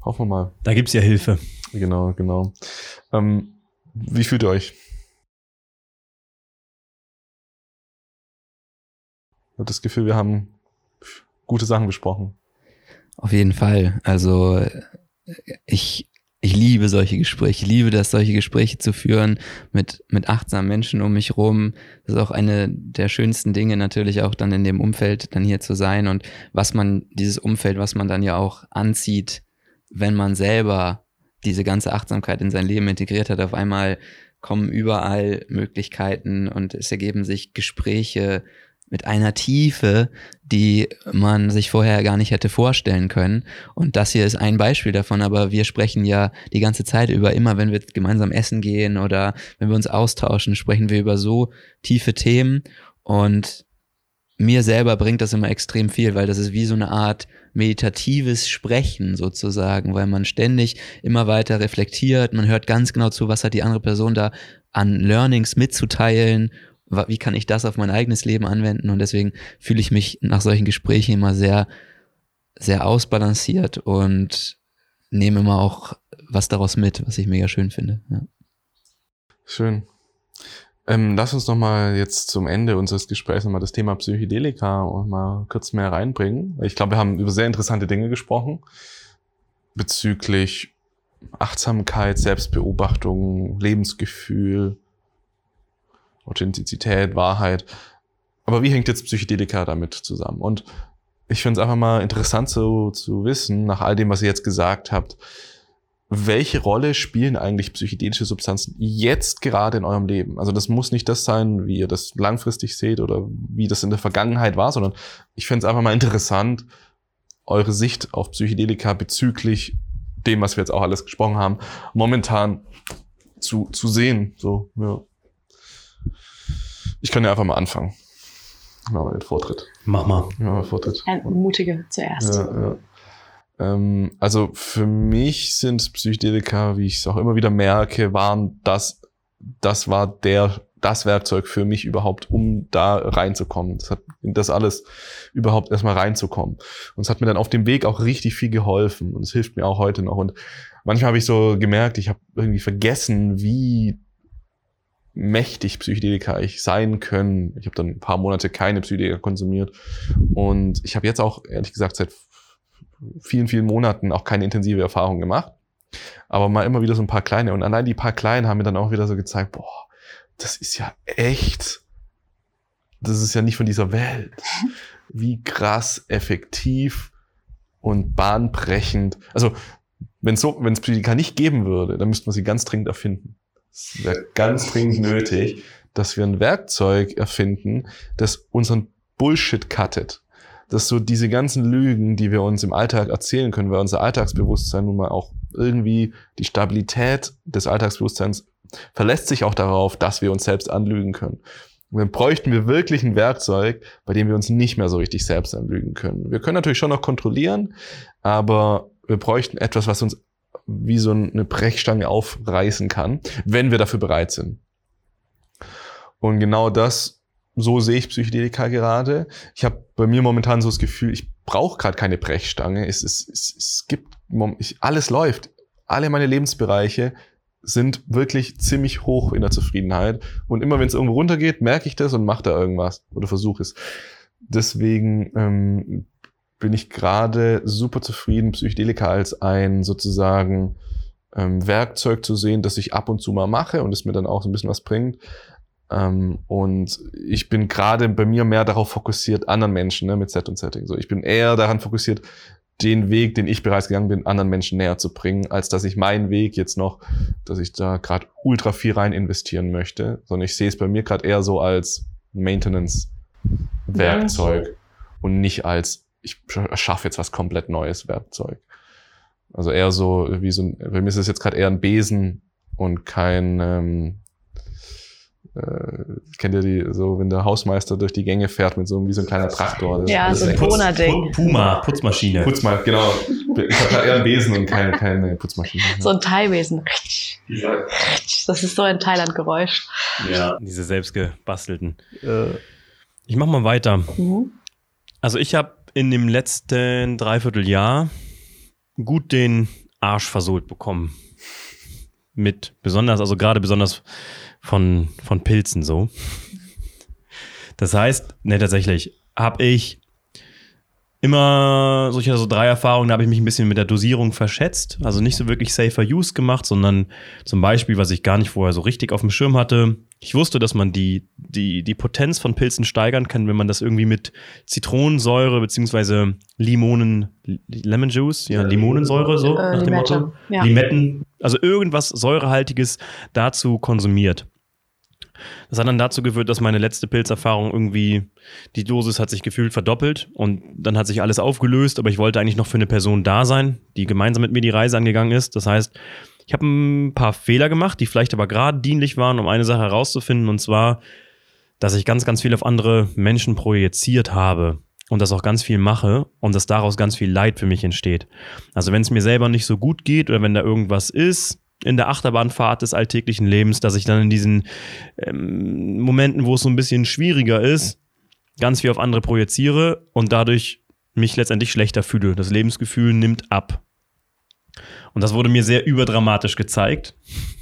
hoffen wir mal. Da gibt's ja Hilfe. Genau, genau. Ähm, wie fühlt ihr euch? Ich habe das Gefühl, wir haben gute Sachen besprochen. Auf jeden Fall. Also ich, ich liebe solche Gespräche. Ich liebe das, solche Gespräche zu führen mit, mit achtsamen Menschen um mich rum. Das ist auch eine der schönsten Dinge natürlich auch dann in dem Umfeld dann hier zu sein und was man, dieses Umfeld, was man dann ja auch anzieht, wenn man selber diese ganze Achtsamkeit in sein Leben integriert hat. Auf einmal kommen überall Möglichkeiten und es ergeben sich Gespräche mit einer Tiefe, die man sich vorher gar nicht hätte vorstellen können. Und das hier ist ein Beispiel davon, aber wir sprechen ja die ganze Zeit über, immer wenn wir gemeinsam essen gehen oder wenn wir uns austauschen, sprechen wir über so tiefe Themen und mir selber bringt das immer extrem viel, weil das ist wie so eine Art meditatives Sprechen sozusagen, weil man ständig immer weiter reflektiert, man hört ganz genau zu, was hat die andere Person da an Learnings mitzuteilen, wie kann ich das auf mein eigenes Leben anwenden und deswegen fühle ich mich nach solchen Gesprächen immer sehr, sehr ausbalanciert und nehme immer auch was daraus mit, was ich mega schön finde. Ja. Schön. Ähm, lass uns noch mal jetzt zum Ende unseres Gesprächs noch mal das Thema Psychedelika und mal kurz mehr reinbringen. Ich glaube, wir haben über sehr interessante Dinge gesprochen bezüglich Achtsamkeit, Selbstbeobachtung, Lebensgefühl, Authentizität, Wahrheit. Aber wie hängt jetzt Psychedelika damit zusammen? Und ich finde es einfach mal interessant zu, zu wissen, nach all dem, was ihr jetzt gesagt habt, welche Rolle spielen eigentlich psychedelische Substanzen jetzt gerade in eurem Leben? Also das muss nicht das sein, wie ihr das langfristig seht oder wie das in der Vergangenheit war, sondern ich finde es einfach mal interessant, eure Sicht auf Psychedelika bezüglich dem, was wir jetzt auch alles gesprochen haben, momentan zu, zu sehen. So, ja. Ich kann ja einfach mal anfangen. Machen wir den Vortritt. Mach mal. Ja, Vortritt. Ein Mutige zuerst. Ja, ja. Ähm, also für mich sind Psychedelika, wie ich es auch immer wieder merke, waren das, das war der, das Werkzeug für mich überhaupt, um da reinzukommen. Das hat das alles überhaupt erstmal reinzukommen. Und es hat mir dann auf dem Weg auch richtig viel geholfen und es hilft mir auch heute noch. Und manchmal habe ich so gemerkt, ich habe irgendwie vergessen, wie mächtig Psychedelika ich sein können. Ich habe dann ein paar Monate keine Psychedelika konsumiert und ich habe jetzt auch ehrlich gesagt seit vielen, vielen Monaten auch keine intensive Erfahrung gemacht. Aber mal immer wieder so ein paar kleine. Und allein die paar kleinen haben mir dann auch wieder so gezeigt, boah, das ist ja echt, das ist ja nicht von dieser Welt. Wie krass effektiv und bahnbrechend. Also, wenn so, wenn es Psychika nicht geben würde, dann müsste man sie ganz dringend erfinden. Es wäre ganz dringend nötig, dass wir ein Werkzeug erfinden, das unseren Bullshit cuttet dass so diese ganzen Lügen, die wir uns im Alltag erzählen können, weil unser Alltagsbewusstsein nun mal auch irgendwie die Stabilität des Alltagsbewusstseins verlässt sich auch darauf, dass wir uns selbst anlügen können. Und dann bräuchten wir wirklich ein Werkzeug, bei dem wir uns nicht mehr so richtig selbst anlügen können. Wir können natürlich schon noch kontrollieren, aber wir bräuchten etwas, was uns wie so eine Brechstange aufreißen kann, wenn wir dafür bereit sind. Und genau das so sehe ich Psychedelika gerade. Ich habe bei mir momentan so das Gefühl, ich brauche gerade keine Brechstange. Es, es, es, es gibt, ich, alles läuft. Alle meine Lebensbereiche sind wirklich ziemlich hoch in der Zufriedenheit. Und immer wenn es irgendwo runtergeht, merke ich das und mache da irgendwas oder versuche es. Deswegen ähm, bin ich gerade super zufrieden, Psychedelika als ein sozusagen ähm, Werkzeug zu sehen, das ich ab und zu mal mache und es mir dann auch so ein bisschen was bringt. Ähm, und ich bin gerade bei mir mehr darauf fokussiert, anderen Menschen ne, mit Set und Setting. So, ich bin eher daran fokussiert, den Weg, den ich bereits gegangen bin, anderen Menschen näher zu bringen, als dass ich meinen Weg jetzt noch, dass ich da gerade ultra viel rein investieren möchte, sondern ich sehe es bei mir gerade eher so als Maintenance-Werkzeug ja. und nicht als ich schaffe jetzt was komplett Neues Werkzeug. Also eher so wie so ein, bei mir ist es jetzt gerade eher ein Besen und kein ähm, äh, kennt ihr die, so, wenn der Hausmeister durch die Gänge fährt mit so wie so ein kleiner Traktor. Das ja, so ein Pona-Ding. Puma, Putzmaschine. Putzmaschine, genau. Ich habe eher einen Besen und keine, keine Putzmaschine. So ein Teilbesen. Das ist so ein Thailand-Geräusch. Ja, diese selbstgebastelten. Äh. Ich mach mal weiter. Mhm. Also ich habe in dem letzten Dreivierteljahr gut den Arsch versohlt bekommen. Mit besonders, also gerade besonders von, von Pilzen so. Das heißt, ne, tatsächlich habe ich immer solche so drei Erfahrungen, da habe ich mich ein bisschen mit der Dosierung verschätzt. Also nicht so wirklich safer Use gemacht, sondern zum Beispiel, was ich gar nicht vorher so richtig auf dem Schirm hatte. Ich wusste, dass man die, die, die Potenz von Pilzen steigern kann, wenn man das irgendwie mit Zitronensäure beziehungsweise Limonen, Lemon Juice, ja, Limonensäure so äh, nach dem Limette, Motto. Ja. Limetten, also irgendwas säurehaltiges dazu konsumiert. Das hat dann dazu geführt, dass meine letzte Pilzerfahrung irgendwie, die Dosis hat sich gefühlt verdoppelt und dann hat sich alles aufgelöst, aber ich wollte eigentlich noch für eine Person da sein, die gemeinsam mit mir die Reise angegangen ist. Das heißt, ich habe ein paar Fehler gemacht, die vielleicht aber gerade dienlich waren, um eine Sache herauszufinden, und zwar, dass ich ganz, ganz viel auf andere Menschen projiziert habe und das auch ganz viel mache und dass daraus ganz viel Leid für mich entsteht. Also wenn es mir selber nicht so gut geht oder wenn da irgendwas ist, in der Achterbahnfahrt des alltäglichen Lebens, dass ich dann in diesen ähm, Momenten, wo es so ein bisschen schwieriger ist, ganz viel auf andere projiziere und dadurch mich letztendlich schlechter fühle. Das Lebensgefühl nimmt ab. Und das wurde mir sehr überdramatisch gezeigt.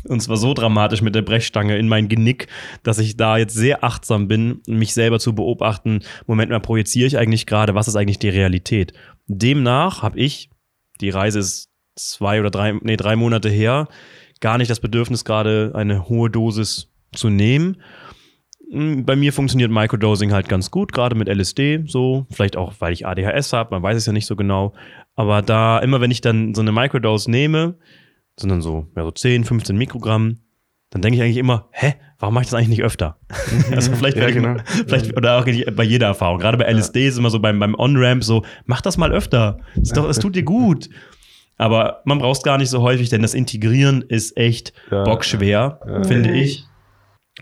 Und zwar so dramatisch mit der Brechstange in mein Genick, dass ich da jetzt sehr achtsam bin, mich selber zu beobachten. Moment mal, projiziere ich eigentlich gerade? Was ist eigentlich die Realität? Demnach habe ich, die Reise ist zwei oder drei, nee, drei Monate her, gar nicht das Bedürfnis, gerade eine hohe Dosis zu nehmen. Hm, bei mir funktioniert Microdosing halt ganz gut, gerade mit LSD, so. Vielleicht auch, weil ich ADHS habe, man weiß es ja nicht so genau. Aber da, immer wenn ich dann so eine Microdose nehme, sondern so, ja, so 10, 15 Mikrogramm, dann denke ich eigentlich immer, hä, warum mache ich das eigentlich nicht öfter? also vielleicht, ja, genau. vielleicht oder auch bei jeder Erfahrung. Gerade bei LSD ist immer so beim, beim On-Ramp so, mach das mal öfter. Das tut dir gut. Aber man braucht es gar nicht so häufig, denn das Integrieren ist echt ja, bockschwer, ja. finde ich.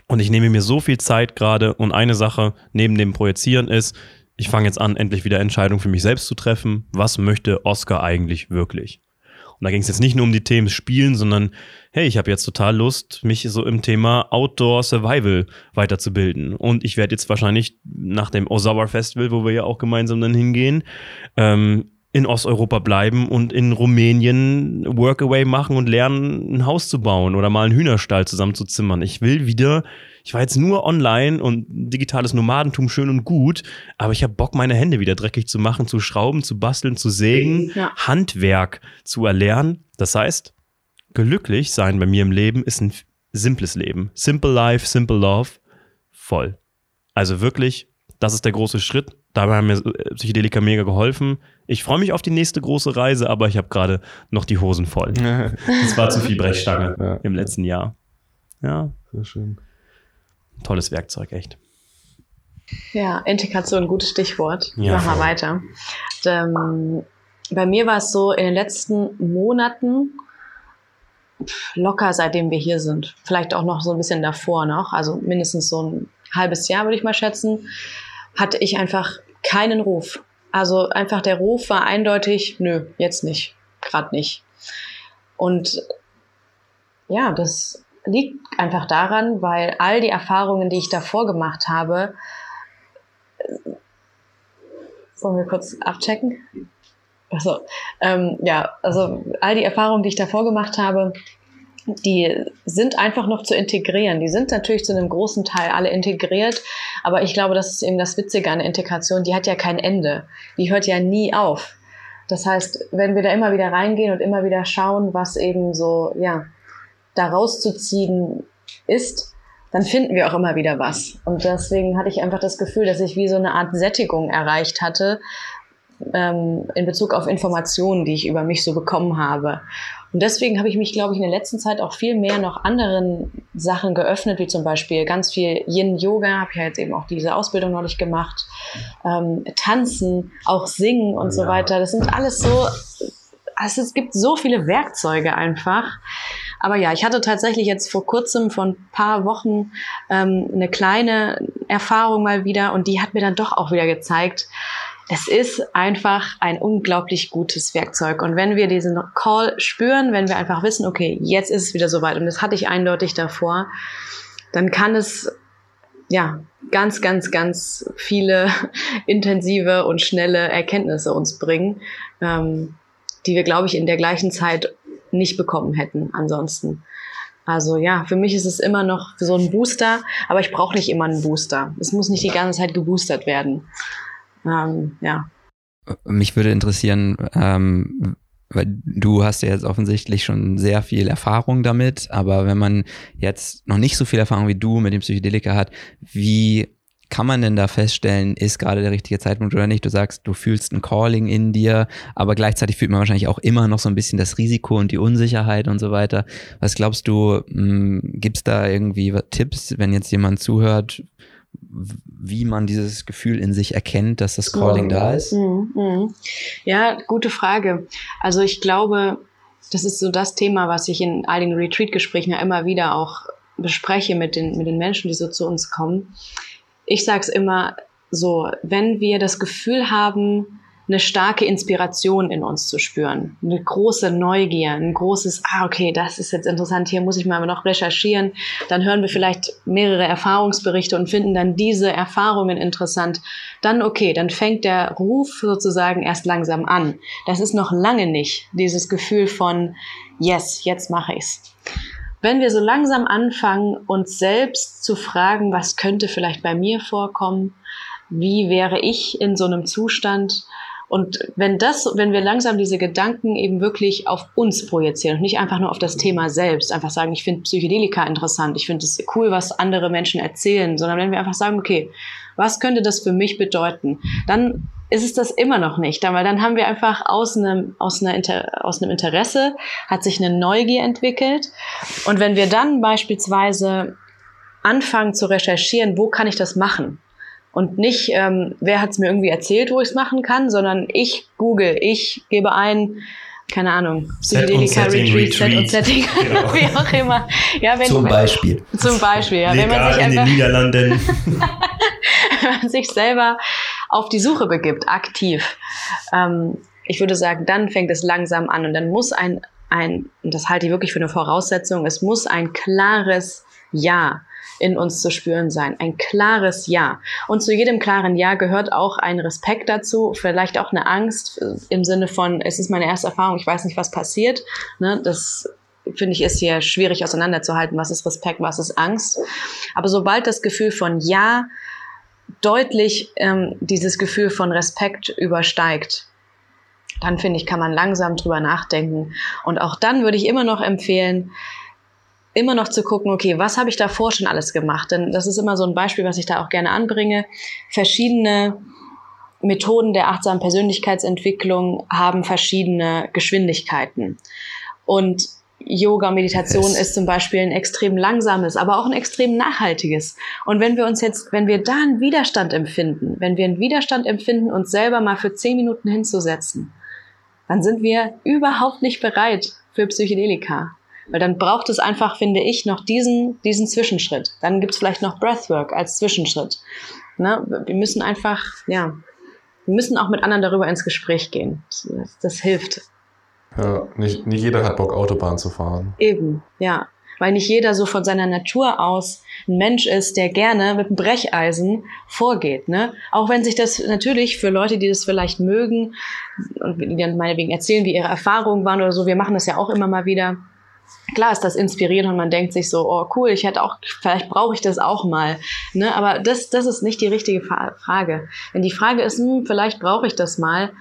Und ich nehme mir so viel Zeit gerade und eine Sache neben dem Projizieren ist, ich fange jetzt an, endlich wieder Entscheidungen für mich selbst zu treffen. Was möchte Oscar eigentlich wirklich? Und da ging es jetzt nicht nur um die Themen Spielen, sondern hey, ich habe jetzt total Lust, mich so im Thema Outdoor Survival weiterzubilden. Und ich werde jetzt wahrscheinlich nach dem Osawa Festival, wo wir ja auch gemeinsam dann hingehen, ähm, in Osteuropa bleiben und in Rumänien Workaway machen und lernen, ein Haus zu bauen oder mal einen Hühnerstall zusammenzuzimmern. Ich will wieder, ich war jetzt nur online und digitales Nomadentum schön und gut, aber ich habe Bock, meine Hände wieder dreckig zu machen, zu schrauben, zu basteln, zu sägen, Ja. Handwerk zu erlernen. Das heißt, glücklich sein bei mir im Leben ist ein simples Leben. Simple Life, Simple Love, voll. Also wirklich, das ist der große Schritt. Dabei haben mir Psychedelika mega geholfen. Ich freue mich auf die nächste große Reise, aber ich habe gerade noch die Hosen voll. Das war zu viel Brechstange Ja. im letzten Jahr. Ja, Sehr schön. tolles Werkzeug, echt. Ja, Integration, gutes Stichwort. Ja, Mach mal voll. weiter. Ähm, bei mir war es so in den letzten Monaten locker, seitdem wir hier sind. Vielleicht auch noch so ein bisschen davor noch, also mindestens so ein halbes Jahr würde ich mal schätzen, hatte ich einfach keinen Ruf. Also einfach der Ruf war eindeutig, nö, jetzt nicht, gerade nicht. Und ja, das liegt einfach daran, weil all die Erfahrungen, die ich davor gemacht habe, wollen wir kurz abchecken? Achso, ähm, ja, also all die Erfahrungen, die ich davor gemacht habe, die sind einfach noch zu integrieren. Die sind natürlich zu einem großen Teil alle integriert, aber ich glaube, das ist eben das Witzige an der Integration, die hat ja kein Ende. Die hört ja nie auf. Das heißt, wenn wir da immer wieder reingehen und immer wieder schauen, was eben so, ja, da rauszuziehen ist, dann finden wir auch immer wieder was. Und deswegen hatte ich einfach das Gefühl, dass ich wie so eine Art Sättigung erreicht hatte ähm, in Bezug auf Informationen, die ich über mich so bekommen habe. Und deswegen habe ich mich, glaube ich, in der letzten Zeit auch viel mehr noch anderen Sachen geöffnet, wie zum Beispiel ganz viel Yin-Yoga, habe ja jetzt eben auch diese Ausbildung neulich gemacht, ähm, Tanzen, auch Singen und so Ja. weiter. Das sind alles so, also es gibt so viele Werkzeuge einfach. Aber ja, ich hatte tatsächlich jetzt vor kurzem, vor ein paar Wochen, ähm, eine kleine Erfahrung mal wieder und die hat mir dann doch auch wieder gezeigt, es ist einfach ein unglaublich gutes Werkzeug. Und wenn wir diesen Call spüren, wenn wir einfach wissen, okay, jetzt ist es wieder soweit und das hatte ich eindeutig davor, dann kann es ja ganz, ganz, ganz viele intensive und schnelle Erkenntnisse uns bringen, ähm, die wir, glaube ich, in der gleichen Zeit nicht bekommen hätten ansonsten. Also ja, für mich ist es immer noch so ein Booster, aber ich brauche nicht immer einen Booster. Es muss nicht die ganze Zeit geboostert werden. Ähm, ja. Mich würde interessieren, ähm, weil du hast ja jetzt offensichtlich schon sehr viel Erfahrung damit, aber wenn man jetzt noch nicht so viel Erfahrung wie du mit dem Psychedelika hat, wie kann man denn da feststellen, ist gerade der richtige Zeitpunkt oder nicht? Du sagst, du fühlst ein Calling in dir, aber gleichzeitig fühlt man wahrscheinlich auch immer noch so ein bisschen das Risiko und die Unsicherheit und so weiter. Was glaubst du, gibt es da irgendwie Tipps, wenn jetzt jemand zuhört, wie man dieses Gefühl in sich erkennt, dass das Calling da ist? Mhm, mhm. Ja, gute Frage. Also ich glaube, das ist so das Thema, was ich in all den Retreat-Gesprächen ja immer wieder auch bespreche mit den, mit den Menschen, die so zu uns kommen. Ich sage es immer so, wenn wir das Gefühl haben, eine starke Inspiration in uns zu spüren, eine große Neugier, ein großes, ah, okay, das ist jetzt interessant, hier muss ich mal noch recherchieren, dann hören wir vielleicht mehrere Erfahrungsberichte und finden dann diese Erfahrungen interessant, dann okay, dann fängt der Ruf sozusagen erst langsam an. Das ist noch lange nicht dieses Gefühl von, yes, jetzt mache ich's. Wenn wir so langsam anfangen, uns selbst zu fragen, was könnte vielleicht bei mir vorkommen, wie wäre ich in so einem Zustand, und wenn das, wenn wir langsam diese Gedanken eben wirklich auf uns projizieren und nicht einfach nur auf das Thema selbst, einfach sagen, ich finde Psychedelika interessant, ich finde es cool, was andere Menschen erzählen, sondern wenn wir einfach sagen, okay, was könnte das für mich bedeuten, dann ist es das immer noch nicht, weil dann haben wir einfach aus einem, aus, einer Inter, aus einem Interesse, hat sich eine Neugier entwickelt. Und wenn wir dann beispielsweise anfangen zu recherchieren, wo kann ich das machen? Und nicht, ähm, wer hat es mir irgendwie erzählt, wo ich es machen kann, sondern ich google, ich gebe ein, keine Ahnung, Psychedelika Setting, Retreat, Set und Retreat. Setting, Genau. wie auch immer. Ja, wenn, Zum Beispiel. Zum Beispiel, ja. Wenn man, Legal sich in den einfach, Niederlanden. wenn man sich selber auf die Suche begibt, aktiv, ähm, ich würde sagen, dann fängt es langsam an und dann muss ein, ein, und das halte ich wirklich für eine Voraussetzung, es muss ein klares Ja in uns zu spüren sein. Ein klares Ja. Und zu jedem klaren Ja gehört auch ein Respekt dazu, vielleicht auch eine Angst im Sinne von, es ist meine erste Erfahrung, ich weiß nicht, was passiert. Ne, das finde ich, ist hier schwierig auseinanderzuhalten, was ist Respekt, was ist Angst. Aber sobald das Gefühl von Ja deutlich ähm, dieses Gefühl von Respekt übersteigt, dann finde ich, kann man langsam drüber nachdenken. Und auch dann würde ich immer noch empfehlen, immer noch zu gucken, okay, was habe ich davor schon alles gemacht? Denn das ist immer so ein Beispiel, was ich da auch gerne anbringe. Verschiedene Methoden der achtsamen Persönlichkeitsentwicklung haben verschiedene Geschwindigkeiten. Und Yoga, Meditation yes. ist zum Beispiel ein extrem langsames, aber auch ein extrem nachhaltiges. Und wenn wir uns jetzt, wenn wir da einen Widerstand empfinden, wenn wir einen Widerstand empfinden, uns selber mal für zehn Minuten hinzusetzen, dann sind wir überhaupt nicht bereit für Psychedelika. Weil dann braucht es einfach, finde ich, noch diesen, diesen Zwischenschritt. Dann gibt es vielleicht noch Breathwork als Zwischenschritt. Ne? Wir müssen einfach, ja, wir müssen auch mit anderen darüber ins Gespräch gehen. Das, das hilft. Ja, nicht, nicht jeder hat Bock, Autobahn zu fahren. Eben, ja. Weil nicht jeder so von seiner Natur aus ein Mensch ist, der gerne mit dem Brecheisen vorgeht. Ne? Auch wenn sich das natürlich für Leute, die das vielleicht mögen und die dann meinetwegen erzählen, wie ihre Erfahrungen waren oder so, wir machen das ja auch immer mal wieder, klar ist das inspirierend und man denkt sich so, oh cool, ich hätte auch, vielleicht brauche ich das auch mal. Ne? Aber das, das ist nicht die richtige Frage. Wenn die Frage ist, hm, vielleicht brauche ich das mal,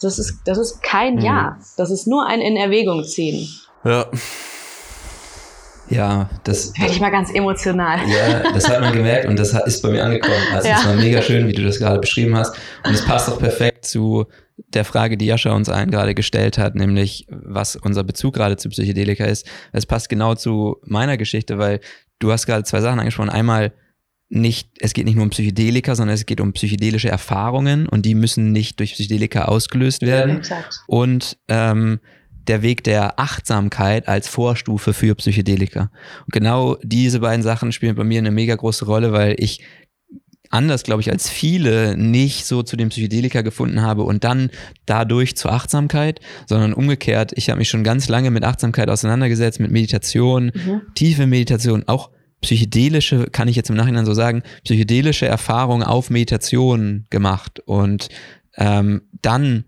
das ist, das ist kein mhm. Ja. Das ist nur ein in Erwägung ziehen. Ja. Ja, das. Werde ich mal ganz emotional. Ja, das hat man gemerkt und das ist bei mir angekommen. Also, ja. das war mega schön, wie du das gerade beschrieben hast. Und es passt auch perfekt zu der Frage, die Jascha uns allen gerade gestellt hat, nämlich was unser Bezug gerade zu Psychedelika ist. Es passt genau zu meiner Geschichte, weil du hast gerade zwei Sachen angesprochen. Einmal nicht, es geht nicht nur um Psychedelika, sondern es geht um psychedelische Erfahrungen und die müssen nicht durch Psychedelika ausgelöst werden. Ja, und ähm, der Weg der Achtsamkeit als Vorstufe für Psychedelika. Und genau diese beiden Sachen spielen bei mir eine mega große Rolle, weil ich anders, glaube ich, als viele nicht so zu dem Psychedelika gefunden habe und dann dadurch zur Achtsamkeit, sondern umgekehrt, ich habe mich schon ganz lange mit Achtsamkeit auseinandergesetzt, mit Meditation, mhm. tiefe Meditation, auch psychedelische, kann ich jetzt im Nachhinein so sagen, psychedelische Erfahrungen auf Meditation gemacht und ähm, dann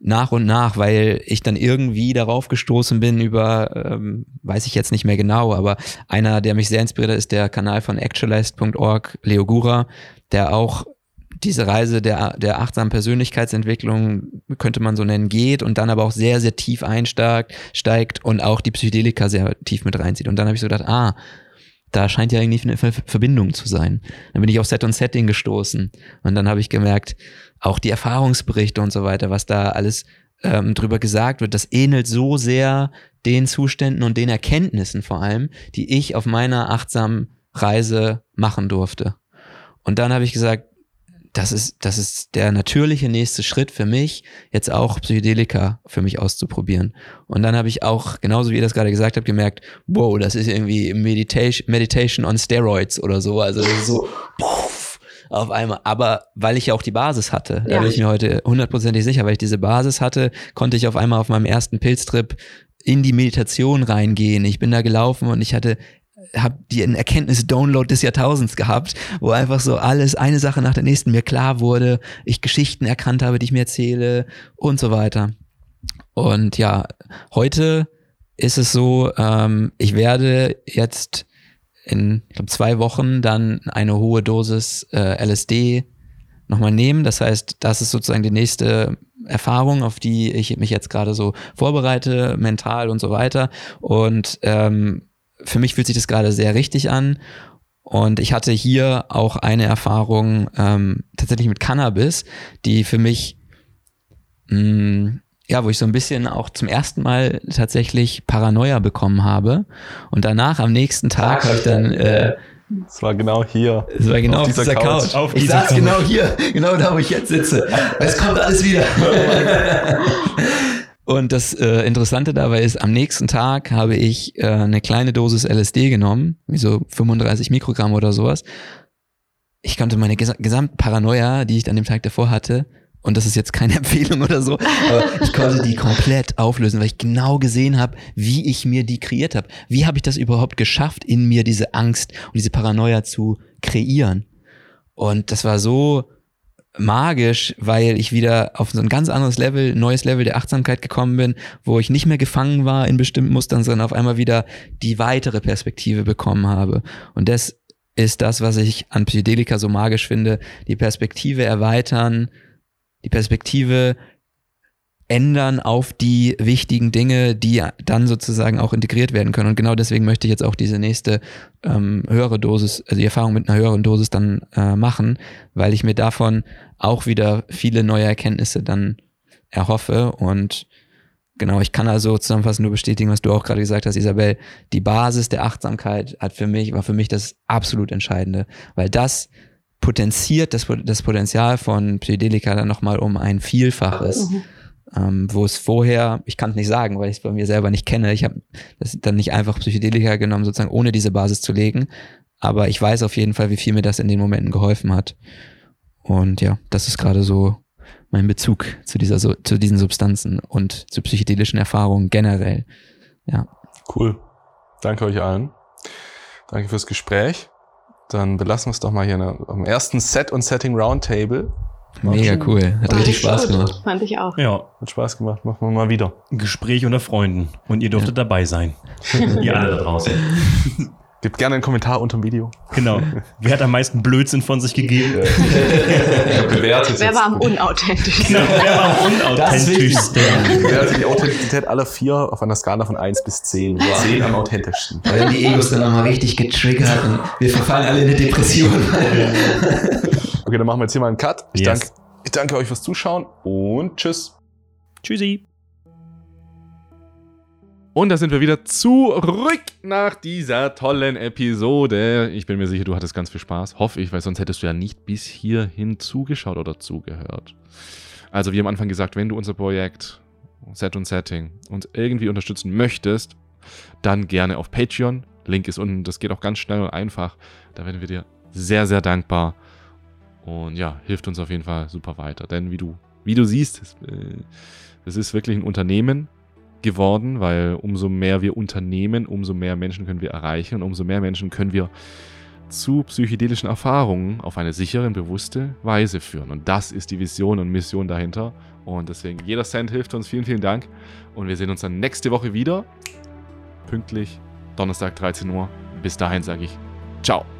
nach und nach, weil ich dann irgendwie darauf gestoßen bin über, ähm, weiß ich jetzt nicht mehr genau, aber einer, der mich sehr inspiriert hat, ist der Kanal von actualized.org, Leo Gura, der auch diese Reise der, der achtsamen Persönlichkeitsentwicklung, könnte man so nennen, geht und dann aber auch sehr, sehr tief einsteigt steigt und auch die Psychedelika sehr tief mit reinzieht. Und dann habe ich so gedacht, ah, da scheint ja irgendwie eine Verbindung zu sein. Dann bin ich auf Set und Setting gestoßen und dann habe ich gemerkt, auch die Erfahrungsberichte und so weiter, was da alles ähm, drüber gesagt wird, das ähnelt so sehr den Zuständen und den Erkenntnissen vor allem, die ich auf meiner achtsamen Reise machen durfte. Und dann habe ich gesagt, das ist, das ist der natürliche nächste Schritt für mich, jetzt auch Psychedelika für mich auszuprobieren. Und dann habe ich auch, genauso wie ihr das gerade gesagt habt, gemerkt, wow, das ist irgendwie Meditation, Meditation on Steroids oder so. Also so puff, auf einmal. Aber weil ich ja auch die Basis hatte, ja. da bin ich mir heute hundertprozentig sicher, weil ich diese Basis hatte, konnte ich auf einmal auf meinem ersten Pilztrip in die Meditation reingehen. Ich bin da gelaufen und ich hatte habe die Erkenntnis-Download des Jahrtausends gehabt, wo einfach so alles, eine Sache nach der nächsten mir klar wurde, ich Geschichten erkannt habe, die ich mir erzähle und so weiter. Und ja, heute ist es so, ähm, ich werde jetzt in ich glaub, zwei Wochen dann eine hohe Dosis äh, LSD nochmal nehmen. Das heißt, das ist sozusagen die nächste Erfahrung, auf die ich mich jetzt gerade so vorbereite, mental und so weiter. Und ähm, für mich fühlt sich das gerade sehr richtig an. Und ich hatte hier auch eine Erfahrung ähm, tatsächlich mit Cannabis, die für mich, mh, mm, ja, wo ich so ein bisschen auch zum ersten Mal tatsächlich Paranoia bekommen habe. Und danach am nächsten Tag habe ich dann äh, es war genau hier. Es war genau auf, auf dieser, Couch. Couch. Auf ich saß Couch. genau hier, genau da, wo ich jetzt sitze. Es kommt alles wieder. Und das äh, Interessante dabei ist, am nächsten Tag habe ich äh, eine kleine Dosis LSD genommen, wie so 35 Mikrogramm oder sowas. ich konnte meine ges gesamte Paranoia, die ich an dem Tag davor hatte, und das ist jetzt keine Empfehlung oder so, aber ich konnte die komplett auflösen, weil ich genau gesehen habe, wie ich mir die kreiert habe. Wie habe ich das überhaupt geschafft, in mir diese Angst und diese Paranoia zu kreieren? Und das war so magisch, weil ich wieder auf so ein ganz anderes Level, neues Level der Achtsamkeit gekommen bin, wo ich nicht mehr gefangen war in bestimmten Mustern, sondern auf einmal wieder die weitere Perspektive bekommen habe. Und das ist das, was ich an Psychedelika so magisch finde. Die Perspektive erweitern, die Perspektive ändern auf die wichtigen Dinge, die dann sozusagen auch integriert werden können. Und genau deswegen möchte ich jetzt auch diese nächste ähm, höhere Dosis, also die Erfahrung mit einer höheren Dosis dann äh, machen, weil ich mir davon auch wieder viele neue Erkenntnisse dann erhoffe. Und genau, ich kann also zusammenfassend nur bestätigen, was du auch gerade gesagt hast, Isabel. Die Basis der Achtsamkeit hat für mich, war für mich das absolut Entscheidende, weil das potenziert das, das Potenzial von Psychedelika dann nochmal um ein Vielfaches. Mhm ähm, wo es vorher, ich kann es nicht sagen, weil ich es bei mir selber nicht kenne, ich habe das dann nicht einfach Psychedelika genommen, sozusagen ohne diese Basis zu legen, aber ich weiß auf jeden Fall, wie viel mir das in den Momenten geholfen hat. Und ja, das ist gerade so mein Bezug zu dieser zu diesen Substanzen und zu psychedelischen Erfahrungen generell. Ja. Cool. Danke euch allen. Danke fürs Gespräch. Dann belassen wir es doch mal hier am ersten Set und Setting Roundtable. Mega cool. Hat richtig Spaß gut. gemacht. Fand ich auch. Ja. Hat Spaß gemacht. Machen wir mal wieder. Gespräch unter Freunden. Und ihr durftet ja. dabei sein. ihr alle da draußen. Gebt gerne einen Kommentar unter dem Video. Genau. Wer hat am meisten Blödsinn von sich gegeben? bewertet wer war am unauthentischsten? Genau, wer war am unauthentischsten? Bewertet die Authentizität aller vier auf einer Skala von 1 bis 10. Wow. 10 am authentischsten. Weil die Egos dann nochmal richtig getriggert und wir verfallen alle in eine Depression. Okay, dann machen wir jetzt hier mal einen Cut. Ich, yes. danke, ich danke euch fürs Zuschauen und tschüss. Tschüssi. Und da sind wir wieder zurück nach dieser tollen Episode. Ich bin mir sicher, du hattest ganz viel Spaß. Hoffe ich, weil sonst hättest du ja nicht bis hierhin zugeschaut oder zugehört. Also wie am Anfang gesagt, wenn du unser Projekt Set und Setting uns irgendwie unterstützen möchtest, dann gerne auf Patreon. Link ist unten. Das geht auch ganz schnell und einfach. Da werden wir dir sehr, sehr dankbar. Und ja, hilft uns auf jeden Fall super weiter. Denn wie du, wie du siehst, es, äh, ist wirklich ein Unternehmen geworden, weil umso mehr wir unternehmen, umso mehr Menschen können wir erreichen und umso mehr Menschen können wir zu psychedelischen Erfahrungen auf eine sichere und bewusste Weise führen. Und das ist die Vision und Mission dahinter. Und deswegen, jeder Cent hilft uns. Vielen, vielen Dank. Und wir sehen uns dann nächste Woche wieder. Pünktlich, Donnerstag 13 Uhr. Bis dahin sage ich, ciao.